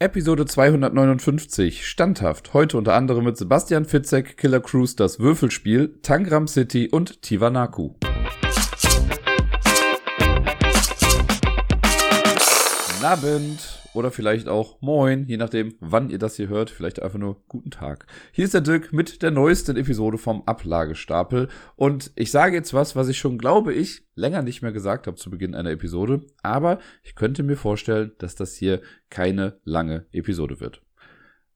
Episode 259, standhaft, heute unter anderem mit Sebastian Fitzek, Killer Cruise, das Würfelspiel, Tangram City und Tivanaku. Abend oder vielleicht auch Moin, je nachdem, wann ihr das hier hört. Vielleicht einfach nur guten Tag. Hier ist der Dirk mit der neuesten Episode vom Ablagestapel. Und ich sage jetzt was, was ich schon, glaube ich, länger nicht mehr gesagt habe zu Beginn einer Episode. Aber ich könnte mir vorstellen, dass das hier keine lange Episode wird.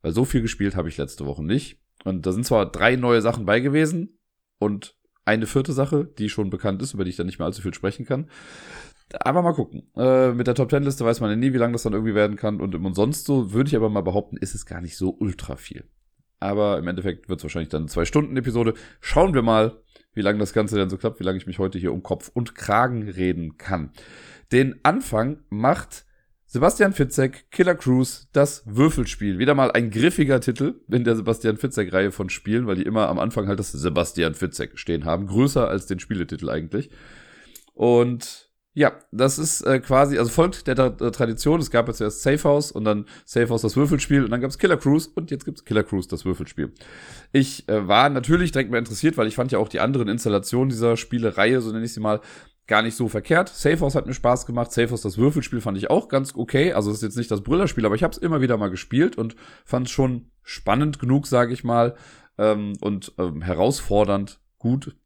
Weil so viel gespielt habe ich letzte Woche nicht. Und da sind zwar drei neue Sachen bei gewesen und eine vierte Sache, die schon bekannt ist, über die ich dann nicht mehr allzu viel sprechen kann. Aber mal gucken. Äh, mit der Top Ten Liste weiß man ja nie, wie lang das dann irgendwie werden kann. Und im sonst so würde ich aber mal behaupten, ist es gar nicht so ultra viel. Aber im Endeffekt wird es wahrscheinlich dann eine zwei Stunden Episode. Schauen wir mal, wie lange das Ganze denn so klappt, wie lange ich mich heute hier um Kopf und Kragen reden kann. Den Anfang macht Sebastian Fitzek, Killer Cruise, das Würfelspiel. Wieder mal ein griffiger Titel in der Sebastian Fitzek-Reihe von Spielen, weil die immer am Anfang halt das Sebastian Fitzek stehen haben. Größer als den Spieletitel eigentlich. Und ja, das ist äh, quasi, also folgt der, der, Tradition. Es gab ja zuerst Safe House und dann Safe House das Würfelspiel und dann gab's Killer Cruise und jetzt gibt's Killer Cruise das Würfelspiel. Ich äh, war natürlich direkt mal interessiert, weil ich fand ja auch die anderen Installationen dieser Spielereihe, so nenne ich sie mal, gar nicht so verkehrt. Safe House hat mir Spaß gemacht. Safe House das Würfelspiel fand ich auch ganz okay. Also ist jetzt nicht das Brillerspiel, aber ich habe es immer wieder mal gespielt und fand es schon spannend genug, sage ich mal, ähm, und ähm, herausfordernd gut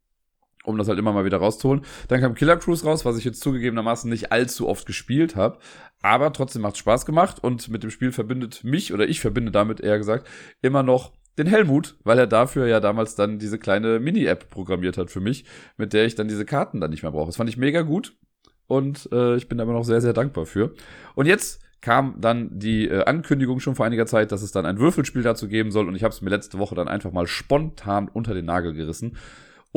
um das halt immer mal wieder rauszuholen. Dann kam Killer Cruise raus, was ich jetzt zugegebenermaßen nicht allzu oft gespielt habe. Aber trotzdem macht Spaß gemacht und mit dem Spiel verbindet mich, oder ich verbinde damit eher gesagt, immer noch den Helmut, weil er dafür ja damals dann diese kleine Mini-App programmiert hat für mich, mit der ich dann diese Karten dann nicht mehr brauche. Das fand ich mega gut und äh, ich bin da immer noch sehr, sehr dankbar für. Und jetzt kam dann die äh, Ankündigung schon vor einiger Zeit, dass es dann ein Würfelspiel dazu geben soll und ich habe es mir letzte Woche dann einfach mal spontan unter den Nagel gerissen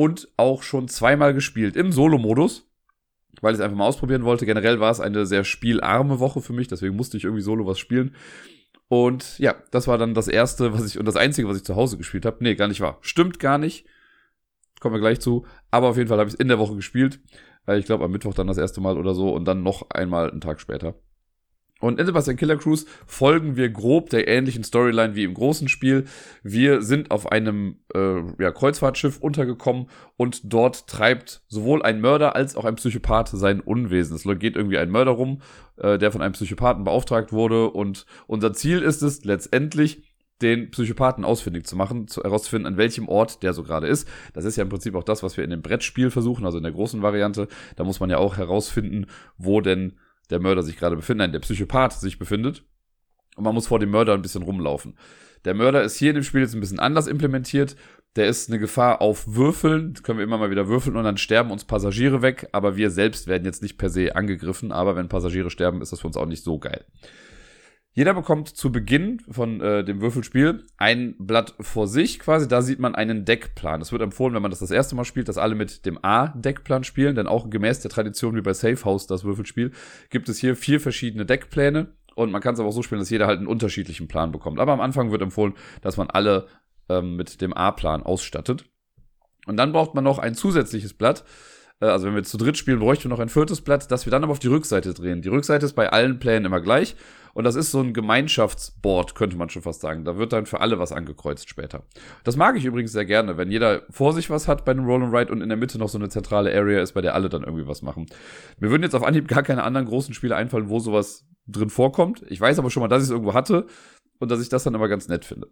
und auch schon zweimal gespielt im Solo-Modus, weil ich es einfach mal ausprobieren wollte. Generell war es eine sehr spielarme Woche für mich, deswegen musste ich irgendwie Solo was spielen. Und ja, das war dann das erste, was ich und das einzige, was ich zu Hause gespielt habe. Nee, gar nicht wahr. Stimmt gar nicht. Kommen wir gleich zu. Aber auf jeden Fall habe ich es in der Woche gespielt. Ich glaube am Mittwoch dann das erste Mal oder so und dann noch einmal einen Tag später. Und in Sebastian Killer Cruise folgen wir grob der ähnlichen Storyline wie im großen Spiel. Wir sind auf einem äh, ja, Kreuzfahrtschiff untergekommen und dort treibt sowohl ein Mörder als auch ein Psychopath sein Unwesen. Es geht irgendwie ein Mörder rum, äh, der von einem Psychopathen beauftragt wurde. Und unser Ziel ist es letztendlich, den Psychopathen ausfindig zu machen, zu herauszufinden, an welchem Ort der so gerade ist. Das ist ja im Prinzip auch das, was wir in dem Brettspiel versuchen, also in der großen Variante. Da muss man ja auch herausfinden, wo denn der Mörder sich gerade befindet, nein, der Psychopath sich befindet. Und man muss vor dem Mörder ein bisschen rumlaufen. Der Mörder ist hier in dem Spiel jetzt ein bisschen anders implementiert. Der ist eine Gefahr auf Würfeln. Das können wir immer mal wieder würfeln und dann sterben uns Passagiere weg. Aber wir selbst werden jetzt nicht per se angegriffen. Aber wenn Passagiere sterben, ist das für uns auch nicht so geil. Jeder bekommt zu Beginn von äh, dem Würfelspiel ein Blatt vor sich quasi. Da sieht man einen Deckplan. Es wird empfohlen, wenn man das das erste Mal spielt, dass alle mit dem A-Deckplan spielen. Denn auch gemäß der Tradition wie bei Safe House, das Würfelspiel, gibt es hier vier verschiedene Deckpläne. Und man kann es aber auch so spielen, dass jeder halt einen unterschiedlichen Plan bekommt. Aber am Anfang wird empfohlen, dass man alle ähm, mit dem A-Plan ausstattet. Und dann braucht man noch ein zusätzliches Blatt. Äh, also wenn wir zu dritt spielen, bräuchten wir noch ein viertes Blatt, das wir dann aber auf die Rückseite drehen. Die Rückseite ist bei allen Plänen immer gleich. Und das ist so ein Gemeinschaftsboard, könnte man schon fast sagen. Da wird dann für alle was angekreuzt später. Das mag ich übrigens sehr gerne, wenn jeder vor sich was hat bei einem Roll and Ride und in der Mitte noch so eine zentrale Area ist, bei der alle dann irgendwie was machen. Mir würden jetzt auf Anhieb gar keine anderen großen Spiele einfallen, wo sowas drin vorkommt. Ich weiß aber schon mal, dass ich es irgendwo hatte und dass ich das dann immer ganz nett finde.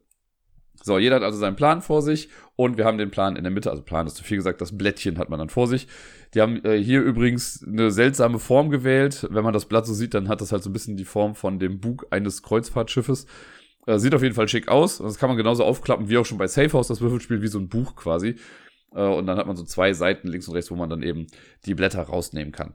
So, jeder hat also seinen Plan vor sich und wir haben den Plan in der Mitte, also Plan ist zu viel gesagt, das Blättchen hat man dann vor sich. Die haben äh, hier übrigens eine seltsame Form gewählt. Wenn man das Blatt so sieht, dann hat das halt so ein bisschen die Form von dem Bug eines Kreuzfahrtschiffes. Äh, sieht auf jeden Fall schick aus. Das kann man genauso aufklappen wie auch schon bei Safe House, das Würfelspiel, wie so ein Buch quasi. Äh, und dann hat man so zwei Seiten links und rechts, wo man dann eben die Blätter rausnehmen kann.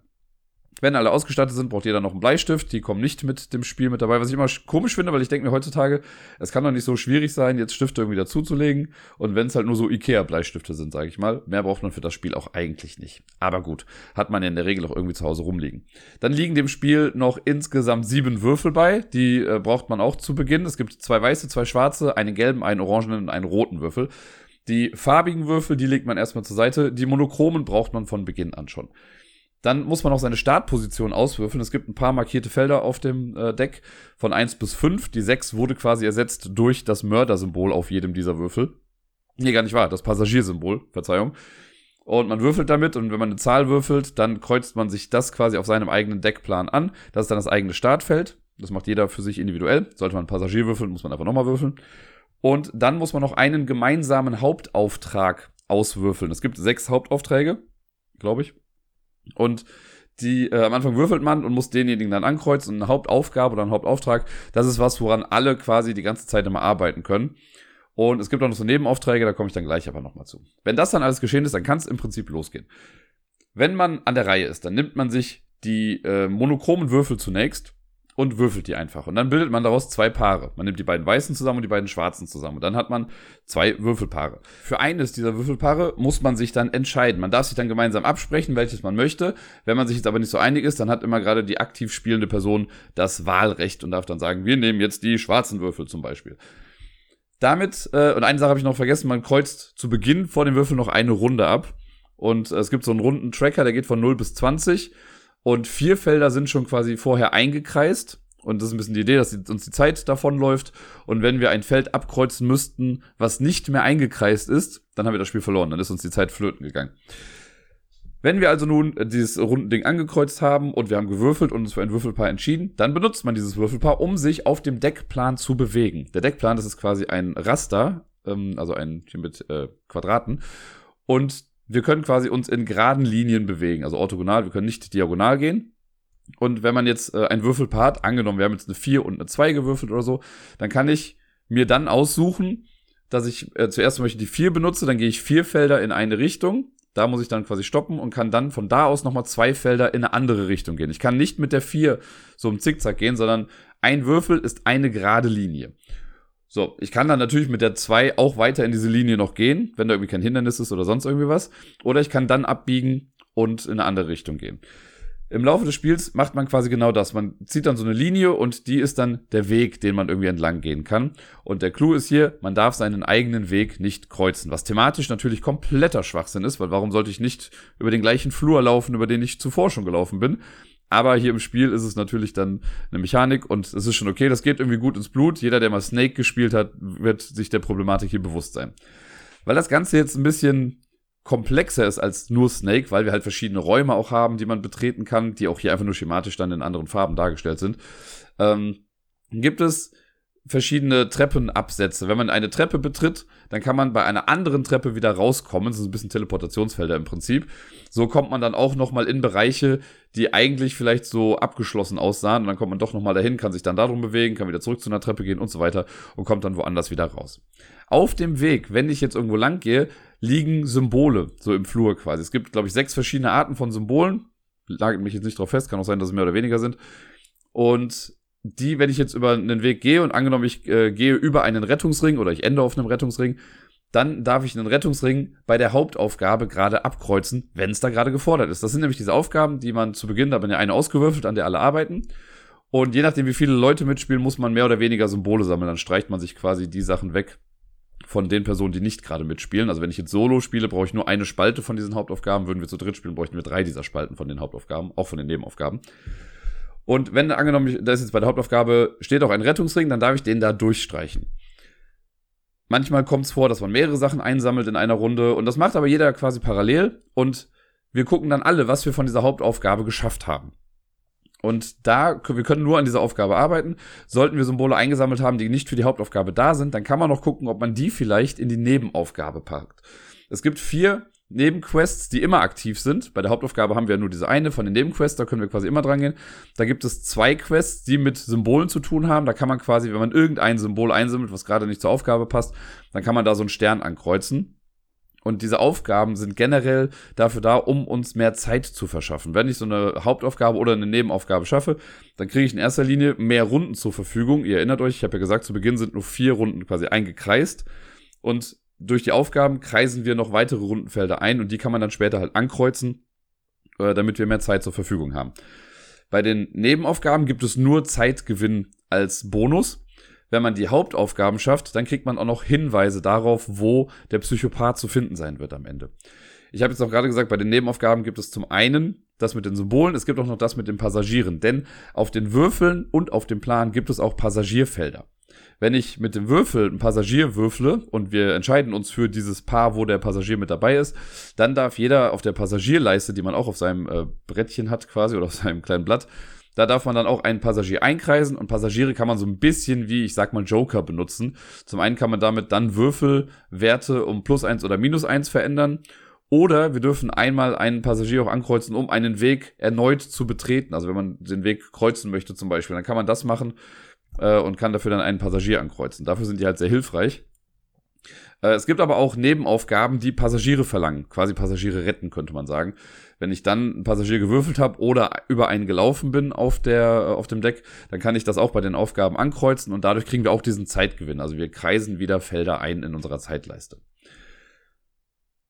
Wenn alle ausgestattet sind, braucht jeder noch einen Bleistift. Die kommen nicht mit dem Spiel mit dabei, was ich immer komisch finde, weil ich denke mir heutzutage, es kann doch nicht so schwierig sein, jetzt Stifte irgendwie dazuzulegen. Und wenn es halt nur so Ikea-Bleistifte sind, sage ich mal, mehr braucht man für das Spiel auch eigentlich nicht. Aber gut, hat man ja in der Regel auch irgendwie zu Hause rumliegen. Dann liegen dem Spiel noch insgesamt sieben Würfel bei. Die äh, braucht man auch zu Beginn. Es gibt zwei weiße, zwei schwarze, einen gelben, einen orangenen und einen roten Würfel. Die farbigen Würfel, die legt man erstmal zur Seite. Die monochromen braucht man von Beginn an schon. Dann muss man auch seine Startposition auswürfeln. Es gibt ein paar markierte Felder auf dem äh, Deck von 1 bis 5. Die 6 wurde quasi ersetzt durch das Mördersymbol auf jedem dieser Würfel. Nee, gar nicht wahr, das Passagiersymbol, Verzeihung. Und man würfelt damit und wenn man eine Zahl würfelt, dann kreuzt man sich das quasi auf seinem eigenen Deckplan an. Das ist dann das eigene Startfeld. Das macht jeder für sich individuell. Sollte man Passagier würfeln, muss man einfach nochmal würfeln. Und dann muss man noch einen gemeinsamen Hauptauftrag auswürfeln. Es gibt sechs Hauptaufträge, glaube ich. Und die äh, am Anfang würfelt man und muss denjenigen dann ankreuzen und eine Hauptaufgabe oder einen Hauptauftrag, das ist was, woran alle quasi die ganze Zeit immer arbeiten können. Und es gibt auch noch so Nebenaufträge, da komme ich dann gleich aber nochmal zu. Wenn das dann alles geschehen ist, dann kann es im Prinzip losgehen. Wenn man an der Reihe ist, dann nimmt man sich die äh, monochromen Würfel zunächst und würfelt die einfach. Und dann bildet man daraus zwei Paare. Man nimmt die beiden weißen zusammen und die beiden schwarzen zusammen. Und dann hat man zwei Würfelpaare. Für eines dieser Würfelpaare muss man sich dann entscheiden. Man darf sich dann gemeinsam absprechen, welches man möchte. Wenn man sich jetzt aber nicht so einig ist, dann hat immer gerade die aktiv spielende Person das Wahlrecht und darf dann sagen, wir nehmen jetzt die schwarzen Würfel zum Beispiel. Damit, äh, und eine Sache habe ich noch vergessen, man kreuzt zu Beginn vor dem Würfel noch eine Runde ab. Und es gibt so einen runden Tracker, der geht von 0 bis 20. Und vier Felder sind schon quasi vorher eingekreist. Und das ist ein bisschen die Idee, dass uns die Zeit davonläuft. Und wenn wir ein Feld abkreuzen müssten, was nicht mehr eingekreist ist, dann haben wir das Spiel verloren. Dann ist uns die Zeit flöten gegangen. Wenn wir also nun dieses Rundending angekreuzt haben und wir haben gewürfelt und uns für ein Würfelpaar entschieden, dann benutzt man dieses Würfelpaar, um sich auf dem Deckplan zu bewegen. Der Deckplan, das ist quasi ein Raster, ähm, also ein hier mit äh, Quadraten. Und wir können quasi uns in geraden Linien bewegen, also orthogonal, wir können nicht diagonal gehen. Und wenn man jetzt äh, ein Würfelpaar hat, angenommen, wir haben jetzt eine 4 und eine 2 gewürfelt oder so, dann kann ich mir dann aussuchen, dass ich äh, zuerst möchte die 4 benutze, dann gehe ich vier Felder in eine Richtung. Da muss ich dann quasi stoppen und kann dann von da aus nochmal zwei Felder in eine andere Richtung gehen. Ich kann nicht mit der 4 so im Zickzack gehen, sondern ein Würfel ist eine gerade Linie. So, ich kann dann natürlich mit der 2 auch weiter in diese Linie noch gehen, wenn da irgendwie kein Hindernis ist oder sonst irgendwie was. Oder ich kann dann abbiegen und in eine andere Richtung gehen. Im Laufe des Spiels macht man quasi genau das. Man zieht dann so eine Linie und die ist dann der Weg, den man irgendwie entlang gehen kann. Und der Clou ist hier, man darf seinen eigenen Weg nicht kreuzen, was thematisch natürlich kompletter Schwachsinn ist, weil warum sollte ich nicht über den gleichen Flur laufen, über den ich zuvor schon gelaufen bin? Aber hier im Spiel ist es natürlich dann eine Mechanik und es ist schon okay, das geht irgendwie gut ins Blut. Jeder, der mal Snake gespielt hat, wird sich der Problematik hier bewusst sein. Weil das Ganze jetzt ein bisschen komplexer ist als nur Snake, weil wir halt verschiedene Räume auch haben, die man betreten kann, die auch hier einfach nur schematisch dann in anderen Farben dargestellt sind, ähm, gibt es verschiedene Treppenabsätze. Wenn man eine Treppe betritt, dann kann man bei einer anderen Treppe wieder rauskommen. Das ist ein bisschen Teleportationsfelder im Prinzip. So kommt man dann auch nochmal in Bereiche, die eigentlich vielleicht so abgeschlossen aussahen. Und dann kommt man doch nochmal dahin, kann sich dann darum bewegen, kann wieder zurück zu einer Treppe gehen und so weiter und kommt dann woanders wieder raus. Auf dem Weg, wenn ich jetzt irgendwo lang gehe, liegen Symbole, so im Flur quasi. Es gibt, glaube ich, sechs verschiedene Arten von Symbolen. Lage mich jetzt nicht drauf fest, kann auch sein, dass es mehr oder weniger sind. Und die, wenn ich jetzt über einen Weg gehe und angenommen, ich äh, gehe über einen Rettungsring oder ich ende auf einem Rettungsring, dann darf ich einen Rettungsring bei der Hauptaufgabe gerade abkreuzen, wenn es da gerade gefordert ist. Das sind nämlich diese Aufgaben, die man zu Beginn, da man ja eine ausgewürfelt, an der alle arbeiten. Und je nachdem, wie viele Leute mitspielen, muss man mehr oder weniger Symbole sammeln. Dann streicht man sich quasi die Sachen weg von den Personen, die nicht gerade mitspielen. Also wenn ich jetzt Solo spiele, brauche ich nur eine Spalte von diesen Hauptaufgaben. Würden wir zu dritt spielen, bräuchten wir drei dieser Spalten von den Hauptaufgaben, auch von den Nebenaufgaben. Und wenn angenommen, da ist jetzt bei der Hauptaufgabe, steht auch ein Rettungsring, dann darf ich den da durchstreichen. Manchmal kommt es vor, dass man mehrere Sachen einsammelt in einer Runde und das macht aber jeder quasi parallel und wir gucken dann alle, was wir von dieser Hauptaufgabe geschafft haben. Und da, wir können nur an dieser Aufgabe arbeiten. Sollten wir Symbole eingesammelt haben, die nicht für die Hauptaufgabe da sind, dann kann man noch gucken, ob man die vielleicht in die Nebenaufgabe packt. Es gibt vier Nebenquests, die immer aktiv sind. Bei der Hauptaufgabe haben wir ja nur diese eine von den Nebenquests, da können wir quasi immer dran gehen. Da gibt es zwei Quests, die mit Symbolen zu tun haben. Da kann man quasi, wenn man irgendein Symbol einsammelt, was gerade nicht zur Aufgabe passt, dann kann man da so einen Stern ankreuzen. Und diese Aufgaben sind generell dafür da, um uns mehr Zeit zu verschaffen. Wenn ich so eine Hauptaufgabe oder eine Nebenaufgabe schaffe, dann kriege ich in erster Linie mehr Runden zur Verfügung. Ihr erinnert euch, ich habe ja gesagt, zu Beginn sind nur vier Runden quasi eingekreist. Und durch die Aufgaben kreisen wir noch weitere Rundenfelder ein und die kann man dann später halt ankreuzen, äh, damit wir mehr Zeit zur Verfügung haben. Bei den Nebenaufgaben gibt es nur Zeitgewinn als Bonus. Wenn man die Hauptaufgaben schafft, dann kriegt man auch noch Hinweise darauf, wo der Psychopath zu finden sein wird am Ende. Ich habe jetzt auch gerade gesagt, bei den Nebenaufgaben gibt es zum einen das mit den Symbolen, es gibt auch noch das mit den Passagieren. Denn auf den Würfeln und auf dem Plan gibt es auch Passagierfelder. Wenn ich mit dem Würfel einen Passagier würfle und wir entscheiden uns für dieses Paar, wo der Passagier mit dabei ist, dann darf jeder auf der Passagierleiste, die man auch auf seinem äh, Brettchen hat quasi oder auf seinem kleinen Blatt, da darf man dann auch einen Passagier einkreisen und Passagiere kann man so ein bisschen wie, ich sag mal, Joker benutzen. Zum einen kann man damit dann Würfelwerte um plus eins oder minus eins verändern. Oder wir dürfen einmal einen Passagier auch ankreuzen, um einen Weg erneut zu betreten. Also wenn man den Weg kreuzen möchte zum Beispiel, dann kann man das machen äh, und kann dafür dann einen Passagier ankreuzen. Dafür sind die halt sehr hilfreich. Äh, es gibt aber auch Nebenaufgaben, die Passagiere verlangen. Quasi Passagiere retten, könnte man sagen. Wenn ich dann einen Passagier gewürfelt habe oder über einen gelaufen bin auf, der, äh, auf dem Deck, dann kann ich das auch bei den Aufgaben ankreuzen und dadurch kriegen wir auch diesen Zeitgewinn. Also wir kreisen wieder Felder ein in unserer Zeitleiste.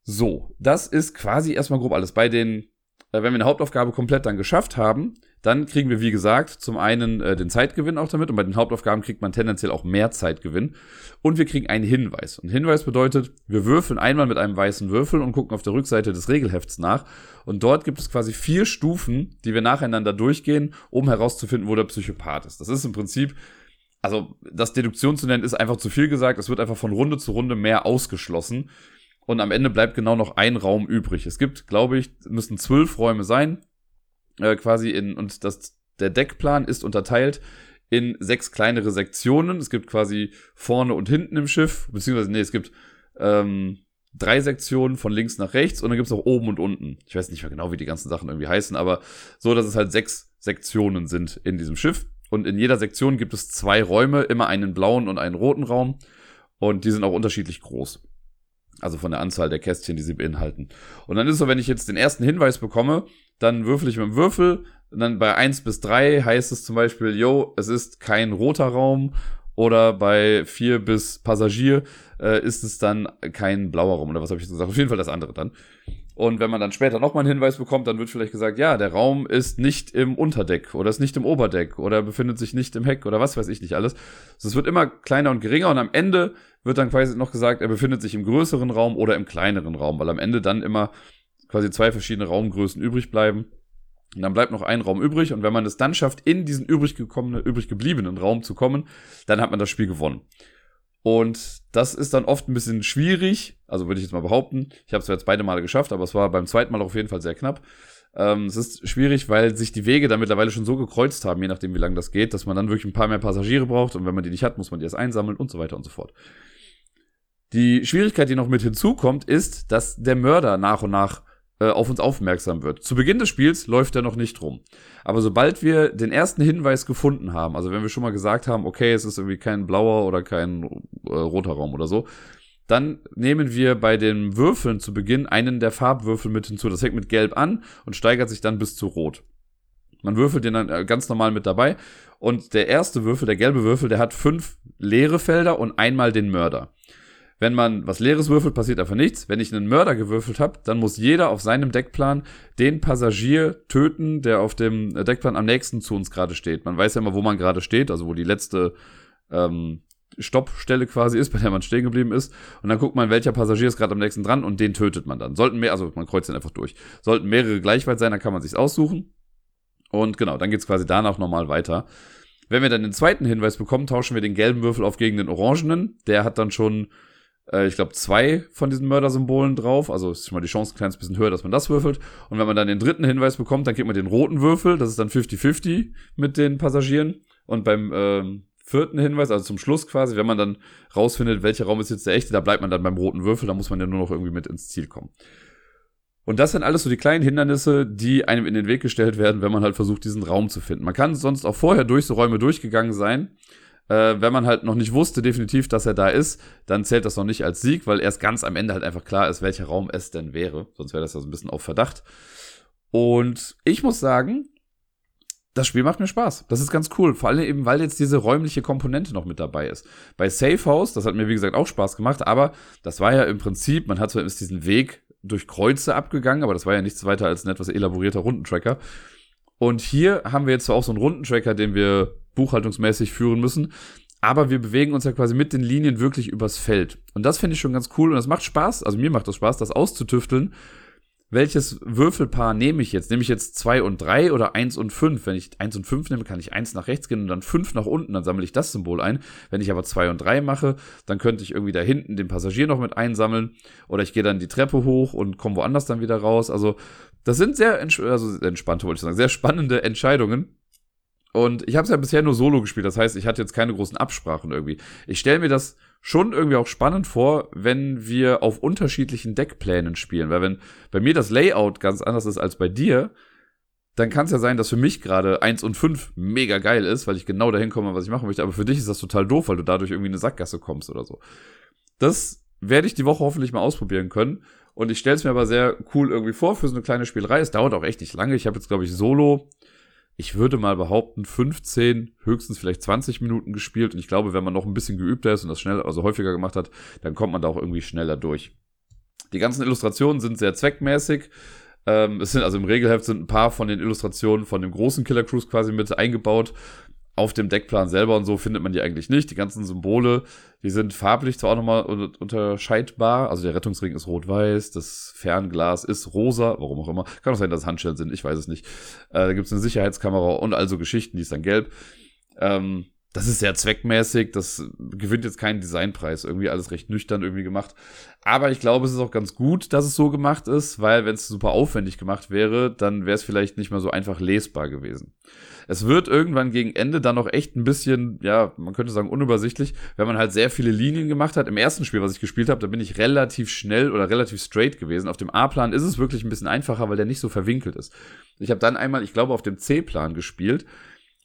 So, das ist quasi erstmal grob alles. Bei den äh, wenn wir eine Hauptaufgabe komplett dann geschafft haben, dann kriegen wir, wie gesagt, zum einen äh, den Zeitgewinn auch damit und bei den Hauptaufgaben kriegt man tendenziell auch mehr Zeitgewinn und wir kriegen einen Hinweis. Und Hinweis bedeutet, wir würfeln einmal mit einem weißen Würfel und gucken auf der Rückseite des Regelhefts nach und dort gibt es quasi vier Stufen, die wir nacheinander durchgehen, um herauszufinden, wo der Psychopath ist. Das ist im Prinzip also das Deduktion zu nennen ist einfach zu viel gesagt. Es wird einfach von Runde zu Runde mehr ausgeschlossen. Und am Ende bleibt genau noch ein Raum übrig. Es gibt, glaube ich, müssen zwölf Räume sein. Äh, quasi in, und das, der Deckplan ist unterteilt in sechs kleinere Sektionen. Es gibt quasi vorne und hinten im Schiff, beziehungsweise, nee, es gibt ähm, drei Sektionen von links nach rechts und dann gibt es auch oben und unten. Ich weiß nicht mehr genau, wie die ganzen Sachen irgendwie heißen, aber so, dass es halt sechs Sektionen sind in diesem Schiff. Und in jeder Sektion gibt es zwei Räume, immer einen blauen und einen roten Raum. Und die sind auch unterschiedlich groß. Also von der Anzahl der Kästchen, die sie beinhalten. Und dann ist es so, wenn ich jetzt den ersten Hinweis bekomme, dann würfel ich mit dem Würfel. Und dann bei eins bis drei heißt es zum Beispiel, yo, es ist kein roter Raum. Oder bei vier bis Passagier äh, ist es dann kein blauer Raum. Oder was habe ich jetzt gesagt? Auf jeden Fall das andere dann. Und wenn man dann später nochmal einen Hinweis bekommt, dann wird vielleicht gesagt, ja, der Raum ist nicht im Unterdeck oder ist nicht im Oberdeck oder befindet sich nicht im Heck oder was weiß ich nicht alles. Also es wird immer kleiner und geringer und am Ende wird dann quasi noch gesagt, er befindet sich im größeren Raum oder im kleineren Raum, weil am Ende dann immer quasi zwei verschiedene Raumgrößen übrig bleiben. Und dann bleibt noch ein Raum übrig und wenn man es dann schafft, in diesen übrig, gekommene, übrig gebliebenen Raum zu kommen, dann hat man das Spiel gewonnen. Und das ist dann oft ein bisschen schwierig, also würde ich jetzt mal behaupten. Ich habe es jetzt beide Male geschafft, aber es war beim zweiten Mal auf jeden Fall sehr knapp. Ähm, es ist schwierig, weil sich die Wege da mittlerweile schon so gekreuzt haben, je nachdem, wie lange das geht, dass man dann wirklich ein paar mehr Passagiere braucht und wenn man die nicht hat, muss man die erst einsammeln und so weiter und so fort. Die Schwierigkeit, die noch mit hinzukommt, ist, dass der Mörder nach und nach äh, auf uns aufmerksam wird. Zu Beginn des Spiels läuft er noch nicht rum. Aber sobald wir den ersten Hinweis gefunden haben, also wenn wir schon mal gesagt haben, okay, es ist irgendwie kein blauer oder kein äh, roter Raum oder so, dann nehmen wir bei den Würfeln zu Beginn einen der Farbwürfel mit hinzu. Das fängt mit Gelb an und steigert sich dann bis zu Rot. Man würfelt den dann äh, ganz normal mit dabei. Und der erste Würfel, der gelbe Würfel, der hat fünf leere Felder und einmal den Mörder. Wenn man was Leeres würfelt, passiert einfach nichts. Wenn ich einen Mörder gewürfelt habe, dann muss jeder auf seinem Deckplan den Passagier töten, der auf dem Deckplan am nächsten zu uns gerade steht. Man weiß ja immer, wo man gerade steht, also wo die letzte ähm, Stoppstelle quasi ist, bei der man stehen geblieben ist. Und dann guckt man, welcher Passagier ist gerade am nächsten dran und den tötet man dann. Sollten mehr, also man kreuzt den einfach durch. Sollten mehrere gleich weit sein, dann kann man sich's aussuchen. Und genau, dann geht's quasi danach nochmal weiter. Wenn wir dann den zweiten Hinweis bekommen, tauschen wir den gelben Würfel auf gegen den orangenen. Der hat dann schon äh, ich glaube, zwei von diesen Mördersymbolen drauf. Also ist schon mal die Chance ein kleines bisschen höher, dass man das würfelt. Und wenn man dann den dritten Hinweis bekommt, dann kriegt man den roten Würfel. Das ist dann 50-50 mit den Passagieren. Und beim ähm, vierten Hinweis, also zum Schluss quasi, wenn man dann rausfindet, welcher Raum ist jetzt der echte, da bleibt man dann beim roten Würfel. Da muss man ja nur noch irgendwie mit ins Ziel kommen. Und das sind alles so die kleinen Hindernisse, die einem in den Weg gestellt werden, wenn man halt versucht, diesen Raum zu finden. Man kann sonst auch vorher durch so Räume durchgegangen sein äh, wenn man halt noch nicht wusste definitiv, dass er da ist, dann zählt das noch nicht als Sieg, weil erst ganz am Ende halt einfach klar ist, welcher Raum es denn wäre. Sonst wäre das ja so ein bisschen auf Verdacht. Und ich muss sagen, das Spiel macht mir Spaß. Das ist ganz cool. Vor allem eben, weil jetzt diese räumliche Komponente noch mit dabei ist. Bei Safe House, das hat mir wie gesagt auch Spaß gemacht, aber das war ja im Prinzip, man hat zwar diesen Weg durch Kreuze abgegangen, aber das war ja nichts weiter als ein etwas elaborierter Rundentracker. Und hier haben wir jetzt zwar auch so einen Rundentracker, den wir buchhaltungsmäßig führen müssen. Aber wir bewegen uns ja quasi mit den Linien wirklich übers Feld. Und das finde ich schon ganz cool und das macht Spaß. Also mir macht das Spaß, das auszutüfteln, welches Würfelpaar nehme ich jetzt? Nehme ich jetzt zwei und drei oder eins und fünf? Wenn ich eins und fünf nehme, kann ich eins nach rechts gehen und dann fünf nach unten, dann sammle ich das Symbol ein. Wenn ich aber zwei und drei mache, dann könnte ich irgendwie da hinten den Passagier noch mit einsammeln oder ich gehe dann die Treppe hoch und komme woanders dann wieder raus. Also das sind sehr also entspannte, wollte ich sagen, sehr spannende Entscheidungen. Und ich habe es ja bisher nur solo gespielt, das heißt, ich hatte jetzt keine großen Absprachen irgendwie. Ich stelle mir das schon irgendwie auch spannend vor, wenn wir auf unterschiedlichen Deckplänen spielen. Weil wenn bei mir das Layout ganz anders ist als bei dir, dann kann es ja sein, dass für mich gerade 1 und 5 mega geil ist, weil ich genau dahin komme, was ich machen möchte. Aber für dich ist das total doof, weil du dadurch irgendwie in eine Sackgasse kommst oder so. Das werde ich die Woche hoffentlich mal ausprobieren können. Und ich stelle es mir aber sehr cool irgendwie vor für so eine kleine Spielerei. Es dauert auch echt nicht lange. Ich habe jetzt, glaube ich, solo ich würde mal behaupten, 15, höchstens vielleicht 20 Minuten gespielt. Und ich glaube, wenn man noch ein bisschen geübter ist und das schnell, also häufiger gemacht hat, dann kommt man da auch irgendwie schneller durch. Die ganzen Illustrationen sind sehr zweckmäßig. Ähm, es sind also im Regelheft sind ein paar von den Illustrationen von dem großen Killer Cruise quasi mit eingebaut auf dem Deckplan selber und so findet man die eigentlich nicht. Die ganzen Symbole, die sind farblich zwar auch nochmal unterscheidbar. Also der Rettungsring ist rot-weiß, das Fernglas ist rosa, warum auch immer. Kann auch sein, dass es Handschellen sind, ich weiß es nicht. Äh, da gibt es eine Sicherheitskamera und also Geschichten, die ist dann gelb. Ähm, das ist sehr zweckmäßig, das gewinnt jetzt keinen Designpreis, irgendwie alles recht nüchtern irgendwie gemacht. Aber ich glaube, es ist auch ganz gut, dass es so gemacht ist, weil wenn es super aufwendig gemacht wäre, dann wäre es vielleicht nicht mehr so einfach lesbar gewesen. Es wird irgendwann gegen Ende dann noch echt ein bisschen, ja, man könnte sagen unübersichtlich, wenn man halt sehr viele Linien gemacht hat. Im ersten Spiel, was ich gespielt habe, da bin ich relativ schnell oder relativ straight gewesen. Auf dem A-Plan ist es wirklich ein bisschen einfacher, weil der nicht so verwinkelt ist. Ich habe dann einmal, ich glaube, auf dem C-Plan gespielt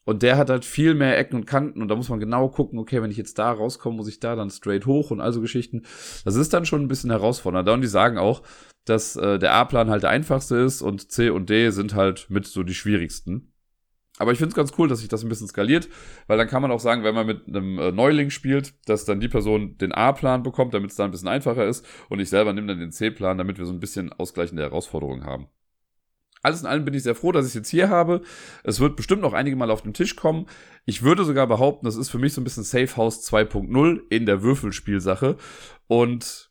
und der hat halt viel mehr Ecken und Kanten und da muss man genau gucken, okay, wenn ich jetzt da rauskomme, muss ich da dann straight hoch und also Geschichten. Das ist dann schon ein bisschen herausfordernder. Und die sagen auch, dass äh, der A-Plan halt der einfachste ist und C und D sind halt mit so die schwierigsten. Aber ich finde es ganz cool, dass sich das ein bisschen skaliert, weil dann kann man auch sagen, wenn man mit einem äh, Neuling spielt, dass dann die Person den A-Plan bekommt, damit es dann ein bisschen einfacher ist und ich selber nehme dann den C-Plan, damit wir so ein bisschen ausgleichende Herausforderungen haben. Alles in allem bin ich sehr froh, dass ich es jetzt hier habe. Es wird bestimmt noch einige Mal auf den Tisch kommen. Ich würde sogar behaupten, das ist für mich so ein bisschen Safe House 2.0 in der Würfelspielsache. Und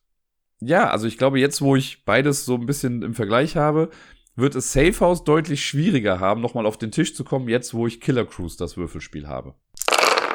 ja, also ich glaube, jetzt, wo ich beides so ein bisschen im Vergleich habe, wird es Safe House deutlich schwieriger haben, nochmal auf den Tisch zu kommen, jetzt, wo ich Killer Cruise das Würfelspiel habe.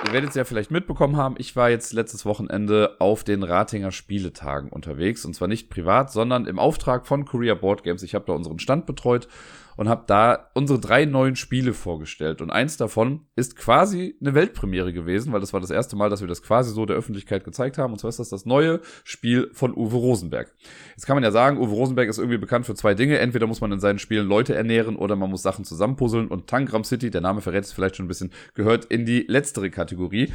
Ihr werdet es ja vielleicht mitbekommen haben, ich war jetzt letztes Wochenende auf den Ratinger Spieletagen unterwegs. Und zwar nicht privat, sondern im Auftrag von Korea Board Games. Ich habe da unseren Stand betreut und habe da unsere drei neuen Spiele vorgestellt. Und eins davon ist quasi eine Weltpremiere gewesen, weil das war das erste Mal, dass wir das quasi so der Öffentlichkeit gezeigt haben. Und zwar ist das das neue Spiel von Uwe Rosenberg. Jetzt kann man ja sagen, Uwe Rosenberg ist irgendwie bekannt für zwei Dinge. Entweder muss man in seinen Spielen Leute ernähren oder man muss Sachen zusammenpuzzeln. Und Tangram City, der Name verrät es vielleicht schon ein bisschen, gehört in die letztere Kategorie.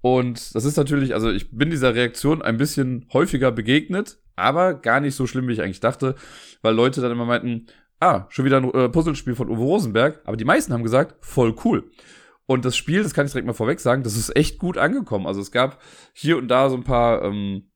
Und das ist natürlich, also ich bin dieser Reaktion ein bisschen häufiger begegnet, aber gar nicht so schlimm, wie ich eigentlich dachte, weil Leute dann immer meinten, ah, schon wieder ein äh, Puzzlespiel von Uwe Rosenberg. Aber die meisten haben gesagt, voll cool. Und das Spiel, das kann ich direkt mal vorweg sagen, das ist echt gut angekommen. Also es gab hier und da so ein paar ähm,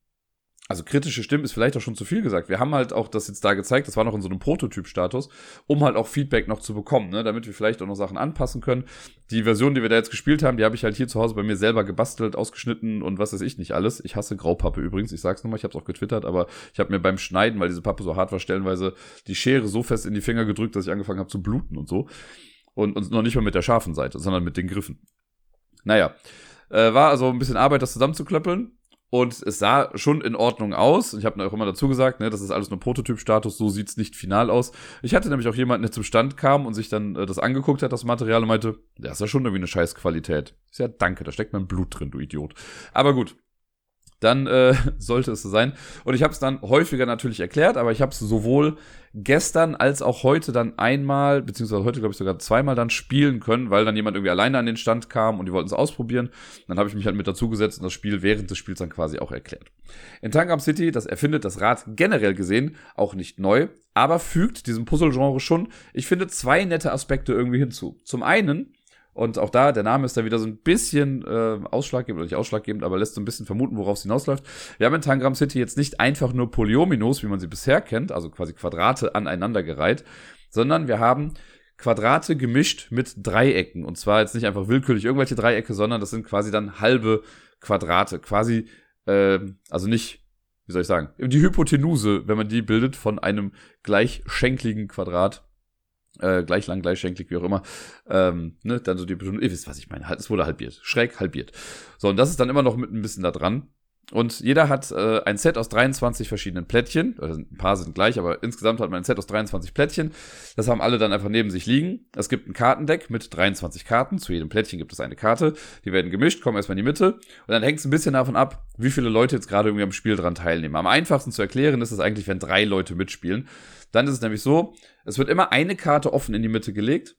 also kritische Stimmen ist vielleicht auch schon zu viel gesagt. Wir haben halt auch das jetzt da gezeigt, das war noch in so einem Prototyp-Status, um halt auch Feedback noch zu bekommen, ne? damit wir vielleicht auch noch Sachen anpassen können. Die Version, die wir da jetzt gespielt haben, die habe ich halt hier zu Hause bei mir selber gebastelt, ausgeschnitten und was weiß ich nicht alles. Ich hasse Graupappe übrigens, ich sag's nochmal, ich habe es auch getwittert, aber ich habe mir beim Schneiden, weil diese Pappe so hart war, stellenweise die Schere so fest in die Finger gedrückt, dass ich angefangen habe zu bluten und so. Und, und noch nicht mal mit der scharfen Seite, sondern mit den Griffen. Naja, äh, war also ein bisschen Arbeit, das zusammenzuklöppeln. Und es sah schon in Ordnung aus. Ich habe auch immer dazu gesagt, ne, das ist alles nur Prototyp-Status, so sieht's nicht final aus. Ich hatte nämlich auch jemanden, der zum Stand kam und sich dann äh, das angeguckt hat, das Material, und meinte, das ist ja schon irgendwie eine scheiß Qualität. Ist ja danke, da steckt mein Blut drin, du Idiot. Aber gut, dann äh, sollte es so sein. Und ich habe es dann häufiger natürlich erklärt, aber ich habe es sowohl gestern als auch heute dann einmal, beziehungsweise heute glaube ich sogar zweimal dann spielen können, weil dann jemand irgendwie alleine an den Stand kam und die wollten es ausprobieren. Dann habe ich mich halt mit dazugesetzt und das Spiel während des Spiels dann quasi auch erklärt. In Tangram City, das erfindet das Rad generell gesehen auch nicht neu, aber fügt diesem Puzzle-Genre schon, ich finde, zwei nette Aspekte irgendwie hinzu. Zum einen und auch da, der Name ist da wieder so ein bisschen äh, ausschlaggebend, oder nicht ausschlaggebend, aber lässt so ein bisschen vermuten, worauf es hinausläuft. Wir haben in Tangram City jetzt nicht einfach nur Polyominoes, wie man sie bisher kennt, also quasi Quadrate aneinandergereiht, sondern wir haben Quadrate gemischt mit Dreiecken. Und zwar jetzt nicht einfach willkürlich irgendwelche Dreiecke, sondern das sind quasi dann halbe Quadrate. Quasi, äh, also nicht wie soll ich sagen, die Hypotenuse, wenn man die bildet von einem gleichschenkligen Quadrat, äh, gleich lang, gleichschenklig, wie auch immer, ähm, ne, dann so die, ihr wisst, was ich meine, es wurde halbiert, schräg halbiert. So, und das ist dann immer noch mit ein bisschen da dran. Und jeder hat äh, ein Set aus 23 verschiedenen Plättchen. Also ein paar sind gleich, aber insgesamt hat man ein Set aus 23 Plättchen. Das haben alle dann einfach neben sich liegen. Es gibt ein Kartendeck mit 23 Karten. Zu jedem Plättchen gibt es eine Karte. Die werden gemischt, kommen erstmal in die Mitte. Und dann hängt es ein bisschen davon ab, wie viele Leute jetzt gerade irgendwie am Spiel dran teilnehmen. Am einfachsten zu erklären ist es eigentlich, wenn drei Leute mitspielen. Dann ist es nämlich so, es wird immer eine Karte offen in die Mitte gelegt.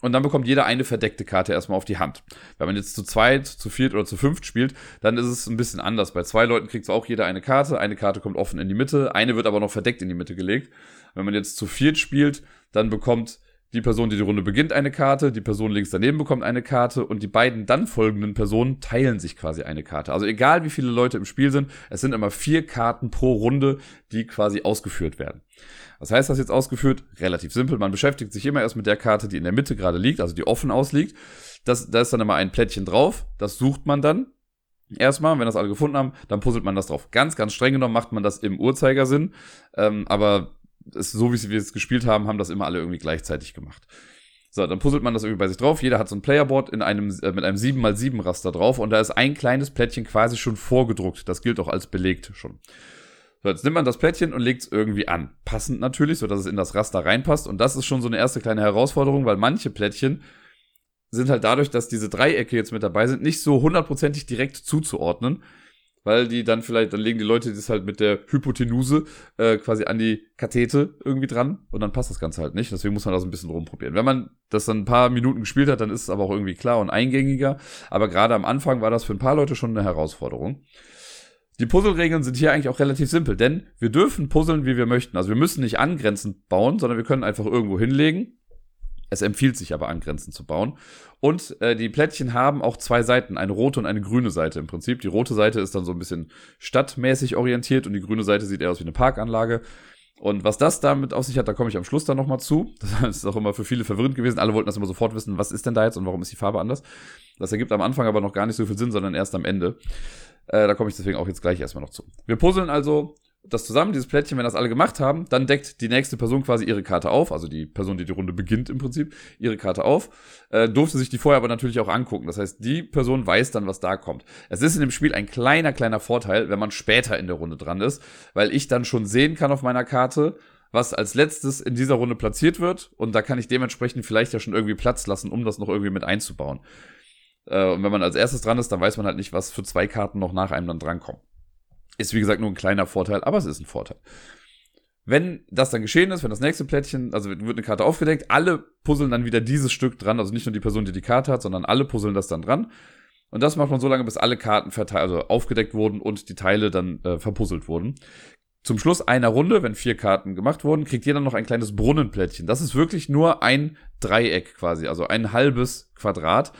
Und dann bekommt jeder eine verdeckte Karte erstmal auf die Hand. Wenn man jetzt zu zweit, zu viert oder zu fünft spielt, dann ist es ein bisschen anders. Bei zwei Leuten kriegt auch jeder eine Karte. Eine Karte kommt offen in die Mitte, eine wird aber noch verdeckt in die Mitte gelegt. Wenn man jetzt zu viert spielt, dann bekommt die Person, die die Runde beginnt, eine Karte, die Person links daneben bekommt eine Karte und die beiden dann folgenden Personen teilen sich quasi eine Karte. Also egal wie viele Leute im Spiel sind, es sind immer vier Karten pro Runde, die quasi ausgeführt werden. Was heißt das jetzt ausgeführt? Relativ simpel. Man beschäftigt sich immer erst mit der Karte, die in der Mitte gerade liegt, also die offen ausliegt. Das, da ist dann immer ein Plättchen drauf. Das sucht man dann. Erstmal, wenn das alle gefunden haben, dann puzzelt man das drauf. Ganz, ganz streng genommen macht man das im Uhrzeigersinn. Ähm, aber es, so wie wir es gespielt haben, haben das immer alle irgendwie gleichzeitig gemacht. So, dann puzzelt man das irgendwie bei sich drauf. Jeder hat so ein Playerboard in einem, äh, mit einem 7x7 Raster drauf und da ist ein kleines Plättchen quasi schon vorgedruckt. Das gilt auch als belegt schon. So, jetzt nimmt man das Plättchen und legt es irgendwie an. Passend natürlich, so dass es in das Raster reinpasst. Und das ist schon so eine erste kleine Herausforderung, weil manche Plättchen sind halt dadurch, dass diese Dreiecke jetzt mit dabei sind, nicht so hundertprozentig direkt zuzuordnen. Weil die dann vielleicht, dann legen die Leute das halt mit der Hypotenuse äh, quasi an die Kathete irgendwie dran und dann passt das Ganze halt nicht. Deswegen muss man da so ein bisschen rumprobieren. Wenn man das dann ein paar Minuten gespielt hat, dann ist es aber auch irgendwie klar und eingängiger. Aber gerade am Anfang war das für ein paar Leute schon eine Herausforderung. Die Puzzleregeln sind hier eigentlich auch relativ simpel, denn wir dürfen puzzeln, wie wir möchten. Also wir müssen nicht angrenzend bauen, sondern wir können einfach irgendwo hinlegen. Es empfiehlt sich aber angrenzend zu bauen. Und äh, die Plättchen haben auch zwei Seiten, eine rote und eine grüne Seite im Prinzip. Die rote Seite ist dann so ein bisschen stadtmäßig orientiert und die grüne Seite sieht eher aus wie eine Parkanlage. Und was das damit auf sich hat, da komme ich am Schluss dann nochmal zu. Das ist auch immer für viele verwirrend gewesen. Alle wollten das immer sofort wissen, was ist denn da jetzt und warum ist die Farbe anders. Das ergibt am Anfang aber noch gar nicht so viel Sinn, sondern erst am Ende. Äh, da komme ich deswegen auch jetzt gleich erstmal noch zu. Wir puzzeln also das zusammen, dieses Plättchen, wenn das alle gemacht haben, dann deckt die nächste Person quasi ihre Karte auf, also die Person, die die Runde beginnt im Prinzip, ihre Karte auf, äh, durfte sich die vorher aber natürlich auch angucken. Das heißt, die Person weiß dann, was da kommt. Es ist in dem Spiel ein kleiner, kleiner Vorteil, wenn man später in der Runde dran ist, weil ich dann schon sehen kann auf meiner Karte, was als letztes in dieser Runde platziert wird und da kann ich dementsprechend vielleicht ja schon irgendwie Platz lassen, um das noch irgendwie mit einzubauen. Äh, und wenn man als erstes dran ist, dann weiß man halt nicht, was für zwei Karten noch nach einem dann drankommen. Ist wie gesagt nur ein kleiner Vorteil, aber es ist ein Vorteil. Wenn das dann geschehen ist, wenn das nächste Plättchen, also wird eine Karte aufgedeckt, alle puzzeln dann wieder dieses Stück dran, also nicht nur die Person, die die Karte hat, sondern alle puzzeln das dann dran. Und das macht man so lange, bis alle Karten verteilt, also aufgedeckt wurden und die Teile dann äh, verpuzzelt wurden. Zum Schluss einer Runde, wenn vier Karten gemacht wurden, kriegt jeder noch ein kleines Brunnenplättchen. Das ist wirklich nur ein Dreieck quasi, also ein halbes Quadrat.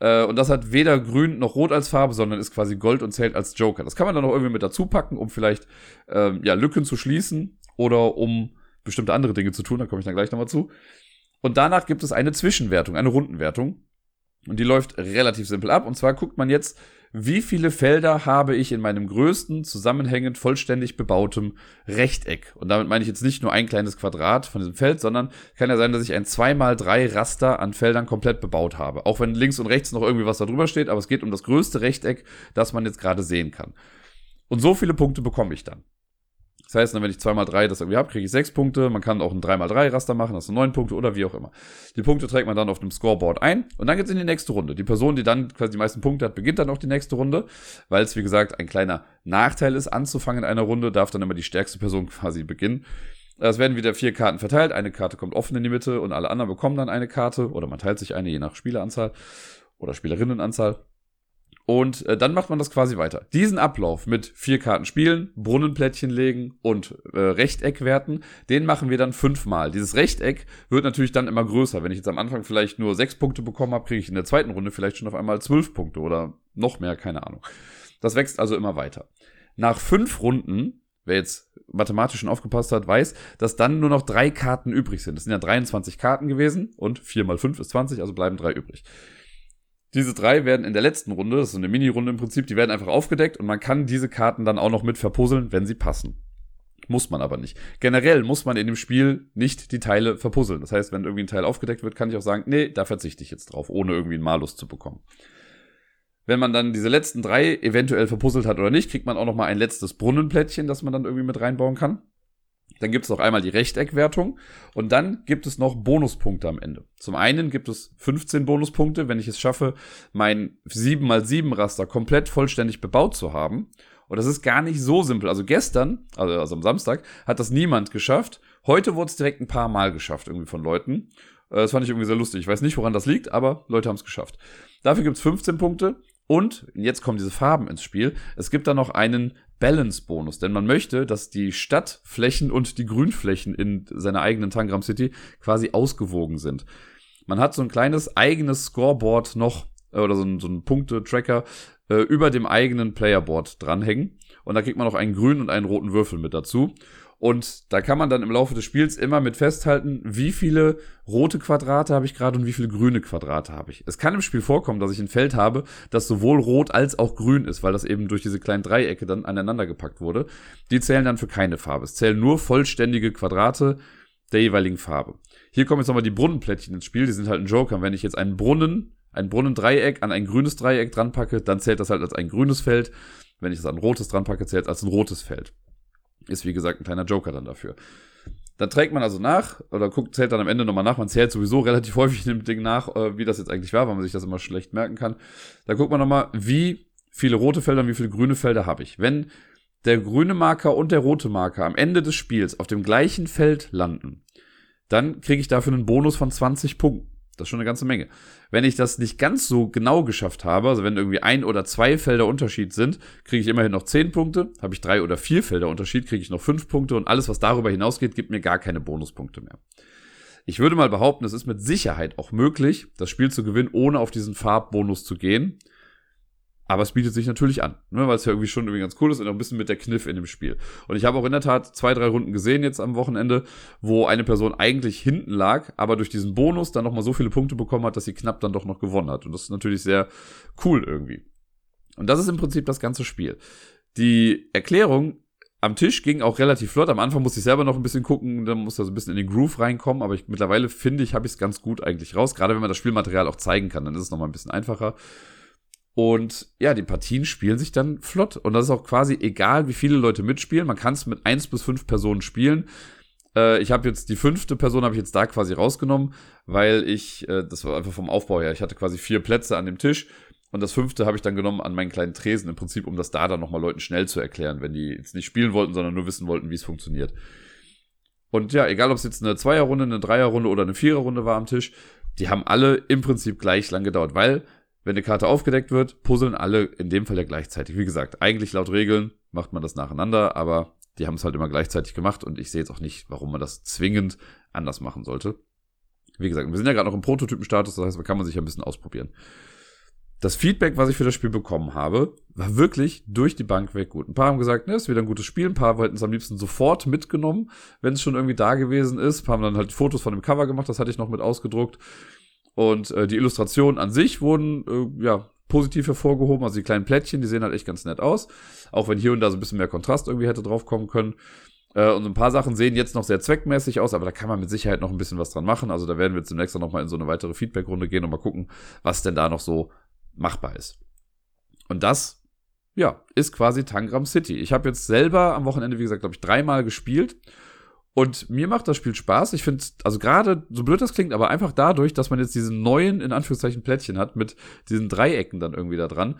Äh, und das hat weder grün noch rot als Farbe, sondern ist quasi Gold und zählt als Joker. Das kann man dann noch irgendwie mit dazu packen, um vielleicht ähm, ja, Lücken zu schließen oder um bestimmte andere Dinge zu tun. Da komme ich dann gleich nochmal zu. Und danach gibt es eine Zwischenwertung, eine Rundenwertung. Und die läuft relativ simpel ab. Und zwar guckt man jetzt, wie viele Felder habe ich in meinem größten, zusammenhängend, vollständig bebautem Rechteck. Und damit meine ich jetzt nicht nur ein kleines Quadrat von diesem Feld, sondern kann ja sein, dass ich ein 2x3 Raster an Feldern komplett bebaut habe. Auch wenn links und rechts noch irgendwie was da drüber steht, aber es geht um das größte Rechteck, das man jetzt gerade sehen kann. Und so viele Punkte bekomme ich dann. Das heißt, wenn ich 2x3 das irgendwie habe, kriege ich 6 Punkte. Man kann auch ein 3x3 Raster machen, das sind 9 Punkte oder wie auch immer. Die Punkte trägt man dann auf dem Scoreboard ein und dann geht's in die nächste Runde. Die Person, die dann quasi die meisten Punkte hat, beginnt dann auch die nächste Runde, weil es wie gesagt ein kleiner Nachteil ist, anzufangen in einer Runde, darf dann immer die stärkste Person quasi beginnen. Es werden wieder vier Karten verteilt. Eine Karte kommt offen in die Mitte und alle anderen bekommen dann eine Karte oder man teilt sich eine je nach Spieleranzahl oder Spielerinnenanzahl. Und äh, dann macht man das quasi weiter. Diesen Ablauf mit vier Karten spielen, Brunnenplättchen legen und äh, Rechteck werten, den machen wir dann fünfmal. Dieses Rechteck wird natürlich dann immer größer. Wenn ich jetzt am Anfang vielleicht nur sechs Punkte bekommen habe, kriege ich in der zweiten Runde vielleicht schon auf einmal zwölf Punkte oder noch mehr, keine Ahnung. Das wächst also immer weiter. Nach fünf Runden, wer jetzt mathematisch schon aufgepasst hat, weiß, dass dann nur noch drei Karten übrig sind. Das sind ja 23 Karten gewesen und vier mal fünf ist 20, also bleiben drei übrig. Diese drei werden in der letzten Runde, das ist eine Mini-Runde im Prinzip, die werden einfach aufgedeckt und man kann diese Karten dann auch noch mit verpuzzeln, wenn sie passen. Muss man aber nicht. Generell muss man in dem Spiel nicht die Teile verpuzzeln. Das heißt, wenn irgendwie ein Teil aufgedeckt wird, kann ich auch sagen, nee, da verzichte ich jetzt drauf, ohne irgendwie einen Malus zu bekommen. Wenn man dann diese letzten drei eventuell verpuzzelt hat oder nicht, kriegt man auch noch mal ein letztes Brunnenplättchen, das man dann irgendwie mit reinbauen kann. Dann gibt es noch einmal die Rechteckwertung und dann gibt es noch Bonuspunkte am Ende. Zum einen gibt es 15 Bonuspunkte, wenn ich es schaffe, mein 7x7 Raster komplett vollständig bebaut zu haben. Und das ist gar nicht so simpel. Also gestern, also, also am Samstag, hat das niemand geschafft. Heute wurde es direkt ein paar Mal geschafft, irgendwie von Leuten. Äh, das fand ich irgendwie sehr lustig. Ich weiß nicht, woran das liegt, aber Leute haben es geschafft. Dafür gibt es 15 Punkte. Und jetzt kommen diese Farben ins Spiel. Es gibt da noch einen Balance-Bonus, denn man möchte, dass die Stadtflächen und die Grünflächen in seiner eigenen Tangram City quasi ausgewogen sind. Man hat so ein kleines eigenes Scoreboard noch äh, oder so ein, so ein Punkte-Tracker äh, über dem eigenen Playerboard dranhängen. Und da kriegt man noch einen grünen und einen roten Würfel mit dazu. Und da kann man dann im Laufe des Spiels immer mit festhalten, wie viele rote Quadrate habe ich gerade und wie viele grüne Quadrate habe ich. Es kann im Spiel vorkommen, dass ich ein Feld habe, das sowohl rot als auch grün ist, weil das eben durch diese kleinen Dreiecke dann aneinander gepackt wurde. Die zählen dann für keine Farbe. Es zählen nur vollständige Quadrate der jeweiligen Farbe. Hier kommen jetzt nochmal die Brunnenplättchen ins Spiel. Die sind halt ein Joker. Wenn ich jetzt einen Brunnen, ein Brunnendreieck an ein grünes Dreieck dran packe, dann zählt das halt als ein grünes Feld. Wenn ich es an ein rotes dran packe, zählt es als ein rotes Feld. Ist wie gesagt ein kleiner Joker dann dafür. Dann trägt man also nach oder guckt, zählt dann am Ende nochmal nach. Man zählt sowieso relativ häufig in dem Ding nach, äh, wie das jetzt eigentlich war, weil man sich das immer schlecht merken kann. Da guckt man nochmal, wie viele rote Felder und wie viele grüne Felder habe ich. Wenn der grüne Marker und der rote Marker am Ende des Spiels auf dem gleichen Feld landen, dann kriege ich dafür einen Bonus von 20 Punkten. Das ist schon eine ganze Menge. Wenn ich das nicht ganz so genau geschafft habe, also wenn irgendwie ein oder zwei Felder Unterschied sind, kriege ich immerhin noch zehn Punkte. Habe ich drei oder vier Felder Unterschied, kriege ich noch fünf Punkte und alles, was darüber hinausgeht, gibt mir gar keine Bonuspunkte mehr. Ich würde mal behaupten, es ist mit Sicherheit auch möglich, das Spiel zu gewinnen, ohne auf diesen Farbbonus zu gehen. Aber es bietet sich natürlich an, ne, weil es ja irgendwie schon irgendwie ganz cool ist und auch ein bisschen mit der Kniff in dem Spiel. Und ich habe auch in der Tat zwei, drei Runden gesehen jetzt am Wochenende, wo eine Person eigentlich hinten lag, aber durch diesen Bonus dann nochmal so viele Punkte bekommen hat, dass sie knapp dann doch noch gewonnen hat. Und das ist natürlich sehr cool irgendwie. Und das ist im Prinzip das ganze Spiel. Die Erklärung am Tisch ging auch relativ flott. Am Anfang musste ich selber noch ein bisschen gucken, dann musste so ein bisschen in den Groove reinkommen, aber ich, mittlerweile finde ich, habe ich es ganz gut eigentlich raus. Gerade wenn man das Spielmaterial auch zeigen kann, dann ist es nochmal ein bisschen einfacher. Und ja, die Partien spielen sich dann flott. Und das ist auch quasi egal, wie viele Leute mitspielen. Man kann es mit eins bis fünf Personen spielen. Äh, ich habe jetzt die fünfte Person habe ich jetzt da quasi rausgenommen, weil ich, äh, das war einfach vom Aufbau her, ich hatte quasi vier Plätze an dem Tisch. Und das fünfte habe ich dann genommen an meinen kleinen Tresen, im Prinzip, um das da dann nochmal Leuten schnell zu erklären, wenn die jetzt nicht spielen wollten, sondern nur wissen wollten, wie es funktioniert. Und ja, egal ob es jetzt eine Zweierrunde, eine Dreierrunde oder eine Viererrunde war am Tisch, die haben alle im Prinzip gleich lang gedauert, weil wenn eine Karte aufgedeckt wird, puzzeln alle in dem Fall ja gleichzeitig. Wie gesagt, eigentlich laut Regeln macht man das nacheinander, aber die haben es halt immer gleichzeitig gemacht und ich sehe jetzt auch nicht, warum man das zwingend anders machen sollte. Wie gesagt, wir sind ja gerade noch im Prototypenstatus, das heißt, da kann man sich ja ein bisschen ausprobieren. Das Feedback, was ich für das Spiel bekommen habe, war wirklich durch die Bank weg gut. Ein paar haben gesagt, ne, ist wieder ein gutes Spiel. Ein paar wollten es am liebsten sofort mitgenommen, wenn es schon irgendwie da gewesen ist. Ein paar haben dann halt Fotos von dem Cover gemacht, das hatte ich noch mit ausgedruckt. Und äh, die Illustrationen an sich wurden äh, ja positiv hervorgehoben. Also die kleinen Plättchen, die sehen halt echt ganz nett aus. Auch wenn hier und da so ein bisschen mehr Kontrast irgendwie hätte drauf kommen können. Äh, und ein paar Sachen sehen jetzt noch sehr zweckmäßig aus, aber da kann man mit Sicherheit noch ein bisschen was dran machen. Also da werden wir demnächst noch mal in so eine weitere Feedback-Runde gehen und mal gucken, was denn da noch so machbar ist. Und das, ja, ist quasi Tangram City. Ich habe jetzt selber am Wochenende, wie gesagt, glaube ich, dreimal gespielt und mir macht das Spiel Spaß. Ich finde, also gerade, so blöd das klingt, aber einfach dadurch, dass man jetzt diesen neuen, in Anführungszeichen, Plättchen hat, mit diesen Dreiecken dann irgendwie da dran,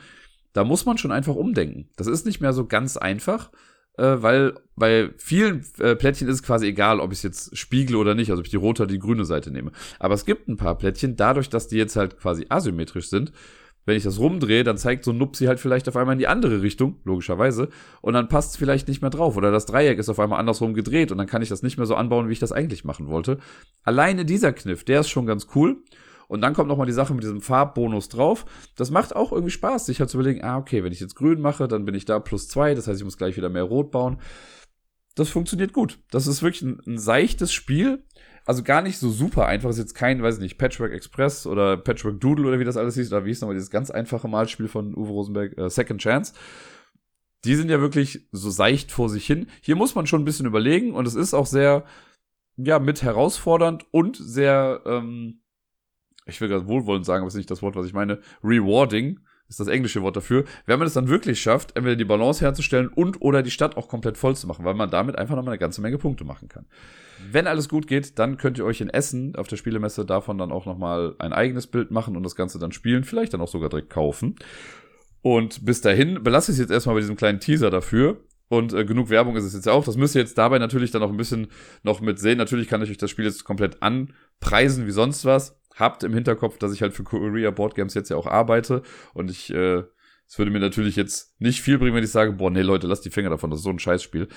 da muss man schon einfach umdenken. Das ist nicht mehr so ganz einfach, äh, weil bei vielen äh, Plättchen ist es quasi egal, ob ich es jetzt spiegle oder nicht, also ob ich die rote oder die grüne Seite nehme. Aber es gibt ein paar Plättchen, dadurch, dass die jetzt halt quasi asymmetrisch sind, wenn ich das rumdrehe, dann zeigt so ein Nupsi halt vielleicht auf einmal in die andere Richtung, logischerweise, und dann passt es vielleicht nicht mehr drauf. Oder das Dreieck ist auf einmal andersrum gedreht und dann kann ich das nicht mehr so anbauen, wie ich das eigentlich machen wollte. Alleine dieser Kniff, der ist schon ganz cool. Und dann kommt nochmal die Sache mit diesem Farbbonus drauf. Das macht auch irgendwie Spaß, sich halt zu überlegen, ah, okay, wenn ich jetzt grün mache, dann bin ich da plus zwei, das heißt, ich muss gleich wieder mehr rot bauen. Das funktioniert gut. Das ist wirklich ein, ein seichtes Spiel, also gar nicht so super einfach. Ist jetzt kein, weiß ich nicht, Patchwork Express oder Patchwork Doodle oder wie das alles hieß, oder wie hieß nochmal dieses ganz einfache Malspiel von Uwe Rosenberg, äh, Second Chance. Die sind ja wirklich so seicht vor sich hin. Hier muss man schon ein bisschen überlegen und es ist auch sehr, ja, mit herausfordernd und sehr, ähm, ich will gerade wohlwollend sagen, aber ist nicht das Wort, was ich meine, rewarding ist das englische Wort dafür, wenn man es dann wirklich schafft, entweder die Balance herzustellen und oder die Stadt auch komplett voll zu machen, weil man damit einfach nochmal eine ganze Menge Punkte machen kann. Wenn alles gut geht, dann könnt ihr euch in Essen auf der Spielemesse davon dann auch nochmal ein eigenes Bild machen und das Ganze dann spielen, vielleicht dann auch sogar direkt kaufen. Und bis dahin belasse ich es jetzt erstmal bei diesem kleinen Teaser dafür. Und äh, genug Werbung ist es jetzt auch. Das müsst ihr jetzt dabei natürlich dann auch ein bisschen noch mit sehen. Natürlich kann ich euch das Spiel jetzt komplett anpreisen wie sonst was. Habt im Hinterkopf, dass ich halt für Korea Board Games jetzt ja auch arbeite. Und ich, äh, es würde mir natürlich jetzt nicht viel bringen, wenn ich sage, boah, nee, Leute, lasst die Finger davon, das ist so ein Scheißspiel.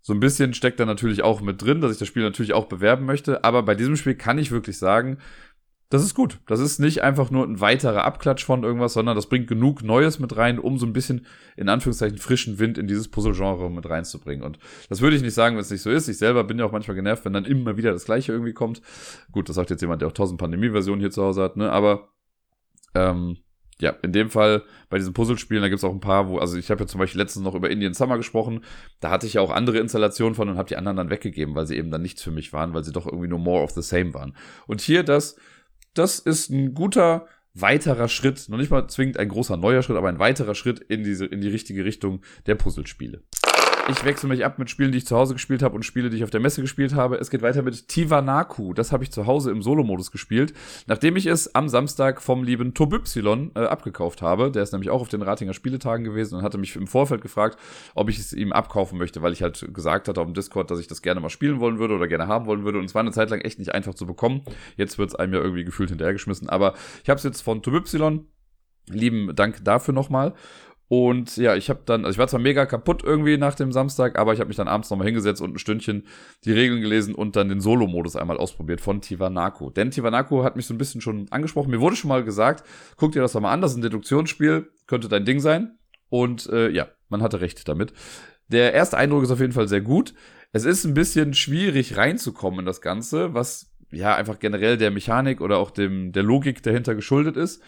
So ein bisschen steckt da natürlich auch mit drin, dass ich das Spiel natürlich auch bewerben möchte. Aber bei diesem Spiel kann ich wirklich sagen, das ist gut. Das ist nicht einfach nur ein weiterer Abklatsch von irgendwas, sondern das bringt genug Neues mit rein, um so ein bisschen in Anführungszeichen frischen Wind in dieses Puzzle-Genre mit reinzubringen. Und das würde ich nicht sagen, wenn es nicht so ist. Ich selber bin ja auch manchmal genervt, wenn dann immer wieder das Gleiche irgendwie kommt. Gut, das sagt jetzt jemand, der auch tausend Pandemie-Versionen hier zu Hause hat, ne? Aber ähm, ja, in dem Fall bei diesen Puzzlespielen, da gibt's auch ein paar, wo, also ich habe ja zum Beispiel letztens noch über Indian Summer gesprochen, da hatte ich ja auch andere Installationen von und habe die anderen dann weggegeben, weil sie eben dann nichts für mich waren, weil sie doch irgendwie nur more of the same waren. Und hier das das ist ein guter weiterer Schritt, noch nicht mal zwingend ein großer neuer Schritt, aber ein weiterer Schritt in diese in die richtige Richtung der Puzzlespiele. Ich wechsle mich ab mit Spielen, die ich zu Hause gespielt habe und Spiele, die ich auf der Messe gespielt habe. Es geht weiter mit Tivanaku. Das habe ich zu Hause im Solo-Modus gespielt, nachdem ich es am Samstag vom lieben Tobypsilon äh, abgekauft habe. Der ist nämlich auch auf den Ratinger Spieletagen gewesen und hatte mich im Vorfeld gefragt, ob ich es ihm abkaufen möchte, weil ich halt gesagt hatte auf dem Discord, dass ich das gerne mal spielen wollen würde oder gerne haben wollen würde. Und es war eine Zeit lang echt nicht einfach zu bekommen. Jetzt wird es einem ja irgendwie gefühlt hinterhergeschmissen. Aber ich habe es jetzt von Tobypsilon. Lieben Dank dafür nochmal. Und ja, ich habe dann, also ich war zwar mega kaputt irgendwie nach dem Samstag, aber ich habe mich dann abends nochmal hingesetzt und ein Stündchen die Regeln gelesen und dann den Solo-Modus einmal ausprobiert von Tivanako. Denn Tivanako hat mich so ein bisschen schon angesprochen. Mir wurde schon mal gesagt, guck dir das doch mal an, das ist ein Deduktionsspiel, könnte dein Ding sein. Und äh, ja, man hatte recht damit. Der erste Eindruck ist auf jeden Fall sehr gut. Es ist ein bisschen schwierig reinzukommen in das Ganze, was ja einfach generell der Mechanik oder auch dem der Logik dahinter geschuldet ist.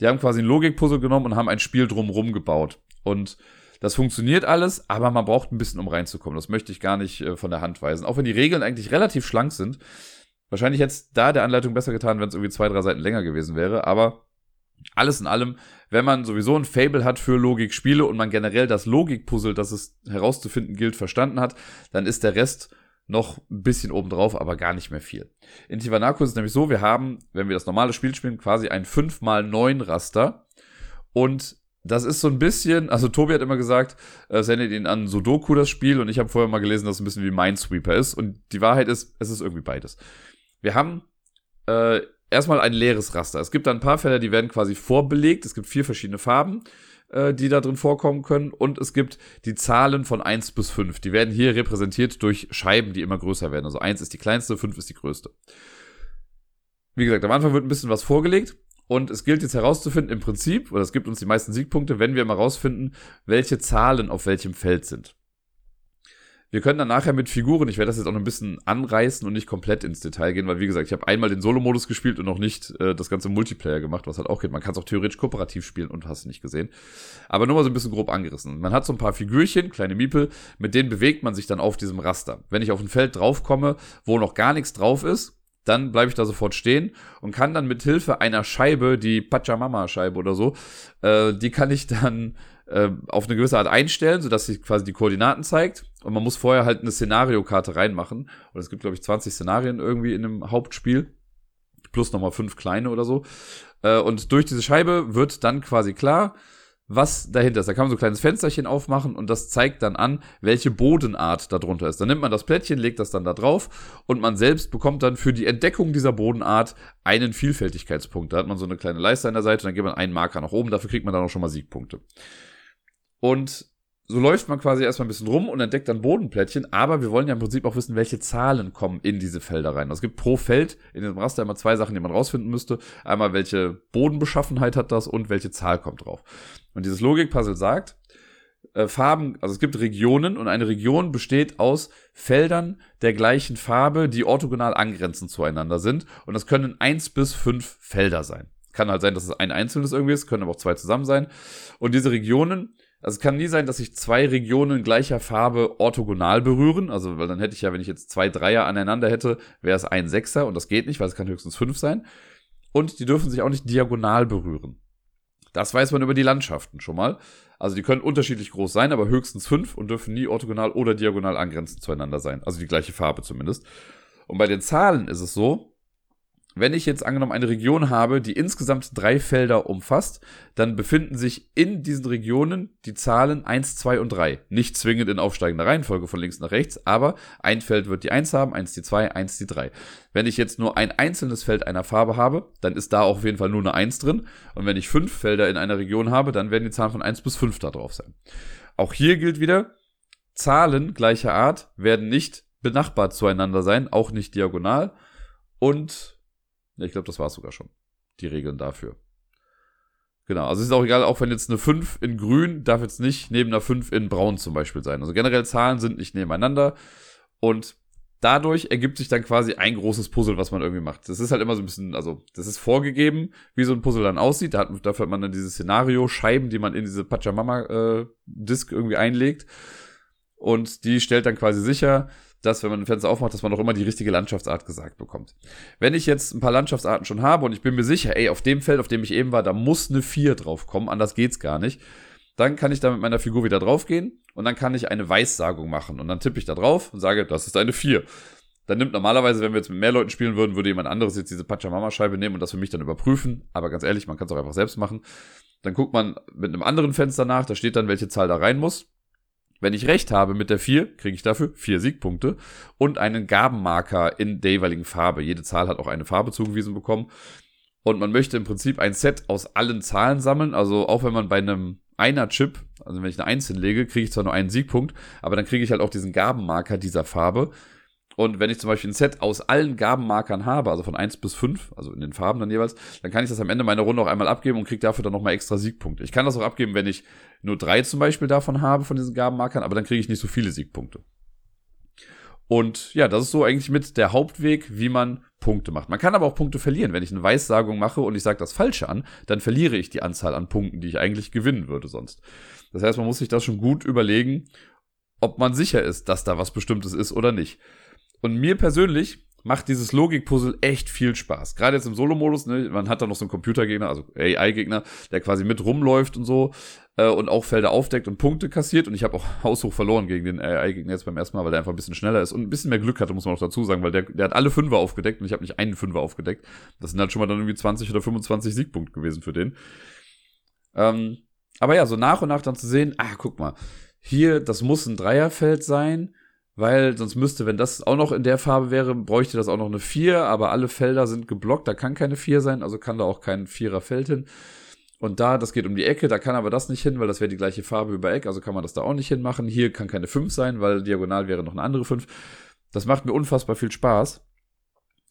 Die haben quasi ein Logikpuzzle genommen und haben ein Spiel drumrum gebaut. Und das funktioniert alles, aber man braucht ein bisschen, um reinzukommen. Das möchte ich gar nicht äh, von der Hand weisen. Auch wenn die Regeln eigentlich relativ schlank sind. Wahrscheinlich hätte es da der Anleitung besser getan, wenn es irgendwie zwei, drei Seiten länger gewesen wäre. Aber alles in allem, wenn man sowieso ein Fable hat für Logikspiele und man generell das Logikpuzzle, das es herauszufinden gilt, verstanden hat, dann ist der Rest noch ein bisschen obendrauf, aber gar nicht mehr viel. In Tiwanaku ist es nämlich so, wir haben, wenn wir das normale Spiel spielen, quasi ein 5x9 Raster. Und das ist so ein bisschen, also Tobi hat immer gesagt, äh, es erinnert ihn an Sudoku das Spiel und ich habe vorher mal gelesen, dass es ein bisschen wie Minesweeper ist. Und die Wahrheit ist, es ist irgendwie beides. Wir haben äh, erstmal ein leeres Raster. Es gibt da ein paar Felder, die werden quasi vorbelegt. Es gibt vier verschiedene Farben äh, die da drin vorkommen können. Und es gibt die Zahlen von 1 bis 5. Die werden hier repräsentiert durch Scheiben, die immer größer werden. Also 1 ist die kleinste, 5 ist die größte. Wie gesagt, am Anfang wird ein bisschen was vorgelegt. Und es gilt jetzt herauszufinden, im Prinzip, oder es gibt uns die meisten Siegpunkte, wenn wir mal herausfinden, welche Zahlen auf welchem Feld sind. Wir können dann nachher mit Figuren, ich werde das jetzt auch noch ein bisschen anreißen und nicht komplett ins Detail gehen, weil wie gesagt, ich habe einmal den Solo-Modus gespielt und noch nicht äh, das ganze Multiplayer gemacht, was halt auch geht. Man kann es auch theoretisch kooperativ spielen und hast nicht gesehen. Aber nur mal so ein bisschen grob angerissen. Man hat so ein paar Figürchen, kleine Miepel, mit denen bewegt man sich dann auf diesem Raster. Wenn ich auf ein Feld draufkomme, wo noch gar nichts drauf ist, dann bleibe ich da sofort stehen und kann dann mit Hilfe einer Scheibe, die Pachamama-Scheibe oder so, äh, die kann ich dann äh, auf eine gewisse Art einstellen, sodass sie quasi die Koordinaten zeigt. Und man muss vorher halt eine Szenariokarte reinmachen. Und es gibt, glaube ich, 20 Szenarien irgendwie in dem Hauptspiel. Plus nochmal fünf kleine oder so. Äh, und durch diese Scheibe wird dann quasi klar, was dahinter ist. Da kann man so ein kleines Fensterchen aufmachen und das zeigt dann an, welche Bodenart darunter ist. Dann nimmt man das Plättchen, legt das dann da drauf und man selbst bekommt dann für die Entdeckung dieser Bodenart einen Vielfältigkeitspunkt. Da hat man so eine kleine Leiste an der Seite und dann gibt man einen Marker nach oben. Dafür kriegt man dann auch schon mal Siegpunkte. Und so läuft man quasi erstmal ein bisschen rum und entdeckt dann Bodenplättchen, aber wir wollen ja im Prinzip auch wissen, welche Zahlen kommen in diese Felder rein. Es gibt pro Feld in dem Raster immer zwei Sachen, die man rausfinden müsste. Einmal, welche Bodenbeschaffenheit hat das und welche Zahl kommt drauf. Und dieses Logikpuzzle sagt, äh, Farben, also es gibt Regionen und eine Region besteht aus Feldern der gleichen Farbe, die orthogonal angrenzend zueinander sind. Und das können eins bis fünf Felder sein. Kann halt sein, dass es ein einzelnes irgendwie ist, können aber auch zwei zusammen sein. Und diese Regionen, also es kann nie sein, dass sich zwei Regionen gleicher Farbe orthogonal berühren. Also, weil dann hätte ich ja, wenn ich jetzt zwei Dreier aneinander hätte, wäre es ein Sechser und das geht nicht, weil es kann höchstens fünf sein. Und die dürfen sich auch nicht diagonal berühren. Das weiß man über die Landschaften schon mal. Also die können unterschiedlich groß sein, aber höchstens fünf und dürfen nie orthogonal oder diagonal angrenzend zueinander sein. Also die gleiche Farbe zumindest. Und bei den Zahlen ist es so, wenn ich jetzt angenommen eine Region habe, die insgesamt drei Felder umfasst, dann befinden sich in diesen Regionen die Zahlen 1, 2 und 3. Nicht zwingend in aufsteigender Reihenfolge von links nach rechts, aber ein Feld wird die 1 haben, 1 die 2, 1 die 3. Wenn ich jetzt nur ein einzelnes Feld einer Farbe habe, dann ist da auf jeden Fall nur eine 1 drin. Und wenn ich fünf Felder in einer Region habe, dann werden die Zahlen von 1 bis 5 da drauf sein. Auch hier gilt wieder, Zahlen gleicher Art werden nicht benachbart zueinander sein, auch nicht diagonal. Und ich glaube, das war es sogar schon. Die Regeln dafür. Genau, also es ist auch egal, auch wenn jetzt eine 5 in grün darf jetzt nicht neben einer 5 in braun zum Beispiel sein. Also generell Zahlen sind nicht nebeneinander und dadurch ergibt sich dann quasi ein großes Puzzle, was man irgendwie macht. Das ist halt immer so ein bisschen, also das ist vorgegeben, wie so ein Puzzle dann aussieht. Da hat, dafür hat man dann dieses Szenario, Scheiben, die man in diese Pachamama-Disk äh, irgendwie einlegt. Und die stellt dann quasi sicher, dass, wenn man ein Fenster aufmacht, dass man auch immer die richtige Landschaftsart gesagt bekommt. Wenn ich jetzt ein paar Landschaftsarten schon habe und ich bin mir sicher, ey, auf dem Feld, auf dem ich eben war, da muss eine 4 drauf kommen, anders geht's gar nicht, dann kann ich da mit meiner Figur wieder draufgehen und dann kann ich eine Weissagung machen und dann tippe ich da drauf und sage, das ist eine 4. Dann nimmt normalerweise, wenn wir jetzt mit mehr Leuten spielen würden, würde jemand anderes jetzt diese Pachamama-Scheibe nehmen und das für mich dann überprüfen. Aber ganz ehrlich, man kann es auch einfach selbst machen. Dann guckt man mit einem anderen Fenster nach, da steht dann, welche Zahl da rein muss. Wenn ich recht habe mit der 4, kriege ich dafür 4 Siegpunkte und einen Gabenmarker in der jeweiligen Farbe. Jede Zahl hat auch eine Farbe zugewiesen bekommen. Und man möchte im Prinzip ein Set aus allen Zahlen sammeln. Also auch wenn man bei einem einer Chip, also wenn ich eine 1 hinlege, kriege ich zwar nur einen Siegpunkt, aber dann kriege ich halt auch diesen Gabenmarker dieser Farbe. Und wenn ich zum Beispiel ein Set aus allen Gabenmarkern habe, also von 1 bis 5, also in den Farben dann jeweils, dann kann ich das am Ende meiner Runde auch einmal abgeben und kriege dafür dann nochmal extra Siegpunkte. Ich kann das auch abgeben, wenn ich nur drei zum Beispiel davon habe, von diesen Gabenmarkern, aber dann kriege ich nicht so viele Siegpunkte. Und ja, das ist so eigentlich mit der Hauptweg, wie man Punkte macht. Man kann aber auch Punkte verlieren. Wenn ich eine Weissagung mache und ich sage das Falsche an, dann verliere ich die Anzahl an Punkten, die ich eigentlich gewinnen würde sonst. Das heißt, man muss sich das schon gut überlegen, ob man sicher ist, dass da was Bestimmtes ist oder nicht. Und mir persönlich macht dieses Logikpuzzle echt viel Spaß. Gerade jetzt im Solo-Modus, ne, man hat da noch so einen Computergegner, also AI-Gegner, der quasi mit rumläuft und so äh, und auch Felder aufdeckt und Punkte kassiert. Und ich habe auch haushoch verloren gegen den AI-Gegner jetzt beim ersten Mal, weil der einfach ein bisschen schneller ist und ein bisschen mehr Glück hatte, muss man auch dazu sagen, weil der, der hat alle Fünfer aufgedeckt und ich habe nicht einen Fünfer aufgedeckt. Das sind halt schon mal dann irgendwie 20 oder 25 Siegpunkte gewesen für den. Ähm, aber ja, so nach und nach dann zu sehen, ah, guck mal, hier, das muss ein Dreierfeld sein weil sonst müsste, wenn das auch noch in der Farbe wäre, bräuchte das auch noch eine 4, aber alle Felder sind geblockt, da kann keine 4 sein, also kann da auch kein Vierer Feld hin. Und da, das geht um die Ecke, da kann aber das nicht hin, weil das wäre die gleiche Farbe über Eck, also kann man das da auch nicht hinmachen. Hier kann keine 5 sein, weil diagonal wäre noch eine andere 5. Das macht mir unfassbar viel Spaß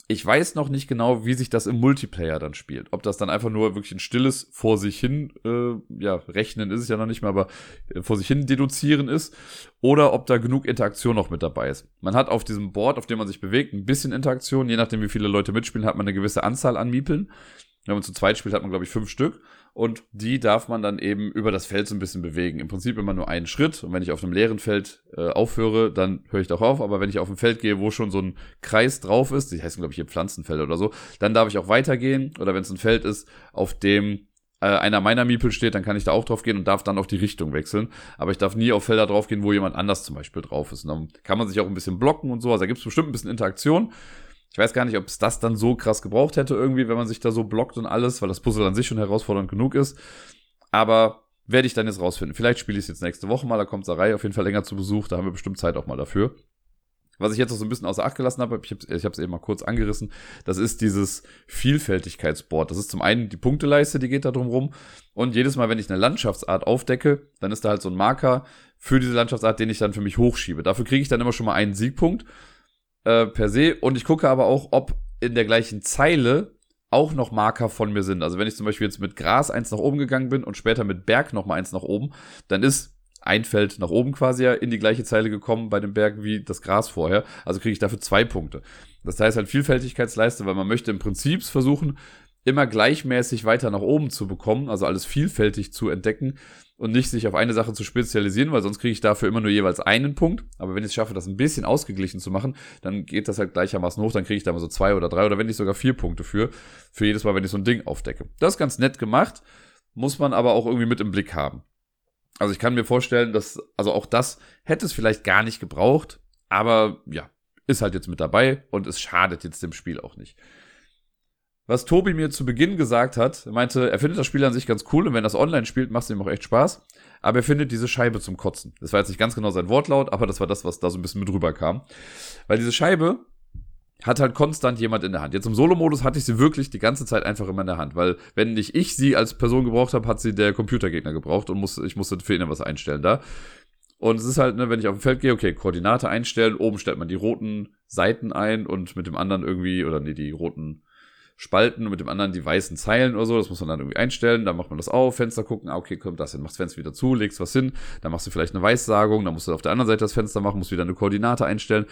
ich weiß noch nicht genau, wie sich das im Multiplayer dann spielt. Ob das dann einfach nur wirklich ein stilles vor sich hin, äh, ja, rechnen ist es ja noch nicht mal, aber äh, vor sich hin deduzieren ist. Oder ob da genug Interaktion noch mit dabei ist. Man hat auf diesem Board, auf dem man sich bewegt, ein bisschen Interaktion. Je nachdem, wie viele Leute mitspielen, hat man eine gewisse Anzahl an Miepeln. Wenn man zu zweit spielt, hat man, glaube ich, fünf Stück und die darf man dann eben über das Feld so ein bisschen bewegen. Im Prinzip immer nur einen Schritt und wenn ich auf einem leeren Feld äh, aufhöre, dann höre ich doch auf, aber wenn ich auf ein Feld gehe, wo schon so ein Kreis drauf ist, die heißen glaube ich hier Pflanzenfelder oder so, dann darf ich auch weitergehen oder wenn es ein Feld ist, auf dem äh, einer meiner Miepel steht, dann kann ich da auch drauf gehen und darf dann auch die Richtung wechseln. Aber ich darf nie auf Felder drauf gehen, wo jemand anders zum Beispiel drauf ist. Und dann kann man sich auch ein bisschen blocken und so. Also da gibt es bestimmt ein bisschen Interaktion. Ich weiß gar nicht, ob es das dann so krass gebraucht hätte irgendwie, wenn man sich da so blockt und alles, weil das Puzzle an sich schon herausfordernd genug ist. Aber werde ich dann jetzt rausfinden. Vielleicht spiele ich es jetzt nächste Woche mal, da kommt Sarai auf jeden Fall länger zu Besuch, da haben wir bestimmt Zeit auch mal dafür. Was ich jetzt noch so ein bisschen außer Acht gelassen habe, ich habe es eben mal kurz angerissen, das ist dieses Vielfältigkeitsboard. Das ist zum einen die Punkteleiste, die geht da drum rum. Und jedes Mal, wenn ich eine Landschaftsart aufdecke, dann ist da halt so ein Marker für diese Landschaftsart, den ich dann für mich hochschiebe. Dafür kriege ich dann immer schon mal einen Siegpunkt äh, per se. Und ich gucke aber auch, ob in der gleichen Zeile auch noch Marker von mir sind. Also wenn ich zum Beispiel jetzt mit Gras eins nach oben gegangen bin und später mit Berg noch mal eins nach oben, dann ist ein Feld nach oben quasi ja in die gleiche Zeile gekommen bei dem Berg wie das Gras vorher. Also kriege ich dafür zwei Punkte. Das heißt halt Vielfältigkeitsleiste, weil man möchte im Prinzip versuchen, immer gleichmäßig weiter nach oben zu bekommen, also alles vielfältig zu entdecken und nicht sich auf eine Sache zu spezialisieren, weil sonst kriege ich dafür immer nur jeweils einen Punkt. Aber wenn ich es schaffe, das ein bisschen ausgeglichen zu machen, dann geht das halt gleichermaßen hoch, dann kriege ich da mal so zwei oder drei oder wenn nicht sogar vier Punkte für, für jedes Mal, wenn ich so ein Ding aufdecke. Das ist ganz nett gemacht, muss man aber auch irgendwie mit im Blick haben. Also ich kann mir vorstellen, dass, also auch das hätte es vielleicht gar nicht gebraucht, aber ja, ist halt jetzt mit dabei und es schadet jetzt dem Spiel auch nicht was Tobi mir zu Beginn gesagt hat. Er meinte, er findet das Spiel an sich ganz cool und wenn das online spielt, macht es ihm auch echt Spaß. Aber er findet diese Scheibe zum Kotzen. Das war jetzt nicht ganz genau sein Wortlaut, aber das war das, was da so ein bisschen mit rüberkam. Weil diese Scheibe hat halt konstant jemand in der Hand. Jetzt im Solo-Modus hatte ich sie wirklich die ganze Zeit einfach immer in der Hand, weil wenn nicht ich sie als Person gebraucht habe, hat sie der Computergegner gebraucht und muss, ich musste für ihn was einstellen da. Und es ist halt, ne, wenn ich auf dem Feld gehe, okay, Koordinate einstellen, oben stellt man die roten Seiten ein und mit dem anderen irgendwie, oder nee, die roten Spalten und mit dem anderen die weißen Zeilen oder so. Das muss man dann irgendwie einstellen. Dann macht man das auf, Fenster gucken, ah, okay, kommt das hin, machst Fenster wieder zu, legst was hin, dann machst du vielleicht eine Weissagung, dann musst du auf der anderen Seite das Fenster machen, musst wieder eine Koordinate einstellen.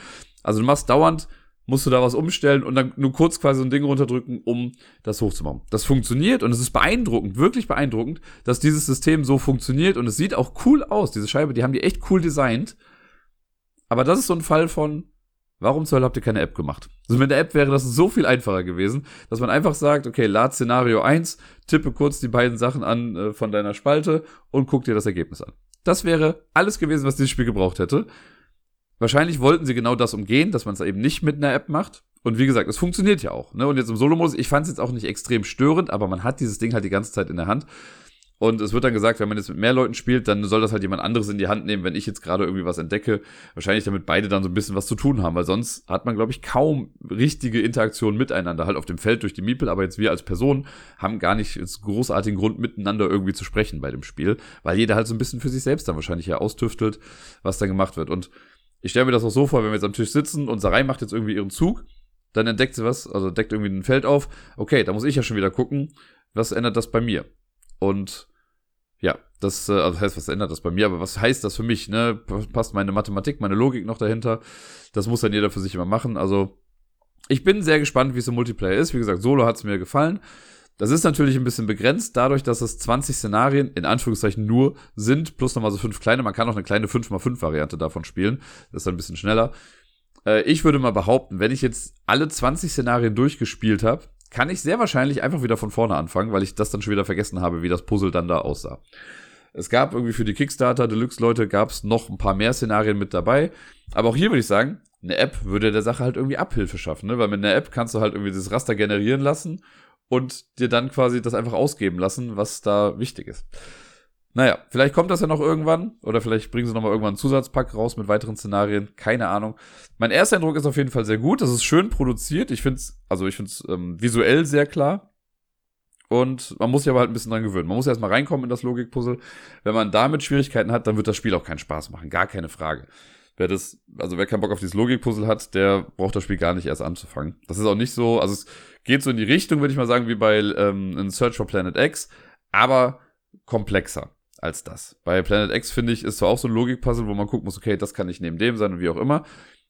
Also du machst dauernd, musst du da was umstellen und dann nur kurz quasi so ein Ding runterdrücken, um das hochzumachen. Das funktioniert und es ist beeindruckend, wirklich beeindruckend, dass dieses System so funktioniert und es sieht auch cool aus. Diese Scheibe, die haben die echt cool designt. Aber das ist so ein Fall von, Warum zur Hölle habt ihr keine App gemacht? Also mit der App wäre das so viel einfacher gewesen, dass man einfach sagt, okay, lad Szenario 1, tippe kurz die beiden Sachen an äh, von deiner Spalte und guck dir das Ergebnis an. Das wäre alles gewesen, was dieses Spiel gebraucht hätte. Wahrscheinlich wollten sie genau das umgehen, dass man es eben nicht mit einer App macht. Und wie gesagt, es funktioniert ja auch. Ne? Und jetzt im Solo-Modus, ich fand es jetzt auch nicht extrem störend, aber man hat dieses Ding halt die ganze Zeit in der Hand. Und es wird dann gesagt, wenn man jetzt mit mehr Leuten spielt, dann soll das halt jemand anderes in die Hand nehmen, wenn ich jetzt gerade irgendwie was entdecke. Wahrscheinlich damit beide dann so ein bisschen was zu tun haben, weil sonst hat man, glaube ich, kaum richtige Interaktion miteinander, halt auf dem Feld durch die Miepel, aber jetzt wir als Person haben gar nicht großartigen Grund, miteinander irgendwie zu sprechen bei dem Spiel, weil jeder halt so ein bisschen für sich selbst dann wahrscheinlich ja austüftelt, was da gemacht wird. Und ich stelle mir das auch so vor, wenn wir jetzt am Tisch sitzen und Sarai macht jetzt irgendwie ihren Zug, dann entdeckt sie was, also deckt irgendwie ein Feld auf. Okay, da muss ich ja schon wieder gucken, was ändert das bei mir? Und das, äh, also heißt, was ändert das bei mir, aber was heißt das für mich, ne? Passt meine Mathematik, meine Logik noch dahinter? Das muss dann jeder für sich immer machen. Also, ich bin sehr gespannt, wie es im Multiplayer ist. Wie gesagt, Solo hat es mir gefallen. Das ist natürlich ein bisschen begrenzt, dadurch, dass es 20 Szenarien in Anführungszeichen nur sind, plus nochmal so fünf kleine. Man kann auch eine kleine 5x5-Variante davon spielen. Das ist ein bisschen schneller. Äh, ich würde mal behaupten, wenn ich jetzt alle 20 Szenarien durchgespielt habe, kann ich sehr wahrscheinlich einfach wieder von vorne anfangen, weil ich das dann schon wieder vergessen habe, wie das Puzzle dann da aussah. Es gab irgendwie für die Kickstarter Deluxe-Leute gab es noch ein paar mehr Szenarien mit dabei. Aber auch hier würde ich sagen, eine App würde der Sache halt irgendwie Abhilfe schaffen, ne? Weil mit einer App kannst du halt irgendwie dieses Raster generieren lassen und dir dann quasi das einfach ausgeben lassen, was da wichtig ist. Naja, vielleicht kommt das ja noch irgendwann oder vielleicht bringen sie nochmal irgendwann einen Zusatzpack raus mit weiteren Szenarien, keine Ahnung. Mein erster Eindruck ist auf jeden Fall sehr gut, das ist schön produziert, ich finde es, also ich finde es ähm, visuell sehr klar. Und man muss sich aber halt ein bisschen dran gewöhnen. Man muss erstmal reinkommen in das Logikpuzzle. Wenn man damit Schwierigkeiten hat, dann wird das Spiel auch keinen Spaß machen. Gar keine Frage. Wer das, also wer keinen Bock auf dieses Logikpuzzle hat, der braucht das Spiel gar nicht erst anzufangen. Das ist auch nicht so, also es geht so in die Richtung, würde ich mal sagen, wie bei ähm, in Search for Planet X, aber komplexer als das. Bei Planet X finde ich, ist zwar auch so ein Logikpuzzle, wo man gucken muss, okay, das kann nicht neben dem sein und wie auch immer.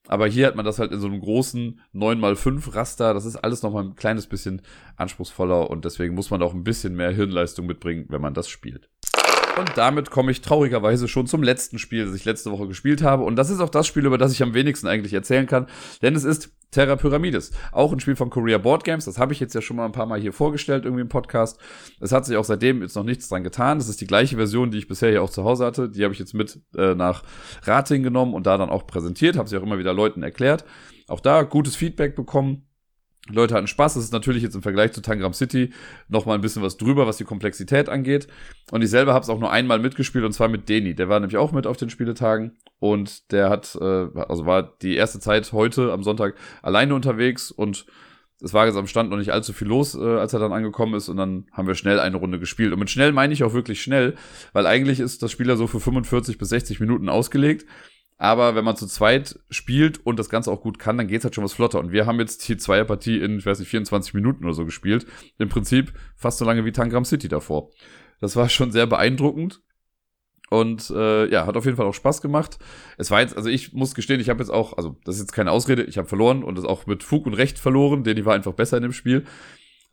Aber hier hat man das halt in so einem großen 9x5 Raster. Das ist alles nochmal ein kleines bisschen anspruchsvoller und deswegen muss man auch ein bisschen mehr Hirnleistung mitbringen, wenn man das spielt. Und damit komme ich traurigerweise schon zum letzten Spiel, das ich letzte Woche gespielt habe. Und das ist auch das Spiel, über das ich am wenigsten eigentlich erzählen kann. Denn es ist Terra Pyramides. Auch ein Spiel von Korea Board Games. Das habe ich jetzt ja schon mal ein paar Mal hier vorgestellt, irgendwie im Podcast. Es hat sich auch seitdem jetzt noch nichts dran getan. Das ist die gleiche Version, die ich bisher hier auch zu Hause hatte. Die habe ich jetzt mit äh, nach Rating genommen und da dann auch präsentiert. Habe sie auch immer wieder Leuten erklärt. Auch da gutes Feedback bekommen. Leute hatten Spaß. Das ist natürlich jetzt im Vergleich zu Tangram City noch mal ein bisschen was drüber, was die Komplexität angeht. Und ich selber habe es auch nur einmal mitgespielt und zwar mit Deni. Der war nämlich auch mit auf den Spieletagen und der hat, äh, also war die erste Zeit heute am Sonntag alleine unterwegs und es war jetzt am Stand noch nicht allzu viel los, äh, als er dann angekommen ist und dann haben wir schnell eine Runde gespielt. Und mit schnell meine ich auch wirklich schnell, weil eigentlich ist das Spiel ja so für 45 bis 60 Minuten ausgelegt. Aber wenn man zu zweit spielt und das Ganze auch gut kann, dann geht's halt schon was flotter. Und wir haben jetzt die Zweierpartie in, ich weiß nicht, 24 Minuten oder so gespielt. Im Prinzip fast so lange wie Tangram City davor. Das war schon sehr beeindruckend. Und äh, ja, hat auf jeden Fall auch Spaß gemacht. Es war jetzt, also ich muss gestehen, ich habe jetzt auch, also das ist jetzt keine Ausrede, ich habe verloren und das auch mit Fug und Recht verloren, denn ich war einfach besser in dem Spiel.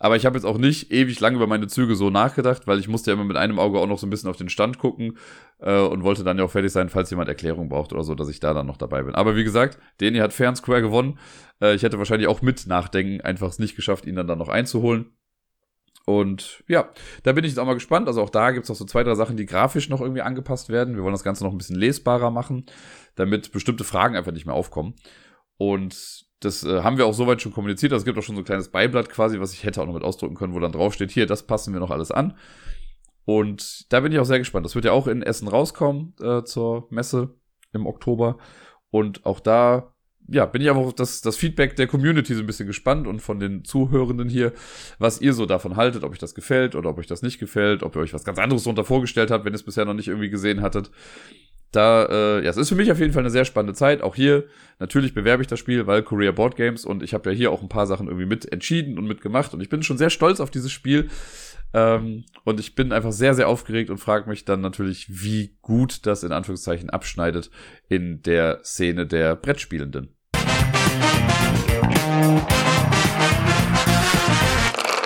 Aber ich habe jetzt auch nicht ewig lang über meine Züge so nachgedacht, weil ich musste ja immer mit einem Auge auch noch so ein bisschen auf den Stand gucken äh, und wollte dann ja auch fertig sein, falls jemand Erklärung braucht oder so, dass ich da dann noch dabei bin. Aber wie gesagt, Deni hat Fair Square gewonnen. Äh, ich hätte wahrscheinlich auch mit Nachdenken einfach es nicht geschafft, ihn dann, dann noch einzuholen. Und ja, da bin ich jetzt auch mal gespannt. Also auch da gibt es auch so zwei, drei Sachen, die grafisch noch irgendwie angepasst werden. Wir wollen das Ganze noch ein bisschen lesbarer machen, damit bestimmte Fragen einfach nicht mehr aufkommen. Und das äh, haben wir auch soweit schon kommuniziert. Also es gibt auch schon so ein kleines Beiblatt quasi, was ich hätte auch noch mit ausdrücken können, wo dann drauf steht, hier, das passen wir noch alles an. Und da bin ich auch sehr gespannt. Das wird ja auch in Essen rauskommen äh, zur Messe im Oktober. Und auch da ja, bin ich aber auf das, das Feedback der Community so ein bisschen gespannt und von den Zuhörenden hier, was ihr so davon haltet, ob euch das gefällt oder ob euch das nicht gefällt, ob ihr euch was ganz anderes darunter vorgestellt habt, wenn ihr es bisher noch nicht irgendwie gesehen hattet. Da, äh, ja, es ist für mich auf jeden Fall eine sehr spannende Zeit. Auch hier, natürlich bewerbe ich das Spiel, weil Korea Board Games und ich habe ja hier auch ein paar Sachen irgendwie mit entschieden und mitgemacht und ich bin schon sehr stolz auf dieses Spiel. Ähm, und ich bin einfach sehr, sehr aufgeregt und frage mich dann natürlich, wie gut das in Anführungszeichen abschneidet in der Szene der Brettspielenden.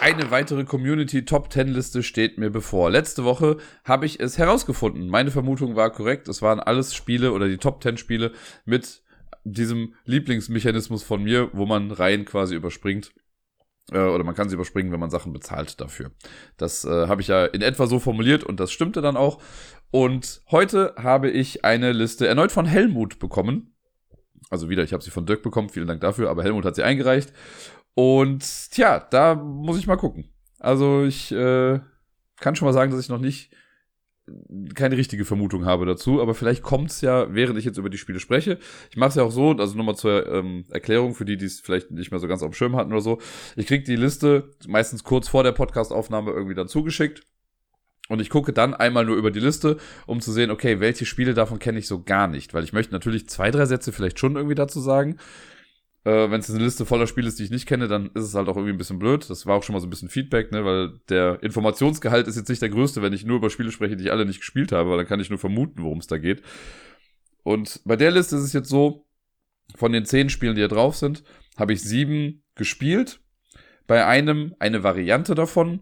Eine weitere Community Top 10 Liste steht mir bevor. Letzte Woche habe ich es herausgefunden. Meine Vermutung war korrekt. Es waren alles Spiele oder die Top 10 Spiele mit diesem Lieblingsmechanismus von mir, wo man Reihen quasi überspringt. Äh, oder man kann sie überspringen, wenn man Sachen bezahlt dafür. Das äh, habe ich ja in etwa so formuliert und das stimmte dann auch. Und heute habe ich eine Liste erneut von Helmut bekommen. Also wieder, ich habe sie von Dirk bekommen, vielen Dank dafür, aber Helmut hat sie eingereicht. Und tja, da muss ich mal gucken. Also ich äh, kann schon mal sagen, dass ich noch nicht keine richtige Vermutung habe dazu, aber vielleicht kommt's ja, während ich jetzt über die Spiele spreche. Ich mache es ja auch so, also nochmal zur ähm, Erklärung für die, die es vielleicht nicht mehr so ganz auf dem Schirm hatten oder so. Ich krieg die Liste meistens kurz vor der Podcastaufnahme irgendwie dann zugeschickt und ich gucke dann einmal nur über die Liste, um zu sehen, okay, welche Spiele davon kenne ich so gar nicht. Weil ich möchte natürlich zwei, drei Sätze vielleicht schon irgendwie dazu sagen. Äh, Wenn es eine Liste voller Spiele ist, die ich nicht kenne, dann ist es halt auch irgendwie ein bisschen blöd. Das war auch schon mal so ein bisschen Feedback, ne? weil der Informationsgehalt ist jetzt nicht der größte, wenn ich nur über Spiele spreche, die ich alle nicht gespielt habe, weil dann kann ich nur vermuten, worum es da geht. Und bei der Liste ist es jetzt so, von den zehn Spielen, die hier drauf sind, habe ich sieben gespielt. Bei einem eine Variante davon.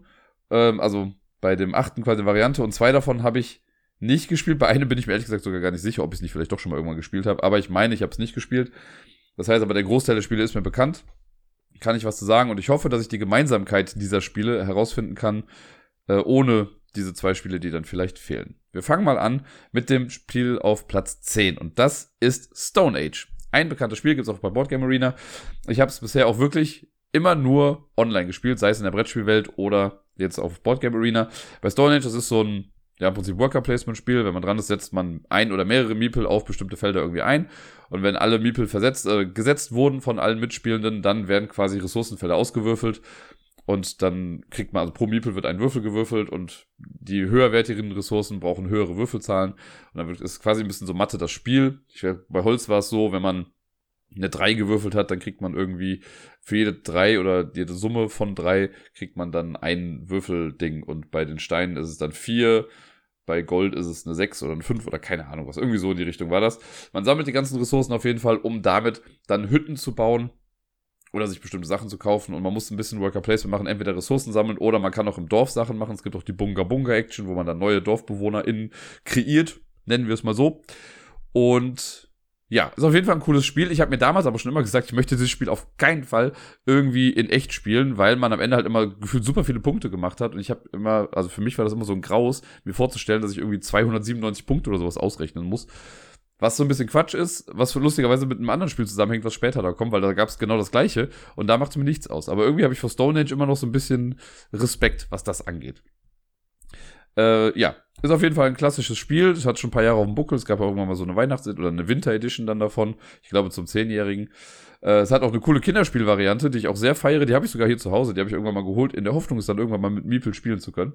Ähm, also bei dem achten quasi Variante und zwei davon habe ich nicht gespielt. Bei einem bin ich mir ehrlich gesagt sogar gar nicht sicher, ob ich es nicht vielleicht doch schon mal irgendwann gespielt habe. Aber ich meine, ich habe es nicht gespielt. Das heißt aber, der Großteil der Spiele ist mir bekannt. Kann ich was zu sagen und ich hoffe, dass ich die Gemeinsamkeit dieser Spiele herausfinden kann, äh, ohne diese zwei Spiele, die dann vielleicht fehlen. Wir fangen mal an mit dem Spiel auf Platz 10 und das ist Stone Age. Ein bekanntes Spiel gibt es auch bei Boardgame Arena. Ich habe es bisher auch wirklich immer nur online gespielt, sei es in der Brettspielwelt oder jetzt auf Boardgame Arena. Bei Stone Age, das ist so ein, ja, im Prinzip Worker Placement Spiel. Wenn man dran ist, setzt man ein oder mehrere Meeple auf bestimmte Felder irgendwie ein. Und wenn alle Meeple versetzt, äh, gesetzt wurden von allen Mitspielenden, dann werden quasi Ressourcenfelder ausgewürfelt. Und dann kriegt man, also pro Meeple wird ein Würfel gewürfelt und die höherwertigen Ressourcen brauchen höhere Würfelzahlen. Und dann wird, ist quasi ein bisschen so Mathe das Spiel. Ich, bei Holz war es so, wenn man eine 3 gewürfelt hat, dann kriegt man irgendwie für jede 3 oder jede Summe von 3 kriegt man dann ein Würfelding und bei den Steinen ist es dann 4, bei Gold ist es eine 6 oder eine 5 oder keine Ahnung was. Irgendwie so in die Richtung war das. Man sammelt die ganzen Ressourcen auf jeden Fall, um damit dann Hütten zu bauen oder sich bestimmte Sachen zu kaufen und man muss ein bisschen Worker Placement machen, entweder Ressourcen sammeln oder man kann auch im Dorf Sachen machen. Es gibt auch die Bunga Bunga Action, wo man dann neue DorfbewohnerInnen kreiert, nennen wir es mal so. Und ja, ist auf jeden Fall ein cooles Spiel. Ich habe mir damals aber schon immer gesagt, ich möchte dieses Spiel auf keinen Fall irgendwie in echt spielen, weil man am Ende halt immer gefühlt super viele Punkte gemacht hat. Und ich habe immer, also für mich war das immer so ein Graus, mir vorzustellen, dass ich irgendwie 297 Punkte oder sowas ausrechnen muss. Was so ein bisschen Quatsch ist, was lustigerweise mit einem anderen Spiel zusammenhängt, was später da kommt, weil da gab es genau das gleiche und da macht es mir nichts aus. Aber irgendwie habe ich vor Stone Age immer noch so ein bisschen Respekt, was das angeht. Äh, ja, ist auf jeden Fall ein klassisches Spiel. Es hat schon ein paar Jahre auf dem Buckel. Es gab auch irgendwann mal so eine Weihnachts- oder eine Winter-Edition dann davon. Ich glaube zum Zehnjährigen. Äh, es hat auch eine coole Kinderspielvariante, die ich auch sehr feiere. Die habe ich sogar hier zu Hause. Die habe ich irgendwann mal geholt, in der Hoffnung, es dann irgendwann mal mit Miepel spielen zu können.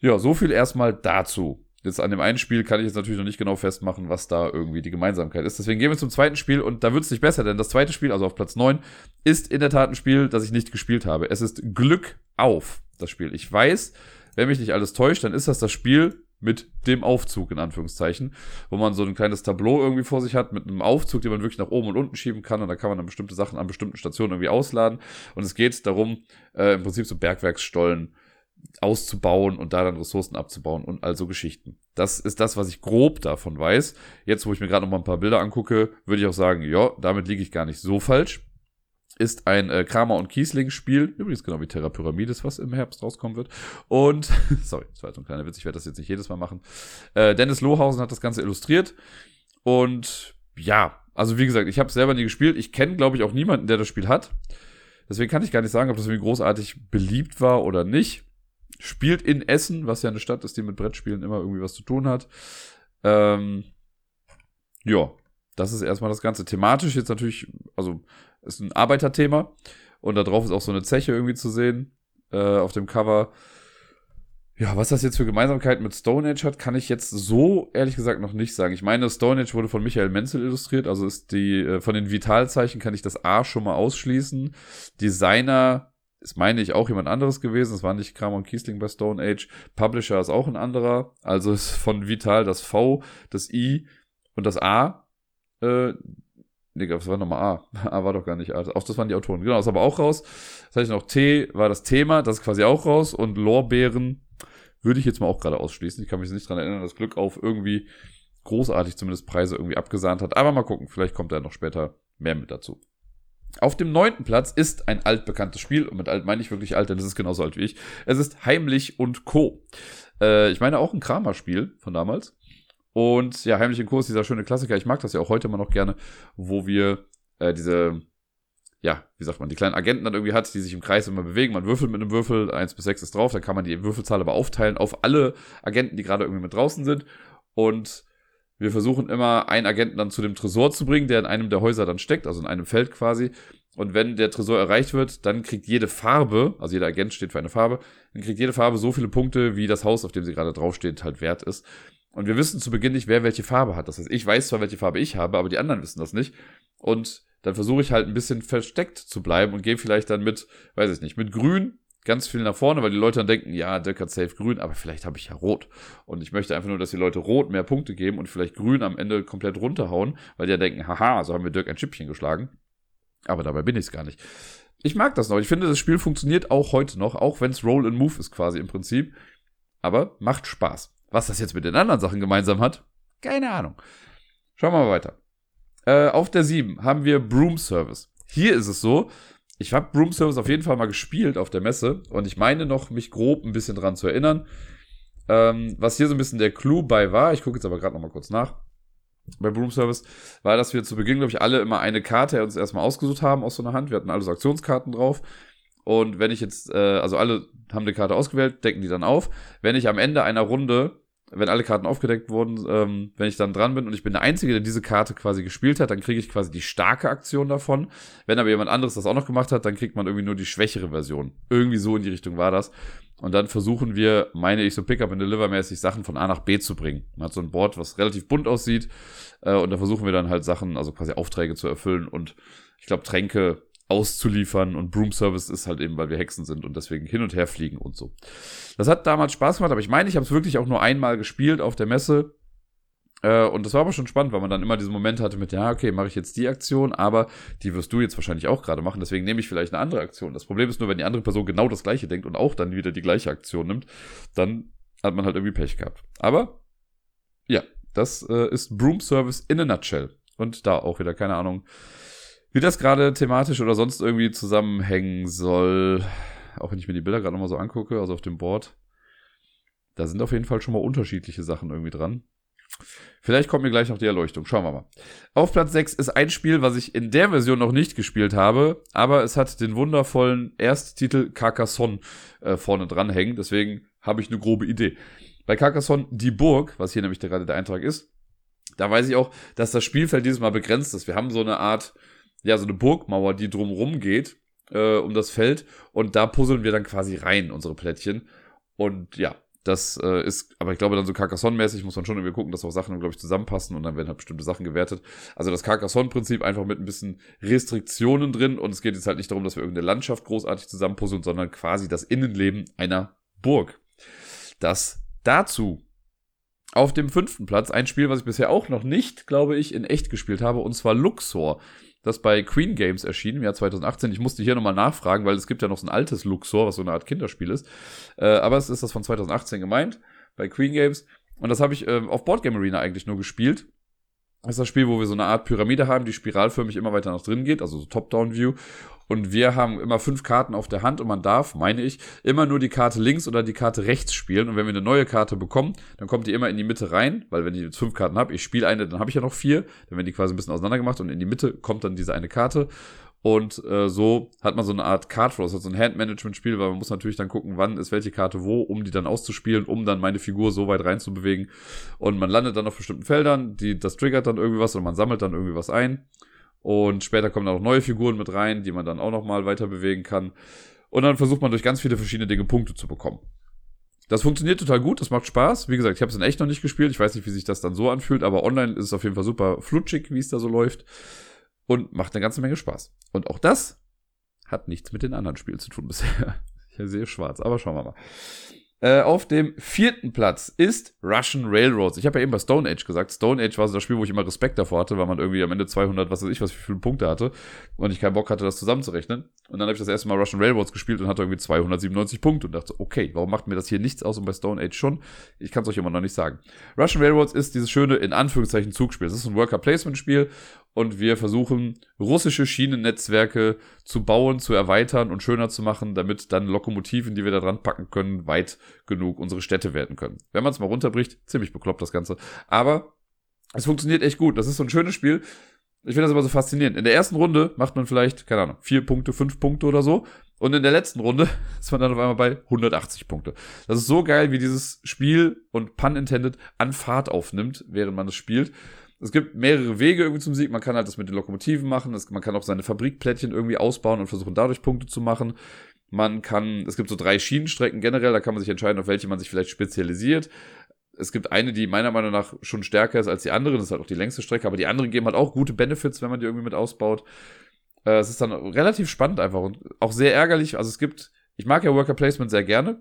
Ja, so viel erstmal dazu. Jetzt an dem einen Spiel kann ich jetzt natürlich noch nicht genau festmachen, was da irgendwie die Gemeinsamkeit ist. Deswegen gehen wir zum zweiten Spiel und da wird es nicht besser, denn das zweite Spiel, also auf Platz 9, ist in der Tat ein Spiel, das ich nicht gespielt habe. Es ist Glück auf, das Spiel. Ich weiß, wenn mich nicht alles täuscht, dann ist das das Spiel mit dem Aufzug, in Anführungszeichen, wo man so ein kleines Tableau irgendwie vor sich hat mit einem Aufzug, den man wirklich nach oben und unten schieben kann und da kann man dann bestimmte Sachen an bestimmten Stationen irgendwie ausladen und es geht darum, äh, im Prinzip so Bergwerksstollen auszubauen und da dann Ressourcen abzubauen und also Geschichten. Das ist das, was ich grob davon weiß. Jetzt, wo ich mir gerade noch mal ein paar Bilder angucke, würde ich auch sagen, ja, damit liege ich gar nicht so falsch ist ein äh, Kramer und Kiesling-Spiel. Übrigens genau wie Terra Pyramides, was im Herbst rauskommen wird. Und, sorry, das war jetzt ein kleiner Witz, ich werde das jetzt nicht jedes Mal machen. Äh, Dennis Lohausen hat das Ganze illustriert. Und ja, also wie gesagt, ich habe selber nie gespielt. Ich kenne, glaube ich, auch niemanden, der das Spiel hat. Deswegen kann ich gar nicht sagen, ob das irgendwie großartig beliebt war oder nicht. Spielt in Essen, was ja eine Stadt ist, die mit Brettspielen immer irgendwie was zu tun hat. Ähm, ja, das ist erstmal das Ganze. Thematisch jetzt natürlich, also ist ein Arbeiterthema. Und da drauf ist auch so eine Zeche irgendwie zu sehen äh, auf dem Cover. Ja, was das jetzt für Gemeinsamkeiten mit Stone Age hat, kann ich jetzt so ehrlich gesagt noch nicht sagen. Ich meine, Stone Age wurde von Michael Menzel illustriert, also ist die, äh, von den Vitalzeichen kann ich das A schon mal ausschließen. Designer ist, meine ich, auch jemand anderes gewesen. Es war nicht Kramer und Kiesling bei Stone Age. Publisher ist auch ein anderer. Also ist von Vital das V, das I und das A. Äh, Nee, das war nochmal A. A war doch gar nicht A. Auch das waren die Autoren. Genau, das ist aber auch raus. Das heißt noch T war das Thema, das ist quasi auch raus. Und Lorbeeren würde ich jetzt mal auch gerade ausschließen. Ich kann mich nicht dran erinnern, dass Glück auf irgendwie großartig zumindest Preise irgendwie abgesahnt hat. Aber mal gucken, vielleicht kommt da noch später mehr mit dazu. Auf dem neunten Platz ist ein altbekanntes Spiel, und mit alt meine ich wirklich alt, denn es ist genauso alt wie ich. Es ist Heimlich und Co. Äh, ich meine auch ein Kramer-Spiel von damals. Und ja, Heimlich Co. ist dieser schöne Klassiker. Ich mag das ja auch heute immer noch gerne, wo wir äh, diese, ja, wie sagt man, die kleinen Agenten dann irgendwie hat, die sich im Kreis immer bewegen. Man würfelt mit einem Würfel, eins bis sechs ist drauf, dann kann man die Würfelzahl aber aufteilen auf alle Agenten, die gerade irgendwie mit draußen sind. Und wir versuchen immer, einen Agenten dann zu dem Tresor zu bringen, der in einem der Häuser dann steckt, also in einem Feld quasi. Und wenn der Tresor erreicht wird, dann kriegt jede Farbe, also jeder Agent steht für eine Farbe, dann kriegt jede Farbe so viele Punkte, wie das Haus, auf dem sie gerade draufsteht, halt wert ist. Und wir wissen zu Beginn nicht, wer welche Farbe hat. Das heißt, ich weiß zwar, welche Farbe ich habe, aber die anderen wissen das nicht. Und dann versuche ich halt ein bisschen versteckt zu bleiben und gehe vielleicht dann mit, weiß ich nicht, mit grün ganz viel nach vorne, weil die Leute dann denken, ja, Dirk hat safe grün, aber vielleicht habe ich ja rot. Und ich möchte einfach nur, dass die Leute rot mehr Punkte geben und vielleicht grün am Ende komplett runterhauen, weil die ja denken, haha, so haben wir Dirk ein Schippchen geschlagen. Aber dabei bin ich es gar nicht. Ich mag das noch. Ich finde, das Spiel funktioniert auch heute noch, auch wenn es Roll and Move ist quasi im Prinzip. Aber macht Spaß. Was das jetzt mit den anderen Sachen gemeinsam hat, keine Ahnung. Schauen wir mal weiter. Äh, auf der 7 haben wir Broom Service. Hier ist es so, ich habe Broom Service auf jeden Fall mal gespielt auf der Messe und ich meine noch, mich grob ein bisschen dran zu erinnern. Ähm, was hier so ein bisschen der Clou bei war, ich gucke jetzt aber gerade noch mal kurz nach, bei Broom Service, war, dass wir zu Beginn, glaube ich, alle immer eine Karte uns erstmal ausgesucht haben aus so einer Hand. Wir hatten alle so Aktionskarten drauf. Und wenn ich jetzt, äh, also alle haben eine Karte ausgewählt, decken die dann auf. Wenn ich am Ende einer Runde wenn alle Karten aufgedeckt wurden, ähm, wenn ich dann dran bin und ich bin der Einzige, der diese Karte quasi gespielt hat, dann kriege ich quasi die starke Aktion davon. Wenn aber jemand anderes das auch noch gemacht hat, dann kriegt man irgendwie nur die schwächere Version. Irgendwie so in die Richtung war das. Und dann versuchen wir, meine ich, so Pickup-and-Deliver-mäßig Sachen von A nach B zu bringen. Man hat so ein Board, was relativ bunt aussieht. Äh, und da versuchen wir dann halt Sachen, also quasi Aufträge zu erfüllen und ich glaube, Tränke auszuliefern und Broom Service ist halt eben, weil wir Hexen sind und deswegen hin und her fliegen und so. Das hat damals Spaß gemacht, aber ich meine, ich habe es wirklich auch nur einmal gespielt auf der Messe. Äh, und das war aber schon spannend, weil man dann immer diesen Moment hatte mit, ja, okay, mache ich jetzt die Aktion, aber die wirst du jetzt wahrscheinlich auch gerade machen, deswegen nehme ich vielleicht eine andere Aktion. Das Problem ist nur, wenn die andere Person genau das gleiche denkt und auch dann wieder die gleiche Aktion nimmt, dann hat man halt irgendwie Pech gehabt. Aber ja, das äh, ist Broom Service in a nutshell. Und da auch wieder, keine Ahnung, wie das gerade thematisch oder sonst irgendwie zusammenhängen soll, auch wenn ich mir die Bilder gerade nochmal so angucke, also auf dem Board, da sind auf jeden Fall schon mal unterschiedliche Sachen irgendwie dran. Vielleicht kommt mir gleich noch die Erleuchtung. Schauen wir mal. Auf Platz 6 ist ein Spiel, was ich in der Version noch nicht gespielt habe, aber es hat den wundervollen Ersttitel Carcassonne äh, vorne dran hängen. Deswegen habe ich eine grobe Idee. Bei Carcassonne die Burg, was hier nämlich gerade der Eintrag ist, da weiß ich auch, dass das Spielfeld dieses Mal begrenzt ist. Wir haben so eine Art, ja, so eine Burgmauer, die drumrum geht, äh, um das Feld. Und da puzzeln wir dann quasi rein, unsere Plättchen. Und ja, das äh, ist, aber ich glaube, dann so Carcassonne-mäßig muss man schon irgendwie gucken, dass auch Sachen, glaube ich, zusammenpassen und dann werden halt bestimmte Sachen gewertet. Also das Carcassonne-Prinzip einfach mit ein bisschen Restriktionen drin und es geht jetzt halt nicht darum, dass wir irgendeine Landschaft großartig zusammenpuzzeln, sondern quasi das Innenleben einer Burg. Das dazu Auf dem fünften Platz ein Spiel, was ich bisher auch noch nicht, glaube ich, in echt gespielt habe, und zwar Luxor. Das bei Queen Games erschienen im Jahr 2018. Ich musste hier nochmal nachfragen, weil es gibt ja noch so ein altes Luxor, was so eine Art Kinderspiel ist. Äh, aber es ist das von 2018 gemeint, bei Queen Games. Und das habe ich äh, auf Boardgame Arena eigentlich nur gespielt. Das ist das Spiel, wo wir so eine Art Pyramide haben, die spiralförmig immer weiter nach drin geht, also so Top-Down-View. Und wir haben immer fünf Karten auf der Hand und man darf, meine ich, immer nur die Karte links oder die Karte rechts spielen. Und wenn wir eine neue Karte bekommen, dann kommt die immer in die Mitte rein, weil wenn ich jetzt fünf Karten habe, ich spiele eine, dann habe ich ja noch vier, dann werden die quasi ein bisschen auseinander gemacht und in die Mitte kommt dann diese eine Karte. Und äh, so hat man so eine Art Card Flow, also so ein Handmanagement-Spiel, weil man muss natürlich dann gucken, wann ist welche Karte wo, um die dann auszuspielen, um dann meine Figur so weit reinzubewegen. Und man landet dann auf bestimmten Feldern, die, das triggert dann irgendwie was und man sammelt dann irgendwie was ein. Und später kommen dann auch neue Figuren mit rein, die man dann auch nochmal weiter bewegen kann. Und dann versucht man durch ganz viele verschiedene Dinge Punkte zu bekommen. Das funktioniert total gut, das macht Spaß. Wie gesagt, ich habe es in echt noch nicht gespielt. Ich weiß nicht, wie sich das dann so anfühlt, aber online ist es auf jeden Fall super flutschig, wie es da so läuft. Und macht eine ganze Menge Spaß. Und auch das hat nichts mit den anderen Spielen zu tun bisher. Ich sehe schwarz, aber schauen wir mal. Äh, auf dem vierten Platz ist Russian Railroads. Ich habe ja eben bei Stone Age gesagt. Stone Age war so das Spiel, wo ich immer Respekt davor hatte, weil man irgendwie am Ende 200, was weiß ich, was für viele Punkte hatte und ich keinen Bock hatte, das zusammenzurechnen. Und dann habe ich das erste Mal Russian Railroads gespielt und hatte irgendwie 297 Punkte und dachte, okay, warum macht mir das hier nichts aus und bei Stone Age schon? Ich kann es euch immer noch nicht sagen. Russian Railroads ist dieses schöne, in Anführungszeichen, Zugspiel. Es ist ein Worker-Placement-Spiel und wir versuchen, russische Schienennetzwerke zu bauen, zu erweitern und schöner zu machen, damit dann Lokomotiven, die wir da dran packen können, weit genug unsere Städte werden können. Wenn man es mal runterbricht, ziemlich bekloppt das Ganze. Aber es funktioniert echt gut. Das ist so ein schönes Spiel. Ich finde das aber so faszinierend. In der ersten Runde macht man vielleicht, keine Ahnung, vier Punkte, fünf Punkte oder so. Und in der letzten Runde ist man dann auf einmal bei 180 Punkte. Das ist so geil, wie dieses Spiel und pun intended an Fahrt aufnimmt, während man es spielt. Es gibt mehrere Wege irgendwie zum Sieg. Man kann halt das mit den Lokomotiven machen. Es, man kann auch seine Fabrikplättchen irgendwie ausbauen und versuchen, dadurch Punkte zu machen. Man kann, es gibt so drei Schienenstrecken generell, da kann man sich entscheiden, auf welche man sich vielleicht spezialisiert. Es gibt eine, die meiner Meinung nach schon stärker ist als die andere. Das ist halt auch die längste Strecke, aber die anderen geben halt auch gute Benefits, wenn man die irgendwie mit ausbaut. Äh, es ist dann relativ spannend einfach und auch sehr ärgerlich. Also es gibt, ich mag ja Worker Placement sehr gerne.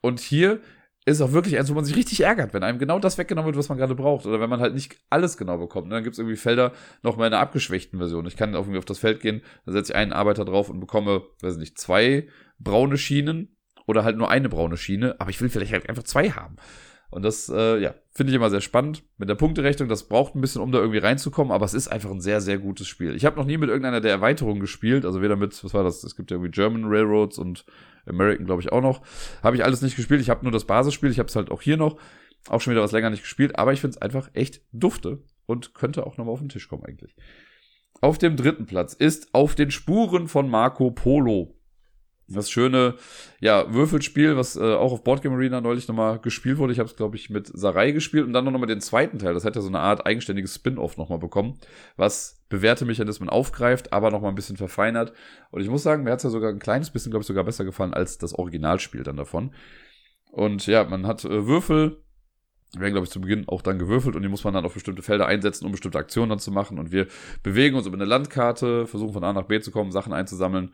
Und hier ist auch wirklich eins, wo man sich richtig ärgert, wenn einem genau das weggenommen wird, was man gerade braucht. Oder wenn man halt nicht alles genau bekommt. Dann gibt es irgendwie Felder noch mal in einer abgeschwächten Version. Ich kann irgendwie auf das Feld gehen, da setze ich einen Arbeiter drauf und bekomme, weiß nicht, zwei braune Schienen oder halt nur eine braune Schiene, aber ich will vielleicht halt einfach zwei haben. Und das, äh, ja, finde ich immer sehr spannend. Mit der Punkterechnung, das braucht ein bisschen, um da irgendwie reinzukommen, aber es ist einfach ein sehr, sehr gutes Spiel. Ich habe noch nie mit irgendeiner der Erweiterungen gespielt, also weder mit, was war das? Es gibt ja irgendwie German Railroads und American, glaube ich, auch noch. Habe ich alles nicht gespielt. Ich habe nur das Basisspiel. Ich habe es halt auch hier noch. Auch schon wieder was länger nicht gespielt, aber ich finde es einfach echt dufte und könnte auch nochmal auf den Tisch kommen eigentlich. Auf dem dritten Platz ist Auf den Spuren von Marco Polo. Das schöne, ja, Würfelspiel, was äh, auch auf Boardgame Arena neulich nochmal gespielt wurde. Ich habe es, glaube ich, mit Sarai gespielt und dann noch mal den zweiten Teil. Das hat ja so eine Art eigenständiges Spin-off nochmal bekommen, was bewährte Mechanismen aufgreift, aber nochmal ein bisschen verfeinert. Und ich muss sagen, mir hat es ja sogar ein kleines bisschen, glaube ich, sogar besser gefallen als das Originalspiel dann davon. Und ja, man hat äh, Würfel, werden, glaube ich, zu Beginn auch dann gewürfelt und die muss man dann auf bestimmte Felder einsetzen, um bestimmte Aktionen dann zu machen. Und wir bewegen uns über eine Landkarte, versuchen von A nach B zu kommen, Sachen einzusammeln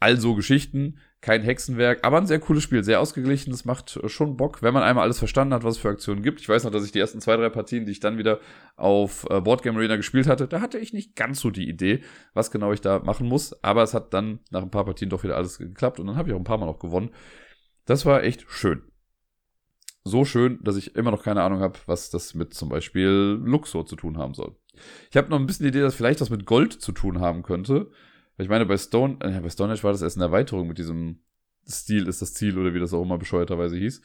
also Geschichten, kein Hexenwerk, aber ein sehr cooles Spiel, sehr ausgeglichen, das macht schon Bock, wenn man einmal alles verstanden hat, was es für Aktionen gibt. Ich weiß noch, dass ich die ersten zwei, drei Partien, die ich dann wieder auf äh, Boardgame Arena gespielt hatte, da hatte ich nicht ganz so die Idee, was genau ich da machen muss, aber es hat dann nach ein paar Partien doch wieder alles geklappt und dann habe ich auch ein paar Mal noch gewonnen. Das war echt schön. So schön, dass ich immer noch keine Ahnung habe, was das mit zum Beispiel Luxor zu tun haben soll. Ich habe noch ein bisschen die Idee, dass vielleicht das mit Gold zu tun haben könnte. Ich meine, bei Stone, äh, bei Stone Age war das erst eine Erweiterung mit diesem Stil ist das Ziel oder wie das auch immer bescheuerterweise hieß.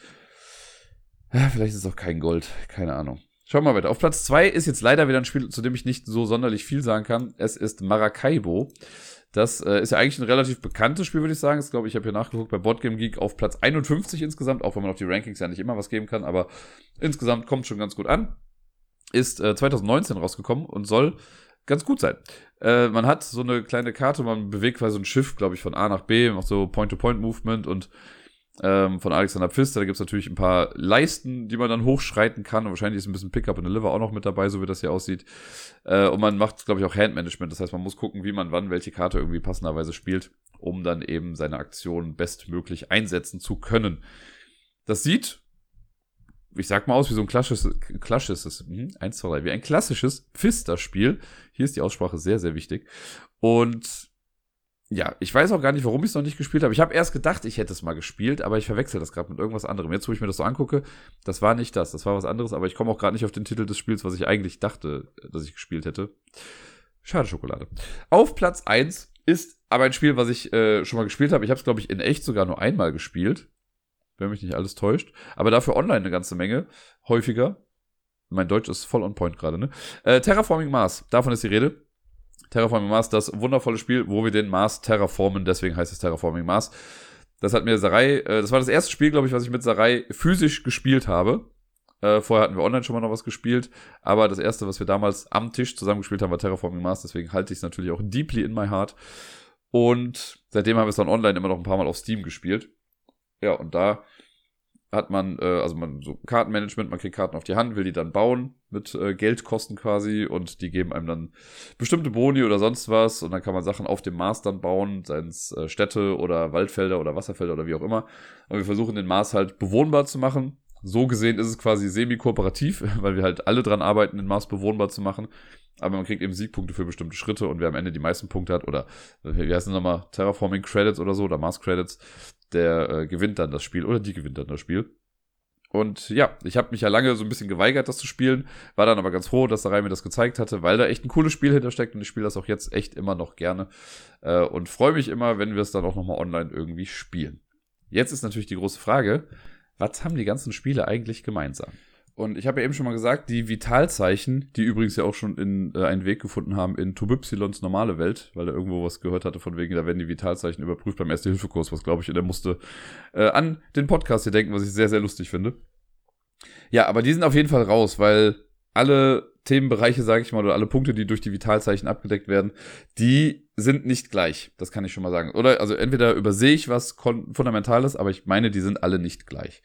Ja, vielleicht ist es auch kein Gold, keine Ahnung. Schauen wir mal weiter. Auf Platz 2 ist jetzt leider wieder ein Spiel, zu dem ich nicht so sonderlich viel sagen kann. Es ist Maracaibo. Das äh, ist ja eigentlich ein relativ bekanntes Spiel, würde ich sagen. Ich glaube, ich habe hier nachgeguckt bei Boardgame Geek auf Platz 51 insgesamt, auch wenn man auf die Rankings ja nicht immer was geben kann, aber insgesamt kommt schon ganz gut an. Ist äh, 2019 rausgekommen und soll ganz gut sein. Äh, man hat so eine kleine Karte, man bewegt quasi ein Schiff, glaube ich, von A nach B, macht so Point-to-Point-Movement und ähm, von Alexander Pfister. Da gibt es natürlich ein paar Leisten, die man dann hochschreiten kann. Und wahrscheinlich ist ein bisschen Pickup und Deliver auch noch mit dabei, so wie das hier aussieht. Äh, und man macht, glaube ich, auch Handmanagement. Das heißt, man muss gucken, wie man wann welche Karte irgendwie passenderweise spielt, um dann eben seine Aktion bestmöglich einsetzen zu können. Das sieht ich sag mal aus, wie so ein klassisches, klassisches, hm, eins, zwei, drei, wie ein klassisches Pfister-Spiel. Hier ist die Aussprache sehr, sehr wichtig. Und ja, ich weiß auch gar nicht, warum ich es noch nicht gespielt habe. Ich habe erst gedacht, ich hätte es mal gespielt, aber ich verwechsel das gerade mit irgendwas anderem. Jetzt, wo ich mir das so angucke, das war nicht das, das war was anderes, aber ich komme auch gerade nicht auf den Titel des Spiels, was ich eigentlich dachte, dass ich gespielt hätte. Schade Schokolade. Auf Platz eins ist aber ein Spiel, was ich äh, schon mal gespielt habe. Ich habe es, glaube ich, in echt sogar nur einmal gespielt. Wenn mich nicht alles täuscht. Aber dafür online eine ganze Menge. Häufiger. Mein Deutsch ist voll on point gerade, ne? Äh, Terraforming Mars. Davon ist die Rede. Terraforming Mars, das wundervolle Spiel, wo wir den Mars terraformen, deswegen heißt es Terraforming Mars. Das hat mir Sarai, äh, das war das erste Spiel, glaube ich, was ich mit Sarai physisch gespielt habe. Äh, vorher hatten wir online schon mal noch was gespielt, aber das erste, was wir damals am Tisch zusammen gespielt haben, war Terraforming Mars, deswegen halte ich es natürlich auch deeply in my heart. Und seitdem haben wir es dann online immer noch ein paar Mal auf Steam gespielt. Ja, und da hat man, äh, also man so Kartenmanagement, man kriegt Karten auf die Hand, will die dann bauen mit äh, Geldkosten quasi und die geben einem dann bestimmte Boni oder sonst was und dann kann man Sachen auf dem Mars dann bauen, seien es äh, Städte oder Waldfelder oder Wasserfelder oder wie auch immer. Und wir versuchen den Mars halt bewohnbar zu machen. So gesehen ist es quasi semi-kooperativ, weil wir halt alle dran arbeiten, den Mars bewohnbar zu machen. Aber man kriegt eben Siegpunkte für bestimmte Schritte und wer am Ende die meisten Punkte hat oder wie heißt es nochmal, Terraforming Credits oder so oder Mars Credits, der äh, gewinnt dann das Spiel oder die gewinnt dann das Spiel. Und ja, ich habe mich ja lange so ein bisschen geweigert, das zu spielen, war dann aber ganz froh, dass der Rai mir das gezeigt hatte, weil da echt ein cooles Spiel hintersteckt und ich spiele das auch jetzt echt immer noch gerne äh, und freue mich immer, wenn wir es dann auch nochmal online irgendwie spielen. Jetzt ist natürlich die große Frage, was haben die ganzen Spiele eigentlich gemeinsam? Und ich habe ja eben schon mal gesagt, die Vitalzeichen, die übrigens ja auch schon in, äh, einen Weg gefunden haben in Tubypsilons normale Welt, weil er irgendwo was gehört hatte von wegen, da werden die Vitalzeichen überprüft beim Erste-Hilfe-Kurs, was glaube ich, und er musste äh, an den Podcast hier denken, was ich sehr, sehr lustig finde. Ja, aber die sind auf jeden Fall raus, weil alle Themenbereiche, sage ich mal, oder alle Punkte, die durch die Vitalzeichen abgedeckt werden, die sind nicht gleich. Das kann ich schon mal sagen. Oder also entweder übersehe ich was Fundamentales, aber ich meine, die sind alle nicht gleich.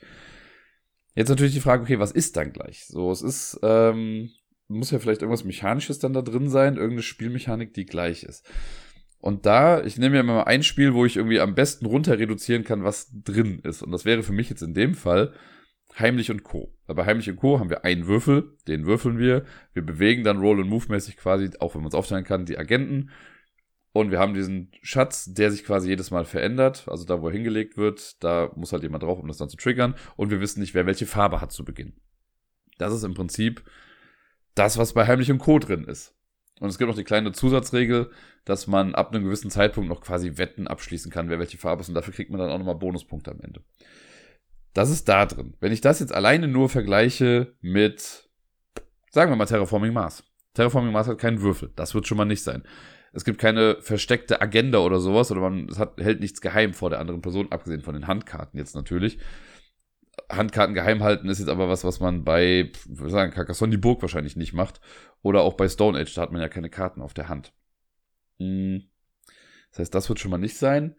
Jetzt natürlich die Frage, okay, was ist dann gleich? So, es ist, ähm, muss ja vielleicht irgendwas Mechanisches dann da drin sein, irgendeine Spielmechanik, die gleich ist. Und da, ich nehme ja mal ein Spiel, wo ich irgendwie am besten runter reduzieren kann, was drin ist. Und das wäre für mich jetzt in dem Fall Heimlich und Co. bei Heimlich und Co. haben wir einen Würfel, den würfeln wir. Wir bewegen dann Roll- und Move-mäßig quasi, auch wenn man es aufteilen kann, die Agenten. Und wir haben diesen Schatz, der sich quasi jedes Mal verändert. Also da, wo er hingelegt wird, da muss halt jemand drauf, um das dann zu triggern. Und wir wissen nicht, wer welche Farbe hat zu Beginn. Das ist im Prinzip das, was bei Heimlich und Co. drin ist. Und es gibt noch die kleine Zusatzregel, dass man ab einem gewissen Zeitpunkt noch quasi Wetten abschließen kann, wer welche Farbe ist. Und dafür kriegt man dann auch nochmal Bonuspunkte am Ende. Das ist da drin. Wenn ich das jetzt alleine nur vergleiche mit, sagen wir mal, Terraforming Mars. Terraforming Mars hat keinen Würfel. Das wird schon mal nicht sein es gibt keine versteckte Agenda oder sowas, oder man hat, hält nichts geheim vor der anderen Person, abgesehen von den Handkarten jetzt natürlich. Handkarten geheim halten ist jetzt aber was, was man bei, würde sagen, Carcassonne die Burg wahrscheinlich nicht macht. Oder auch bei Stone Age, da hat man ja keine Karten auf der Hand. Hm. Das heißt, das wird schon mal nicht sein.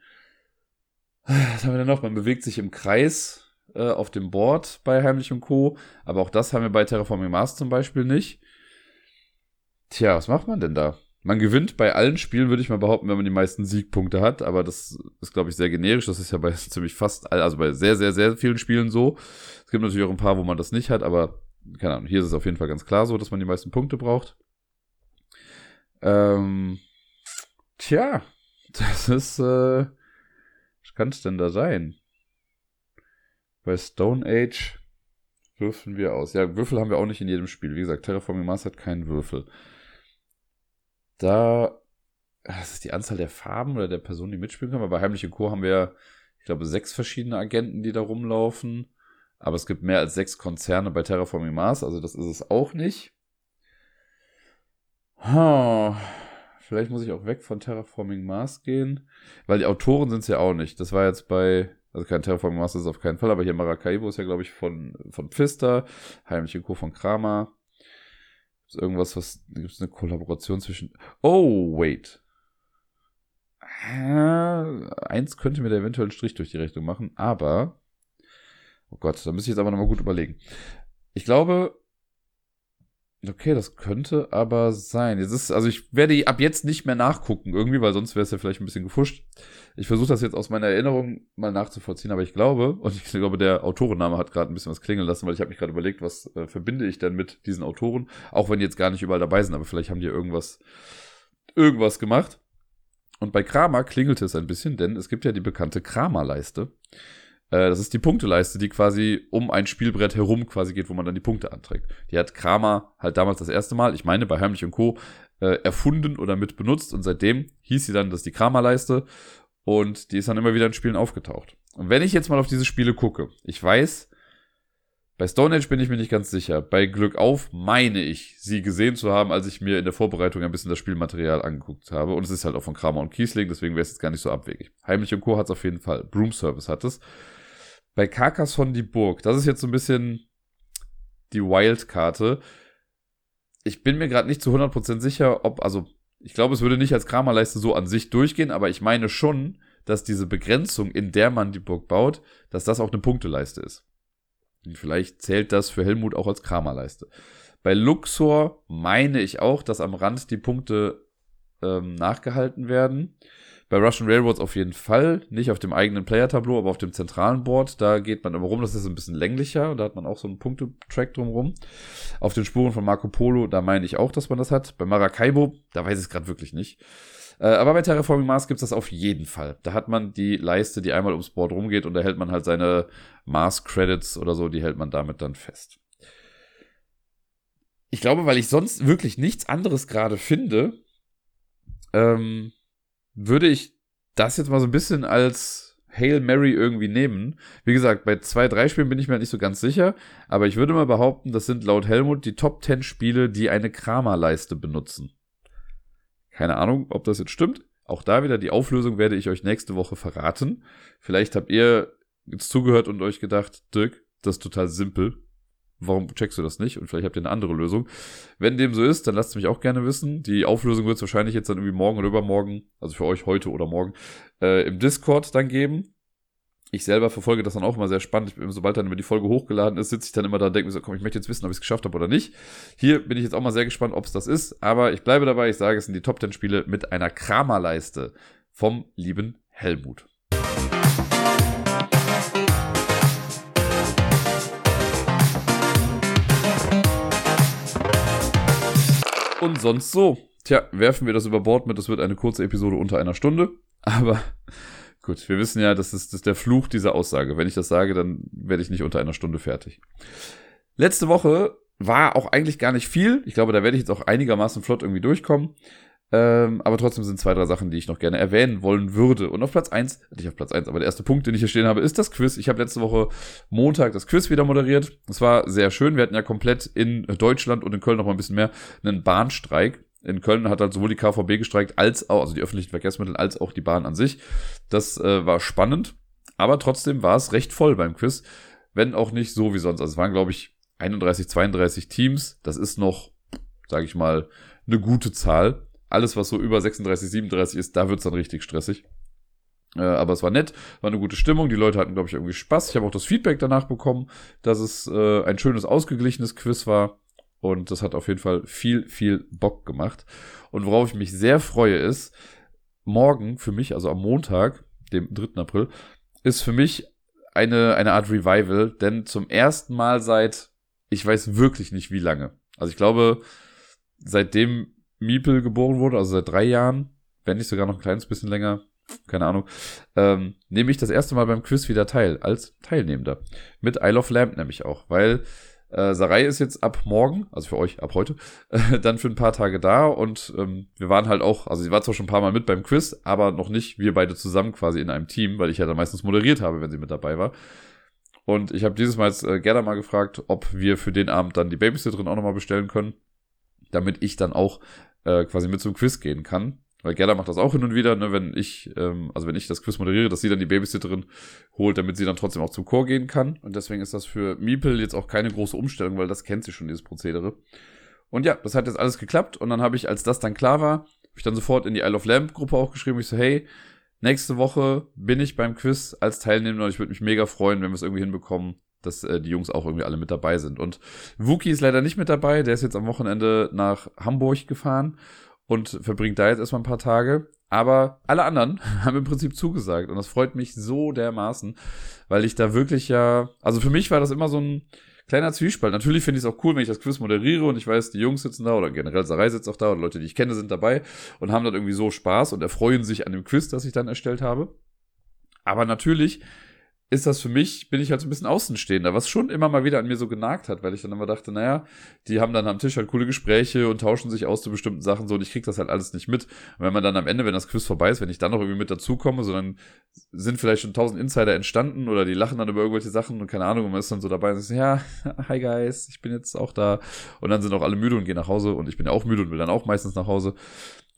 Was haben wir denn noch? Man bewegt sich im Kreis äh, auf dem Board bei Heimlich und Co. Aber auch das haben wir bei Terraforming Mars zum Beispiel nicht. Tja, was macht man denn da? Man gewinnt bei allen Spielen, würde ich mal behaupten, wenn man die meisten Siegpunkte hat. Aber das ist, glaube ich, sehr generisch. Das ist ja bei ziemlich fast, all, also bei sehr, sehr, sehr vielen Spielen so. Es gibt natürlich auch ein paar, wo man das nicht hat, aber keine Ahnung, hier ist es auf jeden Fall ganz klar so, dass man die meisten Punkte braucht. Ähm, tja, das ist, äh, was kann es denn da sein? Bei Stone Age würfeln wir aus. Ja, Würfel haben wir auch nicht in jedem Spiel. Wie gesagt, Terraforming Mars hat keinen Würfel. Da, das ist die Anzahl der Farben oder der Personen, die mitspielen können. Aber bei Heimliche Co. haben wir, ich glaube, sechs verschiedene Agenten, die da rumlaufen. Aber es gibt mehr als sechs Konzerne bei Terraforming Mars, also das ist es auch nicht. Huh. Vielleicht muss ich auch weg von Terraforming Mars gehen, weil die Autoren sind es ja auch nicht. Das war jetzt bei, also kein Terraforming Mars ist es auf keinen Fall, aber hier Maracaibo ist ja, glaube ich, von, von Pfister, Heimliche Co. von Kramer. Ist irgendwas, was. Gibt es eine Kollaboration zwischen. Oh, wait. Eins könnte mir da eventuell einen Strich durch die Rechnung machen, aber. Oh Gott, da müsste ich jetzt aber nochmal gut überlegen. Ich glaube, Okay, das könnte aber sein. Jetzt ist, also ich werde ab jetzt nicht mehr nachgucken irgendwie, weil sonst wäre es ja vielleicht ein bisschen gefuscht. Ich versuche das jetzt aus meiner Erinnerung mal nachzuvollziehen, aber ich glaube, und ich glaube, der Autorenname hat gerade ein bisschen was klingeln lassen, weil ich habe mich gerade überlegt, was äh, verbinde ich denn mit diesen Autoren, auch wenn die jetzt gar nicht überall dabei sind, aber vielleicht haben die irgendwas, irgendwas gemacht. Und bei Kramer klingelte es ein bisschen, denn es gibt ja die bekannte Kramer-Leiste. Äh, das ist die Punkteleiste, die quasi um ein Spielbrett herum quasi geht, wo man dann die Punkte anträgt. Die hat Kramer halt damals das erste Mal, ich meine bei Heimlich und Co., äh, erfunden oder mit benutzt und seitdem hieß sie dann, das ist die Kramer-Leiste und die ist dann immer wieder in Spielen aufgetaucht. Und wenn ich jetzt mal auf diese Spiele gucke, ich weiß, bei Stone Age bin ich mir nicht ganz sicher. Bei Glück auf meine ich, sie gesehen zu haben, als ich mir in der Vorbereitung ein bisschen das Spielmaterial angeguckt habe. Und es ist halt auch von Kramer und Kiesling, deswegen wäre es jetzt gar nicht so abwegig. Heimlich und Co. hat es auf jeden Fall. Broom Service hat es. Bei Carcassonne die Burg, das ist jetzt so ein bisschen die Wildkarte. Ich bin mir gerade nicht zu 100% sicher, ob, also, ich glaube, es würde nicht als Kramerleiste so an sich durchgehen, aber ich meine schon, dass diese Begrenzung, in der man die Burg baut, dass das auch eine Punkteleiste ist. Und vielleicht zählt das für Helmut auch als Kramerleiste. Bei Luxor meine ich auch, dass am Rand die Punkte ähm, nachgehalten werden. Bei Russian Railroads auf jeden Fall. Nicht auf dem eigenen Player-Tableau, aber auf dem zentralen Board. Da geht man immer rum. Das ist ein bisschen länglicher. Da hat man auch so einen Punktetrack drumherum. Auf den Spuren von Marco Polo, da meine ich auch, dass man das hat. Bei Maracaibo, da weiß ich es gerade wirklich nicht. Äh, aber bei Terraforming Mars gibt es das auf jeden Fall. Da hat man die Leiste, die einmal ums Board rumgeht und da hält man halt seine Mars-Credits oder so, die hält man damit dann fest. Ich glaube, weil ich sonst wirklich nichts anderes gerade finde, ähm, würde ich das jetzt mal so ein bisschen als Hail Mary irgendwie nehmen. Wie gesagt, bei zwei, drei Spielen bin ich mir halt nicht so ganz sicher, aber ich würde mal behaupten, das sind laut Helmut die Top 10 Spiele, die eine Kramer-Leiste benutzen. Keine Ahnung, ob das jetzt stimmt. Auch da wieder die Auflösung werde ich euch nächste Woche verraten. Vielleicht habt ihr jetzt zugehört und euch gedacht, Dirk, das ist total simpel warum checkst du das nicht? Und vielleicht habt ihr eine andere Lösung. Wenn dem so ist, dann lasst es mich auch gerne wissen. Die Auflösung wird es wahrscheinlich jetzt dann irgendwie morgen oder übermorgen, also für euch heute oder morgen, äh, im Discord dann geben. Ich selber verfolge das dann auch immer sehr spannend. Ich, sobald dann immer die Folge hochgeladen ist, sitze ich dann immer da und denke mir so, komm, ich möchte jetzt wissen, ob ich es geschafft habe oder nicht. Hier bin ich jetzt auch mal sehr gespannt, ob es das ist. Aber ich bleibe dabei, ich sage, es sind die Top 10 Spiele mit einer Kramerleiste vom lieben Helmut. Und sonst so. Tja, werfen wir das über Bord mit, das wird eine kurze Episode unter einer Stunde. Aber gut, wir wissen ja, das ist, das ist der Fluch dieser Aussage. Wenn ich das sage, dann werde ich nicht unter einer Stunde fertig. Letzte Woche war auch eigentlich gar nicht viel. Ich glaube, da werde ich jetzt auch einigermaßen flott irgendwie durchkommen. Ähm, aber trotzdem sind zwei, drei Sachen, die ich noch gerne erwähnen wollen würde. Und auf Platz eins, nicht auf Platz eins, aber der erste Punkt, den ich hier stehen habe, ist das Quiz. Ich habe letzte Woche Montag das Quiz wieder moderiert. Das war sehr schön. Wir hatten ja komplett in Deutschland und in Köln noch mal ein bisschen mehr einen Bahnstreik. In Köln hat halt sowohl die KVB gestreikt, als auch, also die öffentlichen Verkehrsmittel, als auch die Bahn an sich. Das äh, war spannend. Aber trotzdem war es recht voll beim Quiz. Wenn auch nicht so wie sonst. Also es waren, glaube ich, 31, 32 Teams. Das ist noch, sage ich mal, eine gute Zahl. Alles, was so über 36, 37 ist, da wird's dann richtig stressig. Äh, aber es war nett, war eine gute Stimmung. Die Leute hatten, glaube ich, irgendwie Spaß. Ich habe auch das Feedback danach bekommen, dass es äh, ein schönes, ausgeglichenes Quiz war. Und das hat auf jeden Fall viel, viel Bock gemacht. Und worauf ich mich sehr freue, ist, morgen für mich, also am Montag, dem 3. April, ist für mich eine, eine Art Revival, denn zum ersten Mal seit, ich weiß wirklich nicht wie lange. Also ich glaube, seitdem Miepel geboren wurde, also seit drei Jahren, wenn nicht sogar noch ein kleines bisschen länger, keine Ahnung, ähm, nehme ich das erste Mal beim Quiz wieder teil, als Teilnehmender. Mit Isle of Lamp nämlich auch, weil äh, Sarai ist jetzt ab morgen, also für euch ab heute, äh, dann für ein paar Tage da und ähm, wir waren halt auch, also sie war zwar schon ein paar Mal mit beim Quiz, aber noch nicht wir beide zusammen quasi in einem Team, weil ich ja dann meistens moderiert habe, wenn sie mit dabei war. Und ich habe dieses Mal jetzt äh, Gerda mal gefragt, ob wir für den Abend dann die Babysitterin auch nochmal bestellen können, damit ich dann auch äh, quasi mit zum Quiz gehen kann. Weil Gerda macht das auch hin und wieder, ne, wenn ich, ähm, also wenn ich das Quiz moderiere, dass sie dann die Babysitterin holt, damit sie dann trotzdem auch zum Chor gehen kann. Und deswegen ist das für Miepel jetzt auch keine große Umstellung, weil das kennt sie schon, dieses Prozedere. Und ja, das hat jetzt alles geklappt. Und dann habe ich, als das dann klar war, habe ich dann sofort in die Isle of Lamp Gruppe auch geschrieben. Ich so, hey, nächste Woche bin ich beim Quiz als Teilnehmer und ich würde mich mega freuen, wenn wir es irgendwie hinbekommen, dass äh, die Jungs auch irgendwie alle mit dabei sind. Und Wookie ist leider nicht mit dabei, der ist jetzt am Wochenende nach Hamburg gefahren und verbringt da jetzt erstmal ein paar Tage. Aber alle anderen haben im Prinzip zugesagt und das freut mich so dermaßen, weil ich da wirklich ja, also für mich war das immer so ein kleiner Zwiespalt. Natürlich finde ich es auch cool, wenn ich das Quiz moderiere und ich weiß, die Jungs sitzen da oder generell Sarai sitzt auch da oder Leute, die ich kenne, sind dabei und haben dann irgendwie so Spaß und erfreuen sich an dem Quiz, das ich dann erstellt habe. Aber natürlich ist das für mich, bin ich halt so ein bisschen Außenstehender, was schon immer mal wieder an mir so genagt hat, weil ich dann immer dachte, naja, die haben dann am Tisch halt coole Gespräche und tauschen sich aus zu bestimmten Sachen so und ich krieg das halt alles nicht mit. Und wenn man dann am Ende, wenn das Quiz vorbei ist, wenn ich dann noch irgendwie mit dazukomme, so dann sind vielleicht schon tausend Insider entstanden oder die lachen dann über irgendwelche Sachen und keine Ahnung, und man ist dann so dabei und sagt, ja, hi guys, ich bin jetzt auch da. Und dann sind auch alle müde und gehen nach Hause und ich bin ja auch müde und will dann auch meistens nach Hause.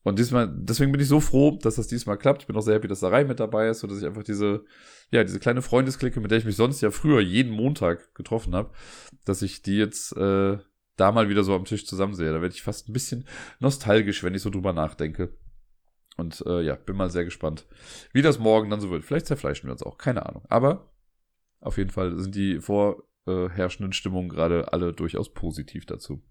Und diesmal, deswegen bin ich so froh, dass das diesmal klappt. Ich bin auch sehr happy, dass Sarai mit dabei ist, so dass ich einfach diese, ja, diese kleine Freundesklicke, mit der ich mich sonst ja früher jeden Montag getroffen habe, dass ich die jetzt äh, da mal wieder so am Tisch zusammensehe. Da werde ich fast ein bisschen nostalgisch, wenn ich so drüber nachdenke. Und äh, ja, bin mal sehr gespannt, wie das morgen dann so wird. Vielleicht zerfleischen wir uns auch, keine Ahnung. Aber auf jeden Fall sind die vorherrschenden Stimmungen gerade alle durchaus positiv dazu.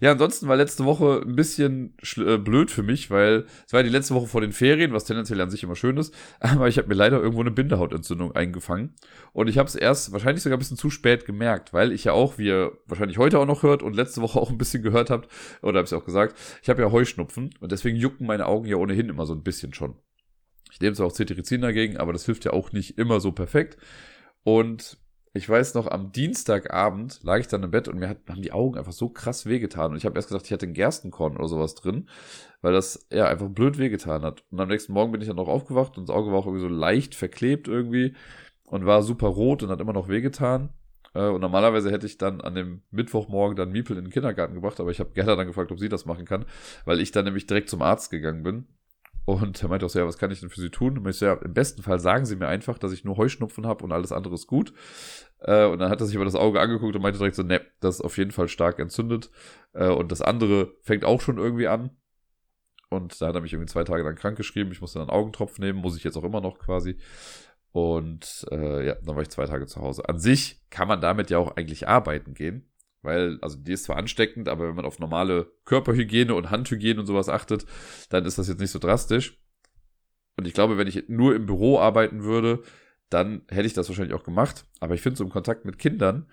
Ja, ansonsten war letzte Woche ein bisschen äh, blöd für mich, weil es war die letzte Woche vor den Ferien, was tendenziell an sich immer schön ist, aber ich habe mir leider irgendwo eine Bindehautentzündung eingefangen und ich habe es erst wahrscheinlich sogar ein bisschen zu spät gemerkt, weil ich ja auch, wie ihr wahrscheinlich heute auch noch hört und letzte Woche auch ein bisschen gehört habt, oder habe ich auch gesagt, ich habe ja Heuschnupfen und deswegen jucken meine Augen ja ohnehin immer so ein bisschen schon. Ich nehme zwar auch Cetirizin dagegen, aber das hilft ja auch nicht immer so perfekt. Und ich weiß noch, am Dienstagabend lag ich dann im Bett und mir hat, haben die Augen einfach so krass wehgetan. Und ich habe erst gedacht, ich hatte einen Gerstenkorn oder sowas drin, weil das ja einfach blöd wehgetan hat. Und am nächsten Morgen bin ich dann noch aufgewacht und das Auge war auch irgendwie so leicht verklebt irgendwie und war super rot und hat immer noch wehgetan. Äh, und normalerweise hätte ich dann an dem Mittwochmorgen dann Miepel in den Kindergarten gebracht, aber ich habe Gerda dann gefragt, ob sie das machen kann, weil ich dann nämlich direkt zum Arzt gegangen bin und er meinte auch so, ja, was kann ich denn für Sie tun? Und ich so, ja, im besten Fall sagen Sie mir einfach, dass ich nur Heuschnupfen habe und alles andere ist gut. Äh, und dann hat er sich aber das Auge angeguckt und meinte direkt so, ne, das ist auf jeden Fall stark entzündet. Äh, und das andere fängt auch schon irgendwie an. Und da hat er mich irgendwie zwei Tage lang krank geschrieben. Ich musste dann einen Augentropf nehmen, muss ich jetzt auch immer noch quasi. Und äh, ja, dann war ich zwei Tage zu Hause. An sich kann man damit ja auch eigentlich arbeiten gehen. Weil, also die ist zwar ansteckend, aber wenn man auf normale Körperhygiene und Handhygiene und sowas achtet, dann ist das jetzt nicht so drastisch. Und ich glaube, wenn ich nur im Büro arbeiten würde, dann hätte ich das wahrscheinlich auch gemacht. Aber ich finde so im Kontakt mit Kindern,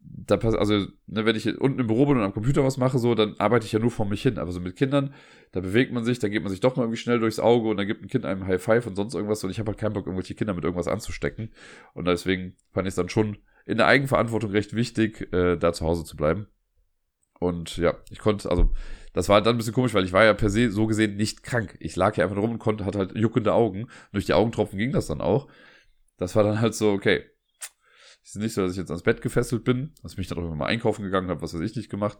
da passt, also, ne, wenn ich unten im Büro bin und am Computer was mache, so, dann arbeite ich ja nur vor mich hin. Aber so mit Kindern, da bewegt man sich, da geht man sich doch mal irgendwie schnell durchs Auge und dann gibt ein Kind einem High Five und sonst irgendwas und ich habe halt keinen Bock, irgendwelche Kinder mit irgendwas anzustecken. Und deswegen fand ich es dann schon in der Eigenverantwortung recht wichtig, äh, da zu Hause zu bleiben. Und ja, ich konnte, also, das war dann ein bisschen komisch, weil ich war ja per se so gesehen nicht krank. Ich lag hier einfach rum und konnte, hatte halt juckende Augen. Und durch die Augentropfen ging das dann auch. Das war dann halt so, okay. Es ist nicht so, dass ich jetzt ans Bett gefesselt bin, dass mich dann auch mal einkaufen gegangen habe, was weiß ich nicht gemacht.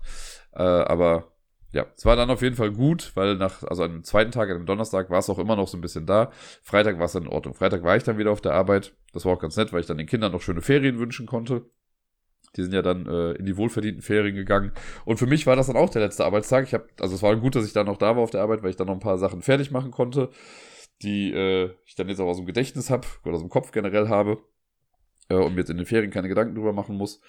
Äh, aber ja, es war dann auf jeden Fall gut, weil nach, also am zweiten Tag, am Donnerstag, war es auch immer noch so ein bisschen da. Freitag war es dann in Ordnung. Freitag war ich dann wieder auf der Arbeit. Das war auch ganz nett, weil ich dann den Kindern noch schöne Ferien wünschen konnte. Die sind ja dann äh, in die wohlverdienten Ferien gegangen. Und für mich war das dann auch der letzte Arbeitstag. Ich habe, also es war gut, dass ich dann noch da war auf der Arbeit, weil ich dann noch ein paar Sachen fertig machen konnte, die äh, ich dann jetzt auch aus dem Gedächtnis habe oder aus dem Kopf generell habe äh, und mir jetzt in den Ferien keine Gedanken drüber machen muss.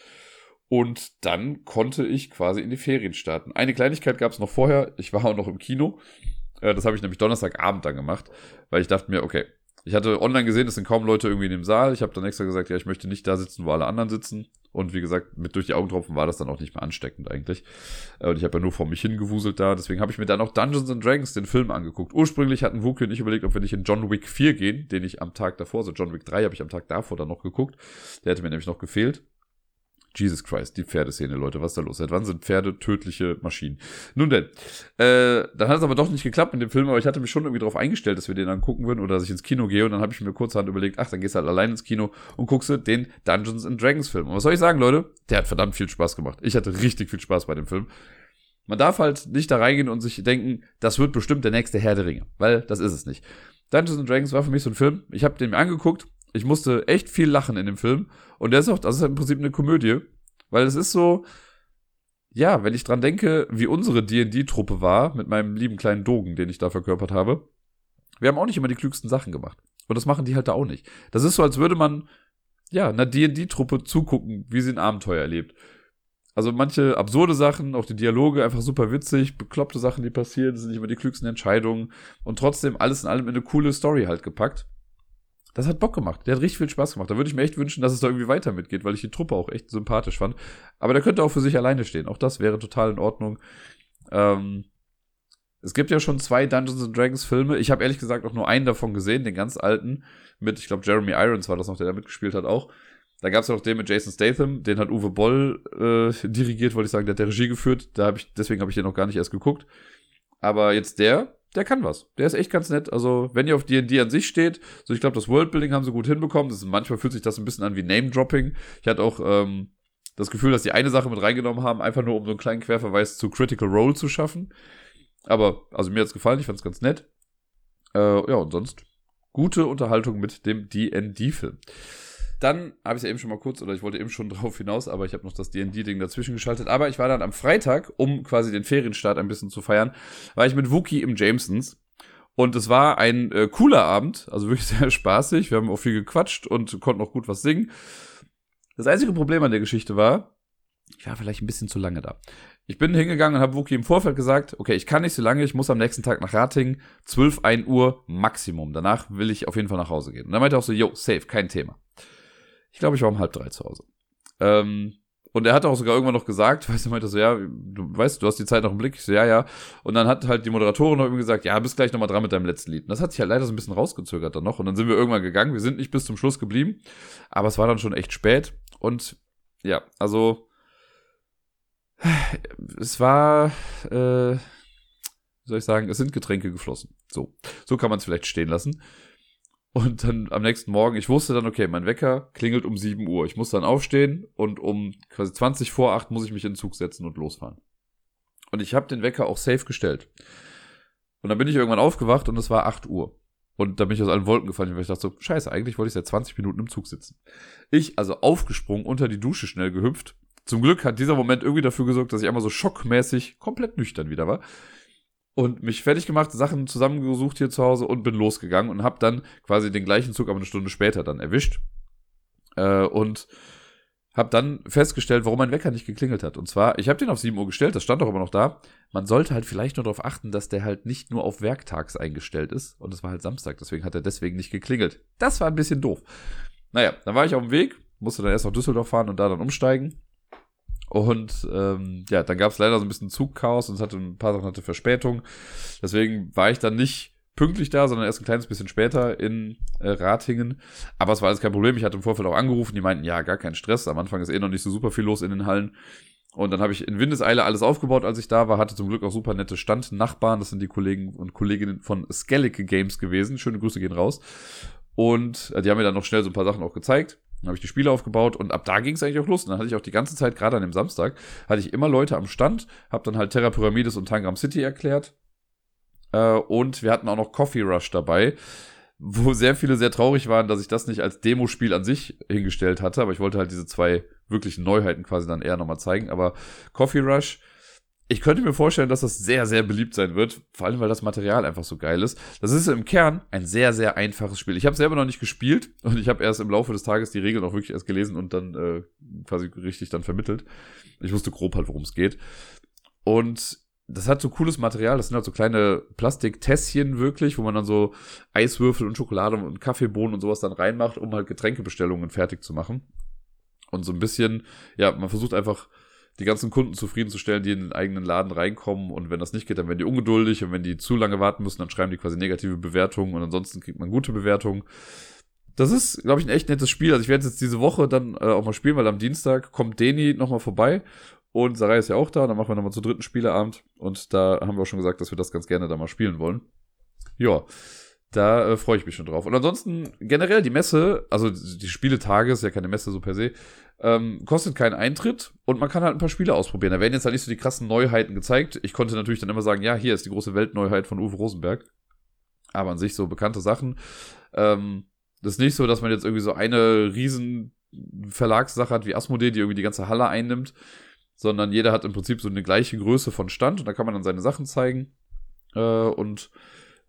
Und dann konnte ich quasi in die Ferien starten. Eine Kleinigkeit gab es noch vorher. Ich war auch noch im Kino. Äh, das habe ich nämlich Donnerstagabend dann gemacht, weil ich dachte mir, okay, ich hatte online gesehen, es sind kaum Leute irgendwie in dem Saal. Ich habe dann extra gesagt, ja, ich möchte nicht da sitzen, wo alle anderen sitzen. Und wie gesagt, mit durch die Augentropfen war das dann auch nicht mehr ansteckend eigentlich. Äh, und ich habe ja nur vor mich hingewuselt da. Deswegen habe ich mir dann auch Dungeons and Dragons, den Film, angeguckt. Ursprünglich hatten Wookie und ich überlegt, ob wir nicht in John Wick 4 gehen, den ich am Tag davor, so John Wick 3 habe ich am Tag davor dann noch geguckt. Der hätte mir nämlich noch gefehlt. Jesus Christ, die Pferdeszene, Leute, was da los? Seit wann sind Pferde tödliche Maschinen? Nun denn, äh, dann hat es aber doch nicht geklappt mit dem Film, aber ich hatte mich schon irgendwie darauf eingestellt, dass wir den dann gucken würden oder dass ich ins Kino gehe und dann habe ich mir kurzerhand überlegt, ach, dann gehst du halt allein ins Kino und guckst du den Dungeons and Dragons Film. Und was soll ich sagen, Leute? Der hat verdammt viel Spaß gemacht. Ich hatte richtig viel Spaß bei dem Film. Man darf halt nicht da reingehen und sich denken, das wird bestimmt der nächste Herr der Ringe, weil das ist es nicht. Dungeons and Dragons war für mich so ein Film, ich habe den mir angeguckt, ich musste echt viel lachen in dem Film. Und der ist auch, das ist im Prinzip eine Komödie. Weil es ist so, ja, wenn ich dran denke, wie unsere D&D-Truppe war, mit meinem lieben kleinen Dogen, den ich da verkörpert habe, wir haben auch nicht immer die klügsten Sachen gemacht. Und das machen die halt da auch nicht. Das ist so, als würde man ja, einer D&D-Truppe zugucken, wie sie ein Abenteuer erlebt. Also manche absurde Sachen, auch die Dialoge einfach super witzig, bekloppte Sachen, die passieren, sind nicht immer die klügsten Entscheidungen und trotzdem alles in allem in eine coole Story halt gepackt. Das hat Bock gemacht. Der hat richtig viel Spaß gemacht. Da würde ich mir echt wünschen, dass es da irgendwie weiter mitgeht, weil ich die Truppe auch echt sympathisch fand. Aber der könnte auch für sich alleine stehen. Auch das wäre total in Ordnung. Ähm, es gibt ja schon zwei Dungeons and Dragons Filme. Ich habe ehrlich gesagt auch nur einen davon gesehen, den ganz alten, mit, ich glaube, Jeremy Irons war das noch, der da mitgespielt hat auch. Da gab es ja noch den mit Jason Statham, den hat Uwe Boll äh, dirigiert, wollte ich sagen, der hat der Regie geführt. Da hab ich, deswegen habe ich den noch gar nicht erst geguckt. Aber jetzt der, der kann was. Der ist echt ganz nett. Also, wenn ihr auf D&D an sich steht, so ich glaube, das Worldbuilding haben sie gut hinbekommen. Das ist, manchmal fühlt sich das ein bisschen an wie Name-Dropping. Ich hatte auch ähm, das Gefühl, dass die eine Sache mit reingenommen haben, einfach nur um so einen kleinen Querverweis zu Critical Role zu schaffen. Aber, also mir hat's gefallen, ich fand's ganz nett. Äh, ja, und sonst gute Unterhaltung mit dem D&D-Film. Dann habe ich ja eben schon mal kurz, oder ich wollte eben schon drauf hinaus, aber ich habe noch das D&D-Ding dazwischen geschaltet. Aber ich war dann am Freitag, um quasi den Ferienstart ein bisschen zu feiern, war ich mit Wookie im Jamesons. Und es war ein äh, cooler Abend, also wirklich sehr spaßig. Wir haben auch viel gequatscht und konnten auch gut was singen. Das einzige Problem an der Geschichte war, ich war vielleicht ein bisschen zu lange da. Ich bin hingegangen und habe Wookie im Vorfeld gesagt, okay, ich kann nicht so lange, ich muss am nächsten Tag nach Ratingen, 12, 1 Uhr Maximum. Danach will ich auf jeden Fall nach Hause gehen. Und dann meinte er auch so, yo, safe, kein Thema. Ich glaube, ich war um halb drei zu Hause. Ähm, und er hat auch sogar irgendwann noch gesagt, weißt du, meinte so, ja, du weißt, du hast die Zeit noch im Blick. Ich so, ja, ja. Und dann hat halt die Moderatorin noch irgendwie gesagt, ja, bist gleich nochmal dran mit deinem letzten Lied. Und das hat sich halt leider so ein bisschen rausgezögert dann noch. Und dann sind wir irgendwann gegangen. Wir sind nicht bis zum Schluss geblieben. Aber es war dann schon echt spät. Und ja, also es war, äh, wie soll ich sagen, es sind Getränke geflossen. So, so kann man es vielleicht stehen lassen. Und dann am nächsten Morgen, ich wusste dann, okay, mein Wecker klingelt um 7 Uhr. Ich muss dann aufstehen und um quasi 20 vor 8 muss ich mich in den Zug setzen und losfahren. Und ich habe den Wecker auch safe gestellt. Und dann bin ich irgendwann aufgewacht und es war 8 Uhr. Und da bin ich aus allen Wolken gefallen, weil ich dachte so, scheiße, eigentlich wollte ich seit 20 Minuten im Zug sitzen. Ich also aufgesprungen, unter die Dusche schnell gehüpft. Zum Glück hat dieser Moment irgendwie dafür gesorgt, dass ich einmal so schockmäßig komplett nüchtern wieder war und mich fertig gemacht, Sachen zusammengesucht hier zu Hause und bin losgegangen und habe dann quasi den gleichen Zug aber eine Stunde später dann erwischt äh, und habe dann festgestellt, warum mein Wecker nicht geklingelt hat. Und zwar, ich habe den auf 7 Uhr gestellt, das stand doch aber noch da. Man sollte halt vielleicht nur darauf achten, dass der halt nicht nur auf Werktags eingestellt ist. Und es war halt Samstag, deswegen hat er deswegen nicht geklingelt. Das war ein bisschen doof. Naja, dann war ich auf dem Weg, musste dann erst nach Düsseldorf fahren und da dann umsteigen. Und ähm, ja, dann gab es leider so ein bisschen Zugchaos und es hatte ein paar Sachen hatte Verspätung. Deswegen war ich dann nicht pünktlich da, sondern erst ein kleines bisschen später in äh, Ratingen. Aber es war alles kein Problem. Ich hatte im Vorfeld auch angerufen, die meinten, ja, gar kein Stress. Am Anfang ist eh noch nicht so super viel los in den Hallen. Und dann habe ich in Windeseile alles aufgebaut, als ich da war. Hatte zum Glück auch super nette Standnachbarn. Das sind die Kollegen und Kolleginnen von Skellige Games gewesen. Schöne Grüße gehen raus. Und äh, die haben mir dann noch schnell so ein paar Sachen auch gezeigt. Dann habe ich die Spiele aufgebaut und ab da ging es eigentlich auch los. Und dann hatte ich auch die ganze Zeit, gerade an dem Samstag, hatte ich immer Leute am Stand, habe dann halt Terra Pyramides und Tangram City erklärt. Äh, und wir hatten auch noch Coffee Rush dabei, wo sehr viele sehr traurig waren, dass ich das nicht als Demospiel an sich hingestellt hatte. Aber ich wollte halt diese zwei wirklichen Neuheiten quasi dann eher nochmal zeigen. Aber Coffee Rush ich könnte mir vorstellen, dass das sehr, sehr beliebt sein wird, vor allem weil das Material einfach so geil ist. Das ist im Kern ein sehr, sehr einfaches Spiel. Ich habe selber noch nicht gespielt und ich habe erst im Laufe des Tages die Regeln auch wirklich erst gelesen und dann äh, quasi richtig dann vermittelt. Ich wusste grob halt, worum es geht. Und das hat so cooles Material. Das sind halt so kleine Plastiktässchen wirklich, wo man dann so Eiswürfel und Schokolade und Kaffeebohnen und sowas dann reinmacht, um halt Getränkebestellungen fertig zu machen. Und so ein bisschen, ja, man versucht einfach die ganzen Kunden zufriedenzustellen, die in den eigenen Laden reinkommen. Und wenn das nicht geht, dann werden die ungeduldig. Und wenn die zu lange warten müssen, dann schreiben die quasi negative Bewertungen. Und ansonsten kriegt man gute Bewertungen. Das ist, glaube ich, ein echt nettes Spiel. Also ich werde jetzt diese Woche dann äh, auch mal spielen, weil am Dienstag kommt Deni nochmal vorbei. Und Sarai ist ja auch da. Dann machen wir nochmal zu dritten Spieleabend. Und da haben wir auch schon gesagt, dass wir das ganz gerne da mal spielen wollen. Ja. Da äh, freue ich mich schon drauf. Und ansonsten generell die Messe, also die Spieletage ist ja keine Messe so per se, ähm, kostet keinen Eintritt und man kann halt ein paar Spiele ausprobieren. Da werden jetzt halt nicht so die krassen Neuheiten gezeigt. Ich konnte natürlich dann immer sagen, ja, hier ist die große Weltneuheit von Uwe Rosenberg. Aber an sich so bekannte Sachen. Ähm, das ist nicht so, dass man jetzt irgendwie so eine riesen Verlagssache hat wie Asmodee, die irgendwie die ganze Halle einnimmt, sondern jeder hat im Prinzip so eine gleiche Größe von Stand und da kann man dann seine Sachen zeigen. Äh, und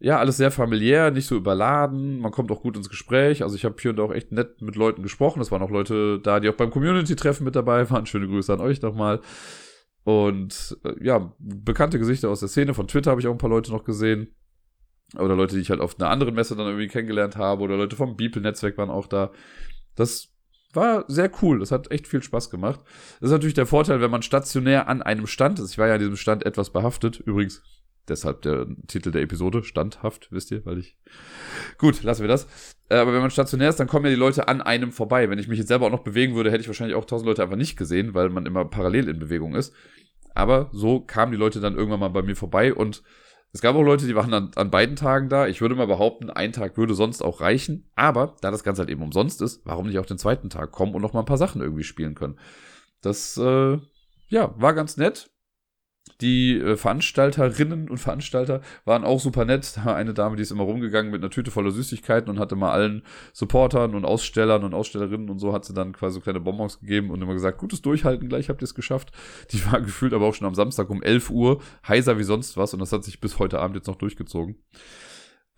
ja, alles sehr familiär, nicht so überladen. Man kommt auch gut ins Gespräch. Also ich habe hier und da auch echt nett mit Leuten gesprochen. Es waren auch Leute da, die auch beim Community-Treffen mit dabei waren. Schöne Grüße an euch nochmal. Und äh, ja, bekannte Gesichter aus der Szene. Von Twitter habe ich auch ein paar Leute noch gesehen. Oder Leute, die ich halt auf einer anderen Messe dann irgendwie kennengelernt habe. Oder Leute vom Beeple-Netzwerk waren auch da. Das war sehr cool. Das hat echt viel Spaß gemacht. Das ist natürlich der Vorteil, wenn man stationär an einem Stand ist. Ich war ja an diesem Stand etwas behaftet. Übrigens, Deshalb der Titel der Episode, standhaft, wisst ihr, weil ich. Gut, lassen wir das. Äh, aber wenn man stationär ist, dann kommen ja die Leute an einem vorbei. Wenn ich mich jetzt selber auch noch bewegen würde, hätte ich wahrscheinlich auch tausend Leute einfach nicht gesehen, weil man immer parallel in Bewegung ist. Aber so kamen die Leute dann irgendwann mal bei mir vorbei und es gab auch Leute, die waren an, an beiden Tagen da. Ich würde mal behaupten, ein Tag würde sonst auch reichen. Aber da das Ganze halt eben umsonst ist, warum nicht auch den zweiten Tag kommen und noch mal ein paar Sachen irgendwie spielen können? Das, äh, ja, war ganz nett. Die äh, Veranstalterinnen und Veranstalter waren auch super nett. Eine Dame, die ist immer rumgegangen mit einer Tüte voller Süßigkeiten und hatte mal allen Supportern und Ausstellern und Ausstellerinnen und so hat sie dann quasi so kleine Bonbons gegeben und immer gesagt, gutes Durchhalten, gleich habt ihr es geschafft. Die war gefühlt aber auch schon am Samstag um 11 Uhr heiser wie sonst was und das hat sich bis heute Abend jetzt noch durchgezogen.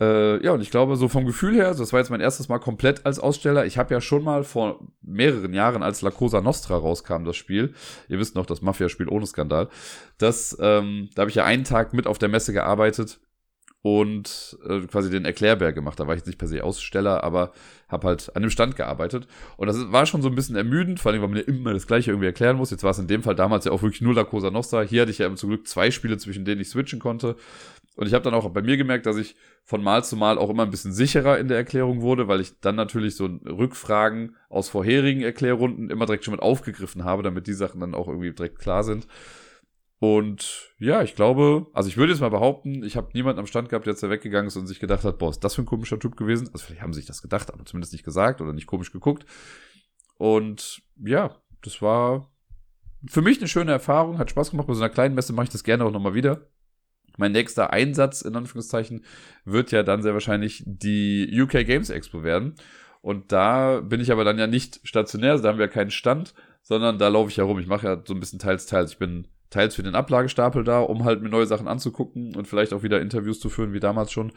Äh, ja, und ich glaube, so vom Gefühl her, das war jetzt mein erstes Mal komplett als Aussteller. Ich habe ja schon mal vor mehreren Jahren, als La Cosa Nostra rauskam, das Spiel, ihr wisst noch, das Mafia-Spiel ohne Skandal, das, ähm, da habe ich ja einen Tag mit auf der Messe gearbeitet und äh, quasi den Erklärbär gemacht. Da war ich jetzt nicht per se Aussteller, aber habe halt an dem Stand gearbeitet. Und das war schon so ein bisschen ermüdend, vor allem, weil man ja immer das Gleiche irgendwie erklären muss. Jetzt war es in dem Fall damals ja auch wirklich nur La Cosa Nostra. Hier hatte ich ja zum Glück zwei Spiele, zwischen denen ich switchen konnte. Und ich habe dann auch bei mir gemerkt, dass ich von Mal zu Mal auch immer ein bisschen sicherer in der Erklärung wurde, weil ich dann natürlich so Rückfragen aus vorherigen Erklärrunden immer direkt schon mit aufgegriffen habe, damit die Sachen dann auch irgendwie direkt klar sind. Und ja, ich glaube, also ich würde jetzt mal behaupten, ich habe niemanden am Stand gehabt, der jetzt da weggegangen ist und sich gedacht hat, boah, ist das für ein komischer Typ gewesen? Also vielleicht haben sie sich das gedacht, aber zumindest nicht gesagt oder nicht komisch geguckt. Und ja, das war für mich eine schöne Erfahrung, hat Spaß gemacht. Bei so einer kleinen Messe mache ich das gerne auch nochmal wieder. Mein nächster Einsatz, in Anführungszeichen, wird ja dann sehr wahrscheinlich die UK Games Expo werden. Und da bin ich aber dann ja nicht stationär, also da haben wir keinen Stand, sondern da laufe ich herum. Ich mache ja so ein bisschen teils, teils. Ich bin teils für den Ablagestapel da, um halt mir neue Sachen anzugucken und vielleicht auch wieder Interviews zu führen, wie damals schon.